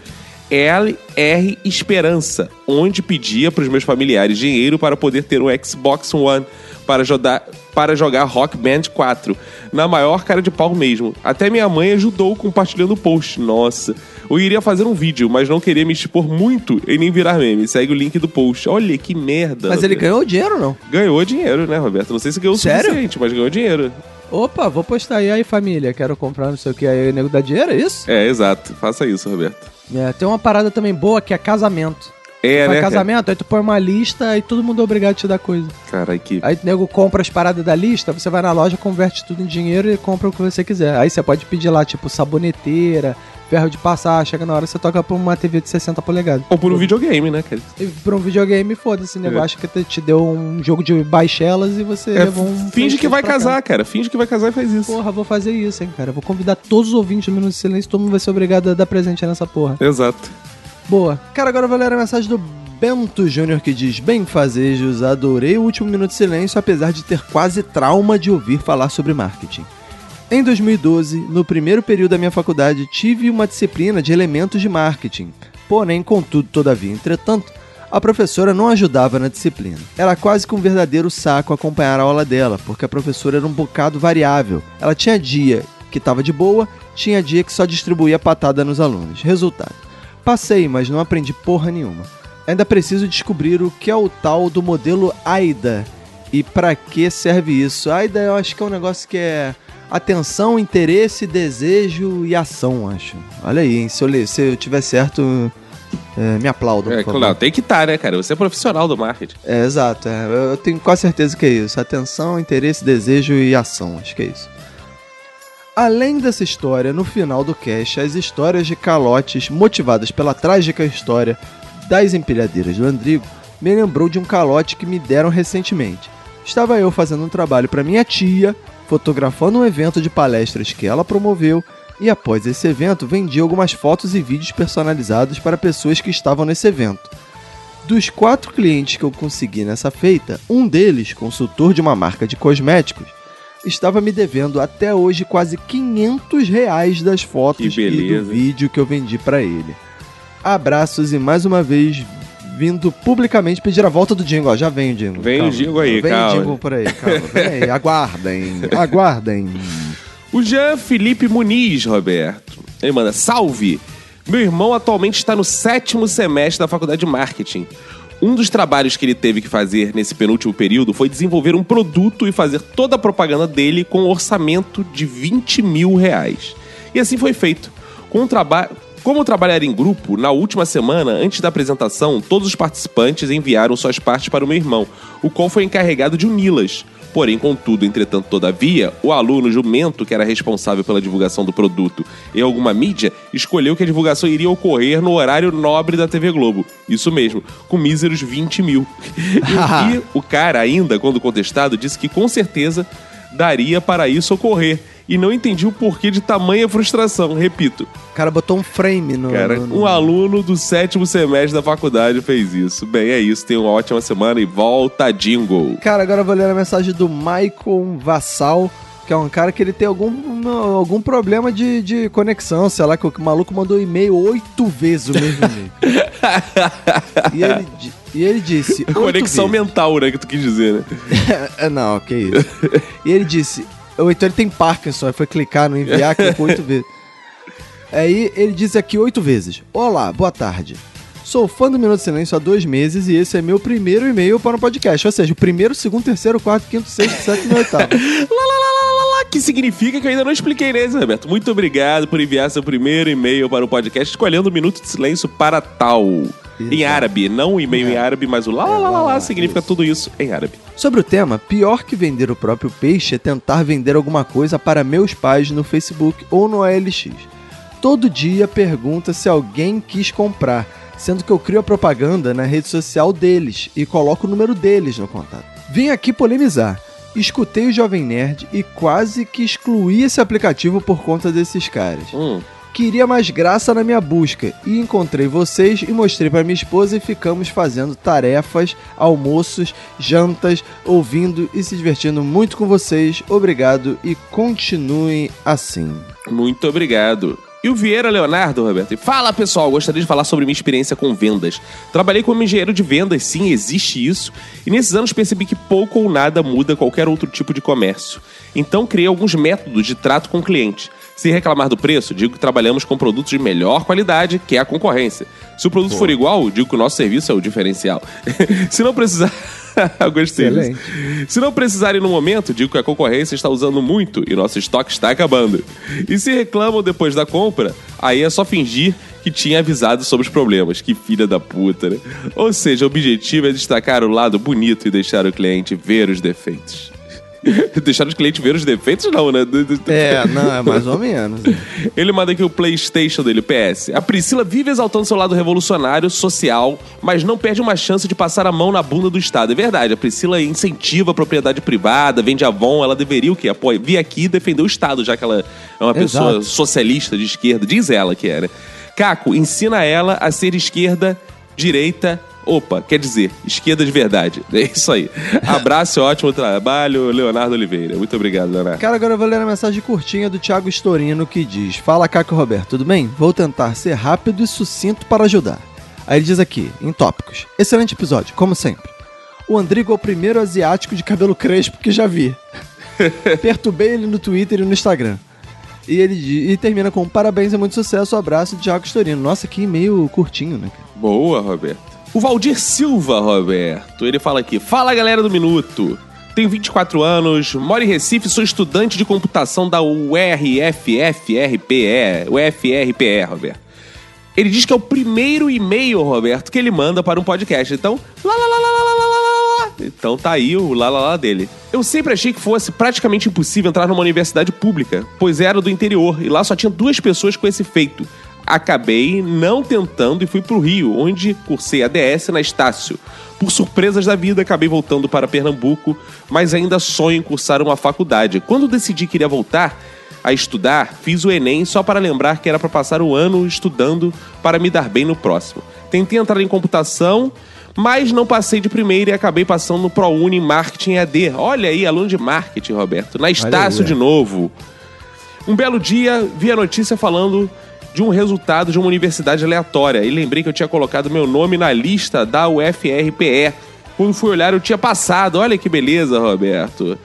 LR Esperança, onde pedia para os meus familiares dinheiro para poder ter um Xbox One para jogar, para jogar Rock Band 4, na maior cara de pau mesmo. Até minha mãe ajudou compartilhando o post. Nossa, eu iria fazer um vídeo, mas não queria me expor muito e nem virar meme. Segue o link do post. Olha que merda. Mas ele Roberto. ganhou dinheiro ou não? Ganhou dinheiro, né, Roberto? Não sei se ganhou o Sério? suficiente, mas ganhou dinheiro. Opa, vou postar aí, aí família, quero comprar não sei o que, aí o nego dá dinheiro, é isso? É, exato. Faça isso, Roberto. É, tem uma parada também boa que é casamento. É, né? cara? casamento, aí tu põe uma lista e todo mundo é obrigado a te dar coisa. Caralho, que. Aí o nego compra as paradas da lista, você vai na loja, converte tudo em dinheiro e compra o que você quiser. Aí você pode pedir lá, tipo, saboneteira, ferro de passar, chega na hora você toca pra uma TV de 60 polegadas. Ou por um videogame, né, cara? E pra um videogame, foda-se, o nego É. acha que te- deu um jogo de baixelas e você É, levou um... finge que vai casar, casa. cara. Finge que vai casar e faz isso. Porra, vou fazer isso, hein, cara. Vou convidar todos os ouvintes do Minuto de Silêncio, todo mundo vai ser obrigado a dar presente nessa porra. Exato. Boa. Cara, agora eu vou ler a mensagem do Bento Júnior que diz: Bem, fazejos, adorei o último Minuto de Silêncio, apesar de ter quase trauma de ouvir falar sobre marketing. Em 2012, no primeiro período da minha faculdade, tive uma disciplina de elementos de marketing. Porém, contudo, todavia, entretanto, a professora não ajudava na disciplina. Era quase que um verdadeiro saco acompanhar a aula dela, porque a professora era um bocado variável. Ela tinha dia que estava de boa, tinha dia que só distribuía patada nos alunos. Resultado: passei, mas não aprendi porra nenhuma. Ainda preciso descobrir o que é o tal do modelo AIDA e pra que serve isso. AIDA eu acho que é um negócio que é atenção, interesse, desejo e ação, acho. Olha aí, hein? Se eu, se eu tiver certo, é, me aplaudam. É, claro, tem que estar, né, cara? Você é profissional do marketing. É, exato. é. Eu- Eu tenho quase certeza que é isso. Atenção, interesse, desejo e ação. Acho que é isso. Além dessa história, no final do cast, as histórias de calotes motivadas pela trágica história das empilhadeiras do Andrigo me lembrou de um calote que me deram recentemente. Estava eu fazendo um trabalho para minha tia, fotografando um evento de palestras que ela promoveu, e após esse evento vendi algumas fotos e vídeos personalizados para pessoas que estavam nesse evento. Dos quatro clientes que eu consegui nessa feita, um deles, consultor de uma marca de cosméticos, estava me devendo até hoje quase 500 reais das fotos e do vídeo que eu vendi para ele. Abraços e mais uma vez, vindo publicamente pedir a volta do. Ó, já vem o jingle. Vem o calma. jingle aí, Vem calma. o jingle por aí, calma. Vem aí, aguardem, aguardem. O Jean Felipe Muniz, Roberto. Ele manda: Salve! Meu irmão atualmente está no sétimo semestre da faculdade de marketing. Um dos trabalhos que ele teve que fazer nesse penúltimo período foi desenvolver um produto e fazer toda a propaganda dele com um orçamento de 20 mil reais. E assim foi feito. Com um traba Como trabalhar em grupo, na última semana, antes da apresentação, todos os participantes enviaram suas partes para o meu irmão, o qual foi encarregado de uni-las. Porém, contudo, entretanto, todavia, o aluno jumento, que era responsável pela divulgação do produto em alguma mídia, escolheu que a divulgação iria ocorrer no horário nobre da TV Globo. Isso mesmo, com míseros 20 mil. e o cara, ainda, quando contestado, disse que com certeza daria para isso ocorrer. E não entendi o porquê de tamanha frustração. Repito, O cara botou um frame no. cara, no- no- um aluno do sétimo semestre da faculdade fez isso. Bem, é isso. Tenha uma ótima semana e volta jingle. Cara, agora eu vou ler a mensagem do Michael Vassal, que é um cara que ele tem algum, algum problema de, de conexão, sei lá, que o maluco mandou e-mail oito vezes o mesmo e-mail. e, ele, e ele disse. Conexão vezes. mental, né? Que tu quis dizer, né? É, não, que isso. E ele disse. Ou então ele tem Parkinson, foi clicar no enviar, clicou oito vezes. Aí ele disse aqui oito vezes: Olá, boa tarde. Sou fã do Minuto de Silêncio há dois meses e esse é meu primeiro e-mail para o podcast. Ou seja, o primeiro, segundo, terceiro, quarto, quinto, sexto, sétimo e oitavo. Lá, lá, lá, que significa que eu ainda não expliquei nesse, Roberto. Muito obrigado por enviar seu primeiro e-mail para o podcast, escolhendo o Minuto de Silêncio para tal. Em Exato. árabe, não o e-mail em árabe, mas o lá, lá, lá, lá, lá significa tudo isso em árabe. Sobre o tema, pior que vender o próprio peixe é tentar vender alguma coisa para meus pais no Facebook ou no ALX. Todo dia pergunta se alguém quis comprar, sendo que eu crio a propaganda na rede social deles e coloco o número deles no contato. Vim aqui polemizar. Escutei o Jovem Nerd e quase que excluí esse aplicativo por conta desses caras. Hum. Queria mais graça na minha busca e encontrei vocês e mostrei para minha esposa e ficamos fazendo tarefas, almoços, jantas, ouvindo e se divertindo muito com vocês. Obrigado e continuem assim. Muito obrigado. E o Vieira Leonardo, Roberto. E Fala pessoal, gostaria de falar sobre minha experiência com vendas. Trabalhei como engenheiro de vendas, sim, existe isso. E nesses anos percebi que pouco ou nada muda qualquer outro tipo de comércio. Então criei alguns métodos de trato com o cliente. Se reclamar do preço, digo que trabalhamos com produtos de melhor qualidade, que é a concorrência. Se o produto for igual, digo que o nosso serviço é o diferencial. Se não precisar. Eu Gostei. Excelente. Se não precisarem no momento, digo que a concorrência está usando muito e nosso estoque está acabando. E se reclamam depois da compra, aí é só fingir que tinha avisado sobre os problemas. Que filha da puta, né? Ou seja, o objetivo é destacar o lado bonito e deixar o cliente ver os defeitos. deixar os clientes ver os defeitos, não, né? É, não, é mais ou menos. Ele manda aqui o PlayStation dele, PS. A Priscila vive exaltando seu lado revolucionário, social, mas não perde uma chance de passar a mão na bunda do Estado. É verdade, a Priscila incentiva a propriedade privada, vende Avon, ela deveria o quê? Apoia, vir aqui defender o Estado, já que ela é uma pessoa Exato. socialista de esquerda. Diz ela que é, né? Caco, ensina ela a ser esquerda, direita. Opa, quer dizer, esquerda de verdade. É isso aí. Abraço, ótimo trabalho, Leonardo Oliveira. Muito obrigado, Leonardo. Cara, agora eu vou ler a mensagem curtinha do Thiago Storino que diz: Fala, Caco Roberto, tudo bem? Vou tentar ser rápido e sucinto para ajudar. Aí ele diz aqui, em tópicos: Excelente episódio, como sempre. O Andrigo é o primeiro asiático de cabelo crespo que já vi. Perturbei ele no Twitter e no Instagram. E ele e termina com parabéns e muito sucesso, abraço, Thiago Storino. Nossa, que e-mail curtinho, né? Boa, Roberto. O Valdir Silva, Roberto. Ele fala aqui: Fala galera do Minuto. Tenho 24 anos, moro em Recife, sou estudante de computação da URFFRPE. UFRPE, Roberto. Ele diz que é o primeiro e-mail, Roberto, que ele manda para um podcast. Então, lá, lá, lá, lá, lá, lá, lá, lá. Então tá aí o lá, lá, lá dele. Eu sempre achei que fosse praticamente impossível entrar numa universidade pública, pois era do interior e lá só tinha duas pessoas com esse feito. Acabei não tentando e fui pro Rio, onde cursei ADS na Estácio. Por surpresas da vida, acabei voltando para Pernambuco, mas ainda sonho em cursar uma faculdade. Quando decidi que iria voltar, a estudar, fiz o Enem só para lembrar que era para passar o ano estudando para me dar bem no próximo. Tentei entrar em computação, mas não passei de primeira e acabei passando no ProUni Marketing AD. Olha aí, aluno de marketing, Roberto. Na Estácio aí, de novo. Um belo dia, vi a notícia falando de um resultado de uma universidade aleatória. E lembrei que eu tinha colocado meu nome na lista da UFRPE. Quando fui olhar, eu tinha passado. Olha que beleza, Roberto.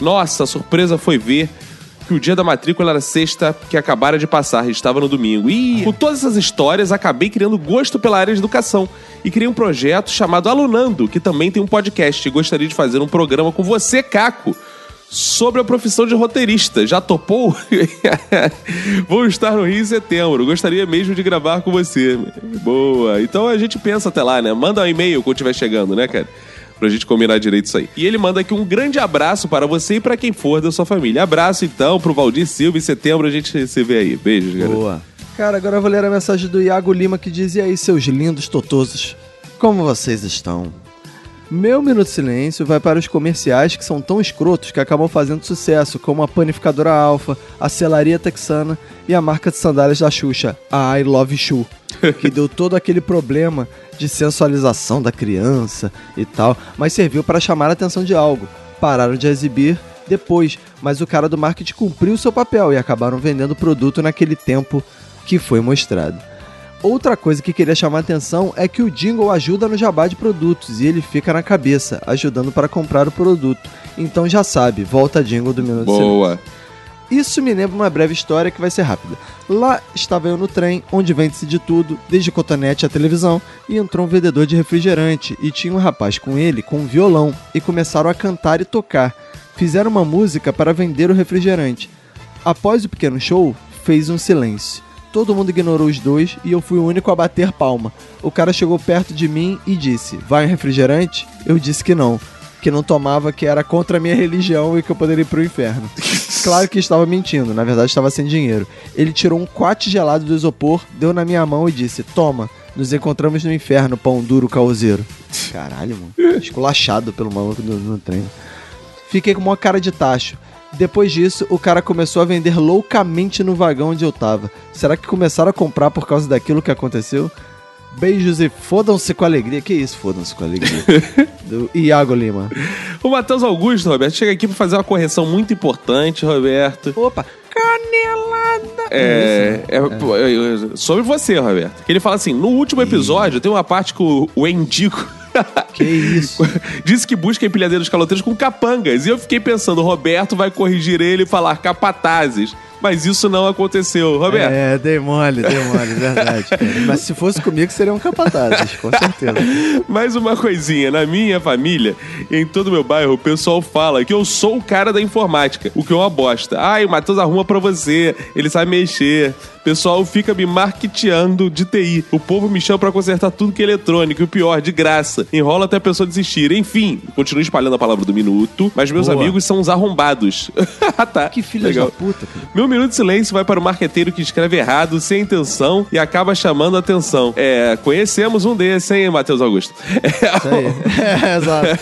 Nossa, a surpresa foi ver que o dia da matrícula era sexta, que acabara de passar, estava no domingo. E com todas essas histórias, acabei criando gosto pela área de educação. E criei um projeto chamado Alunando, que também tem um podcast. E gostaria de fazer um programa com você, Caco, sobre a profissão de roteirista. Já topou? Vou estar no Rio em setembro. Gostaria mesmo de gravar com você. Boa. Então a gente pensa até lá, né? Manda um e-mail quando estiver chegando, né, cara? Pra gente combinar direito isso aí. E ele manda aqui um grande abraço para você e para quem for da sua família. Abraço então pro Valdir Silva. Em setembro a gente se vê aí. Beijos, galera. Boa. Cara, agora eu vou ler a mensagem do Iago Lima que diz: E aí, seus lindos totosos, como vocês estão? Meu minuto de silêncio vai para os comerciais que são tão escrotos que acabam fazendo sucesso, como a panificadora Alfa, a selaria texana e a marca de sandálias da Xuxa, a I Love Shoe, que deu todo aquele problema de sensualização da criança e tal, mas serviu para chamar a atenção de algo. Pararam de exibir depois, mas o cara do marketing cumpriu seu papel e acabaram vendendo o produto naquele tempo que foi mostrado. Outra coisa que queria chamar a atenção é que o jingle ajuda no jabá de produtos e ele fica na cabeça, ajudando para comprar o produto. Então já sabe, volta jingle do Minuto. Boa. Isso me lembra uma breve história que vai ser rápida. Lá estava eu no trem, onde vende-se de tudo, desde cotonete à televisão, e entrou um vendedor de refrigerante e tinha um rapaz com ele com um violão e começaram a cantar e tocar. Fizeram uma música para vender o refrigerante. Após o pequeno show, fez um silêncio. Todo mundo ignorou os dois e eu fui o único a bater palma. O cara chegou perto de mim e disse: Vai um refrigerante? Eu disse que não. Que não tomava, que era contra a minha religião e que eu poderia ir pro inferno. Claro que estava mentindo, na verdade estava sem dinheiro. Ele tirou um quate gelado do isopor, deu na minha mão e disse: Toma, nos encontramos no inferno, pão duro caoseiro. Caralho, mano. Esculachado pelo maluco no, no trem. Fiquei com uma cara de tacho. Depois disso, o cara começou a vender loucamente no vagão onde eu tava. Será que começaram a comprar por causa daquilo que aconteceu? Beijos e fodam-se com alegria. Que isso, fodam-se com alegria? Do Iago Lima. O Matheus Augusto, Roberto, chega aqui pra fazer uma correção muito importante, Roberto. Opa, canelada! É, é, pô, é, sobre você, Roberto. Ele fala assim: no último episódio tem uma parte que o, o Endico. Que isso? Disse que busca empilhadeiros caloteiros com capangas. E eu fiquei pensando, Roberto vai corrigir ele e falar capatazes. Mas isso não aconteceu. Roberto, É, dei mole, dei mole, verdade. Mas se fosse comigo, seriam capatazes, com certeza. mais uma coisinha. Na minha família, em todo meu bairro, o pessoal fala que eu sou o cara da informática, o que é uma bosta. Ai, o Matheus arruma pra você, ele sabe mexer. Pessoal fica me marketeando de TI. O povo me chama pra consertar tudo que é eletrônico. E o pior, de graça. Enrola até a pessoa desistir. Enfim, continuo espalhando a palavra do minuto, mas meus Boa. amigos são os arrombados. tá. Que filha da puta, cara. Meu minuto de silêncio vai para o marqueteiro que escreve errado, sem intenção e acaba chamando a atenção. É, conhecemos um desses, hein, Matheus Augusto? Isso aí. É, exato.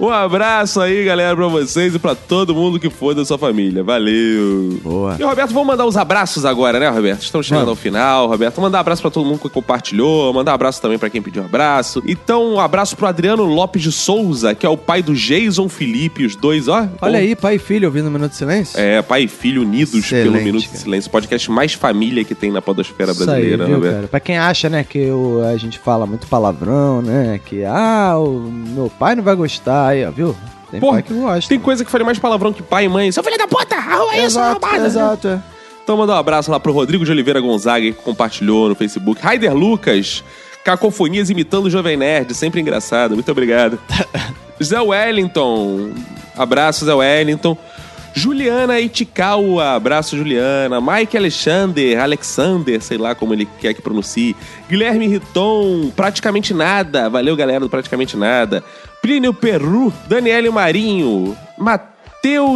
um abraço aí, galera, pra vocês e pra todo mundo que for da sua família. Valeu! Boa. E, Roberto, vamos mandar os abraços agora, né, Roberto? Estamos chegando Vamos. ao final, Roberto. Mandar um abraço pra todo mundo que compartilhou, mandar um abraço também pra quem pediu um abraço. Então, um abraço pro Adriano Lopes de Souza, que é o pai do Jason Felipe, os dois, ó. Olha aí, pai e filho ouvindo o Minuto de Silêncio. É, pai e filho unidos Excelente, pelo Minuto de. Silêncio, podcast mais família que tem na podosfera Isso aí, brasileira, viu, Roberto. cara? Pra quem acha, né, que o- a gente fala muito palavrão, né, que, ah, o meu pai não vai gostar, aí, ó, viu? Tem Porra, pai que gosta. Tem coisa que faria mais palavrão que pai e mãe. Seu filho da puta, arruma isso, Exato, arrombada. exato, é. Então manda um abraço lá pro Rodrigo de Oliveira Gonzaga, que compartilhou no Facebook. Raider Lucas, Cacofonias imitando o Jovem Nerd, sempre engraçado. Muito obrigado. Zé Wellington, abraço Zé Wellington. Juliana Itikawa, abraço Juliana. Mike Alexander, Alexander, sei lá como ele quer que pronuncie. Guilherme Riton, praticamente nada. Valeu, galera do Praticamente Nada. Plínio Peru, Daniele Marinho, Matheus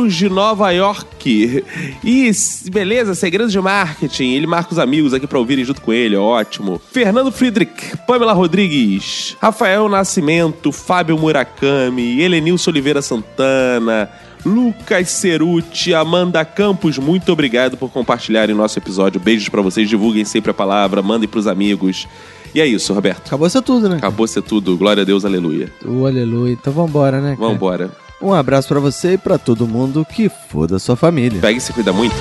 de Nova York. E, beleza, segredos de marketing. Ele marca os amigos aqui pra ouvirem junto com ele, ótimo. Fernando Friedrich, Pamela Rodrigues, Rafael Nascimento, Fábio Murakami, Helenilson Oliveira Santana. Lucas Ceruti, Amanda Campos, muito obrigado por compartilharem nosso episódio. Beijos pra vocês, divulguem sempre a palavra, mandem pros amigos. E é isso, Roberto. Acabou ser tudo, né? Acabou ser tudo. Glória a Deus, aleluia. O aleluia. Então vambora, né, cara? Vambora. Um abraço pra você e pra todo mundo que for da sua família. Pega e se cuida muito.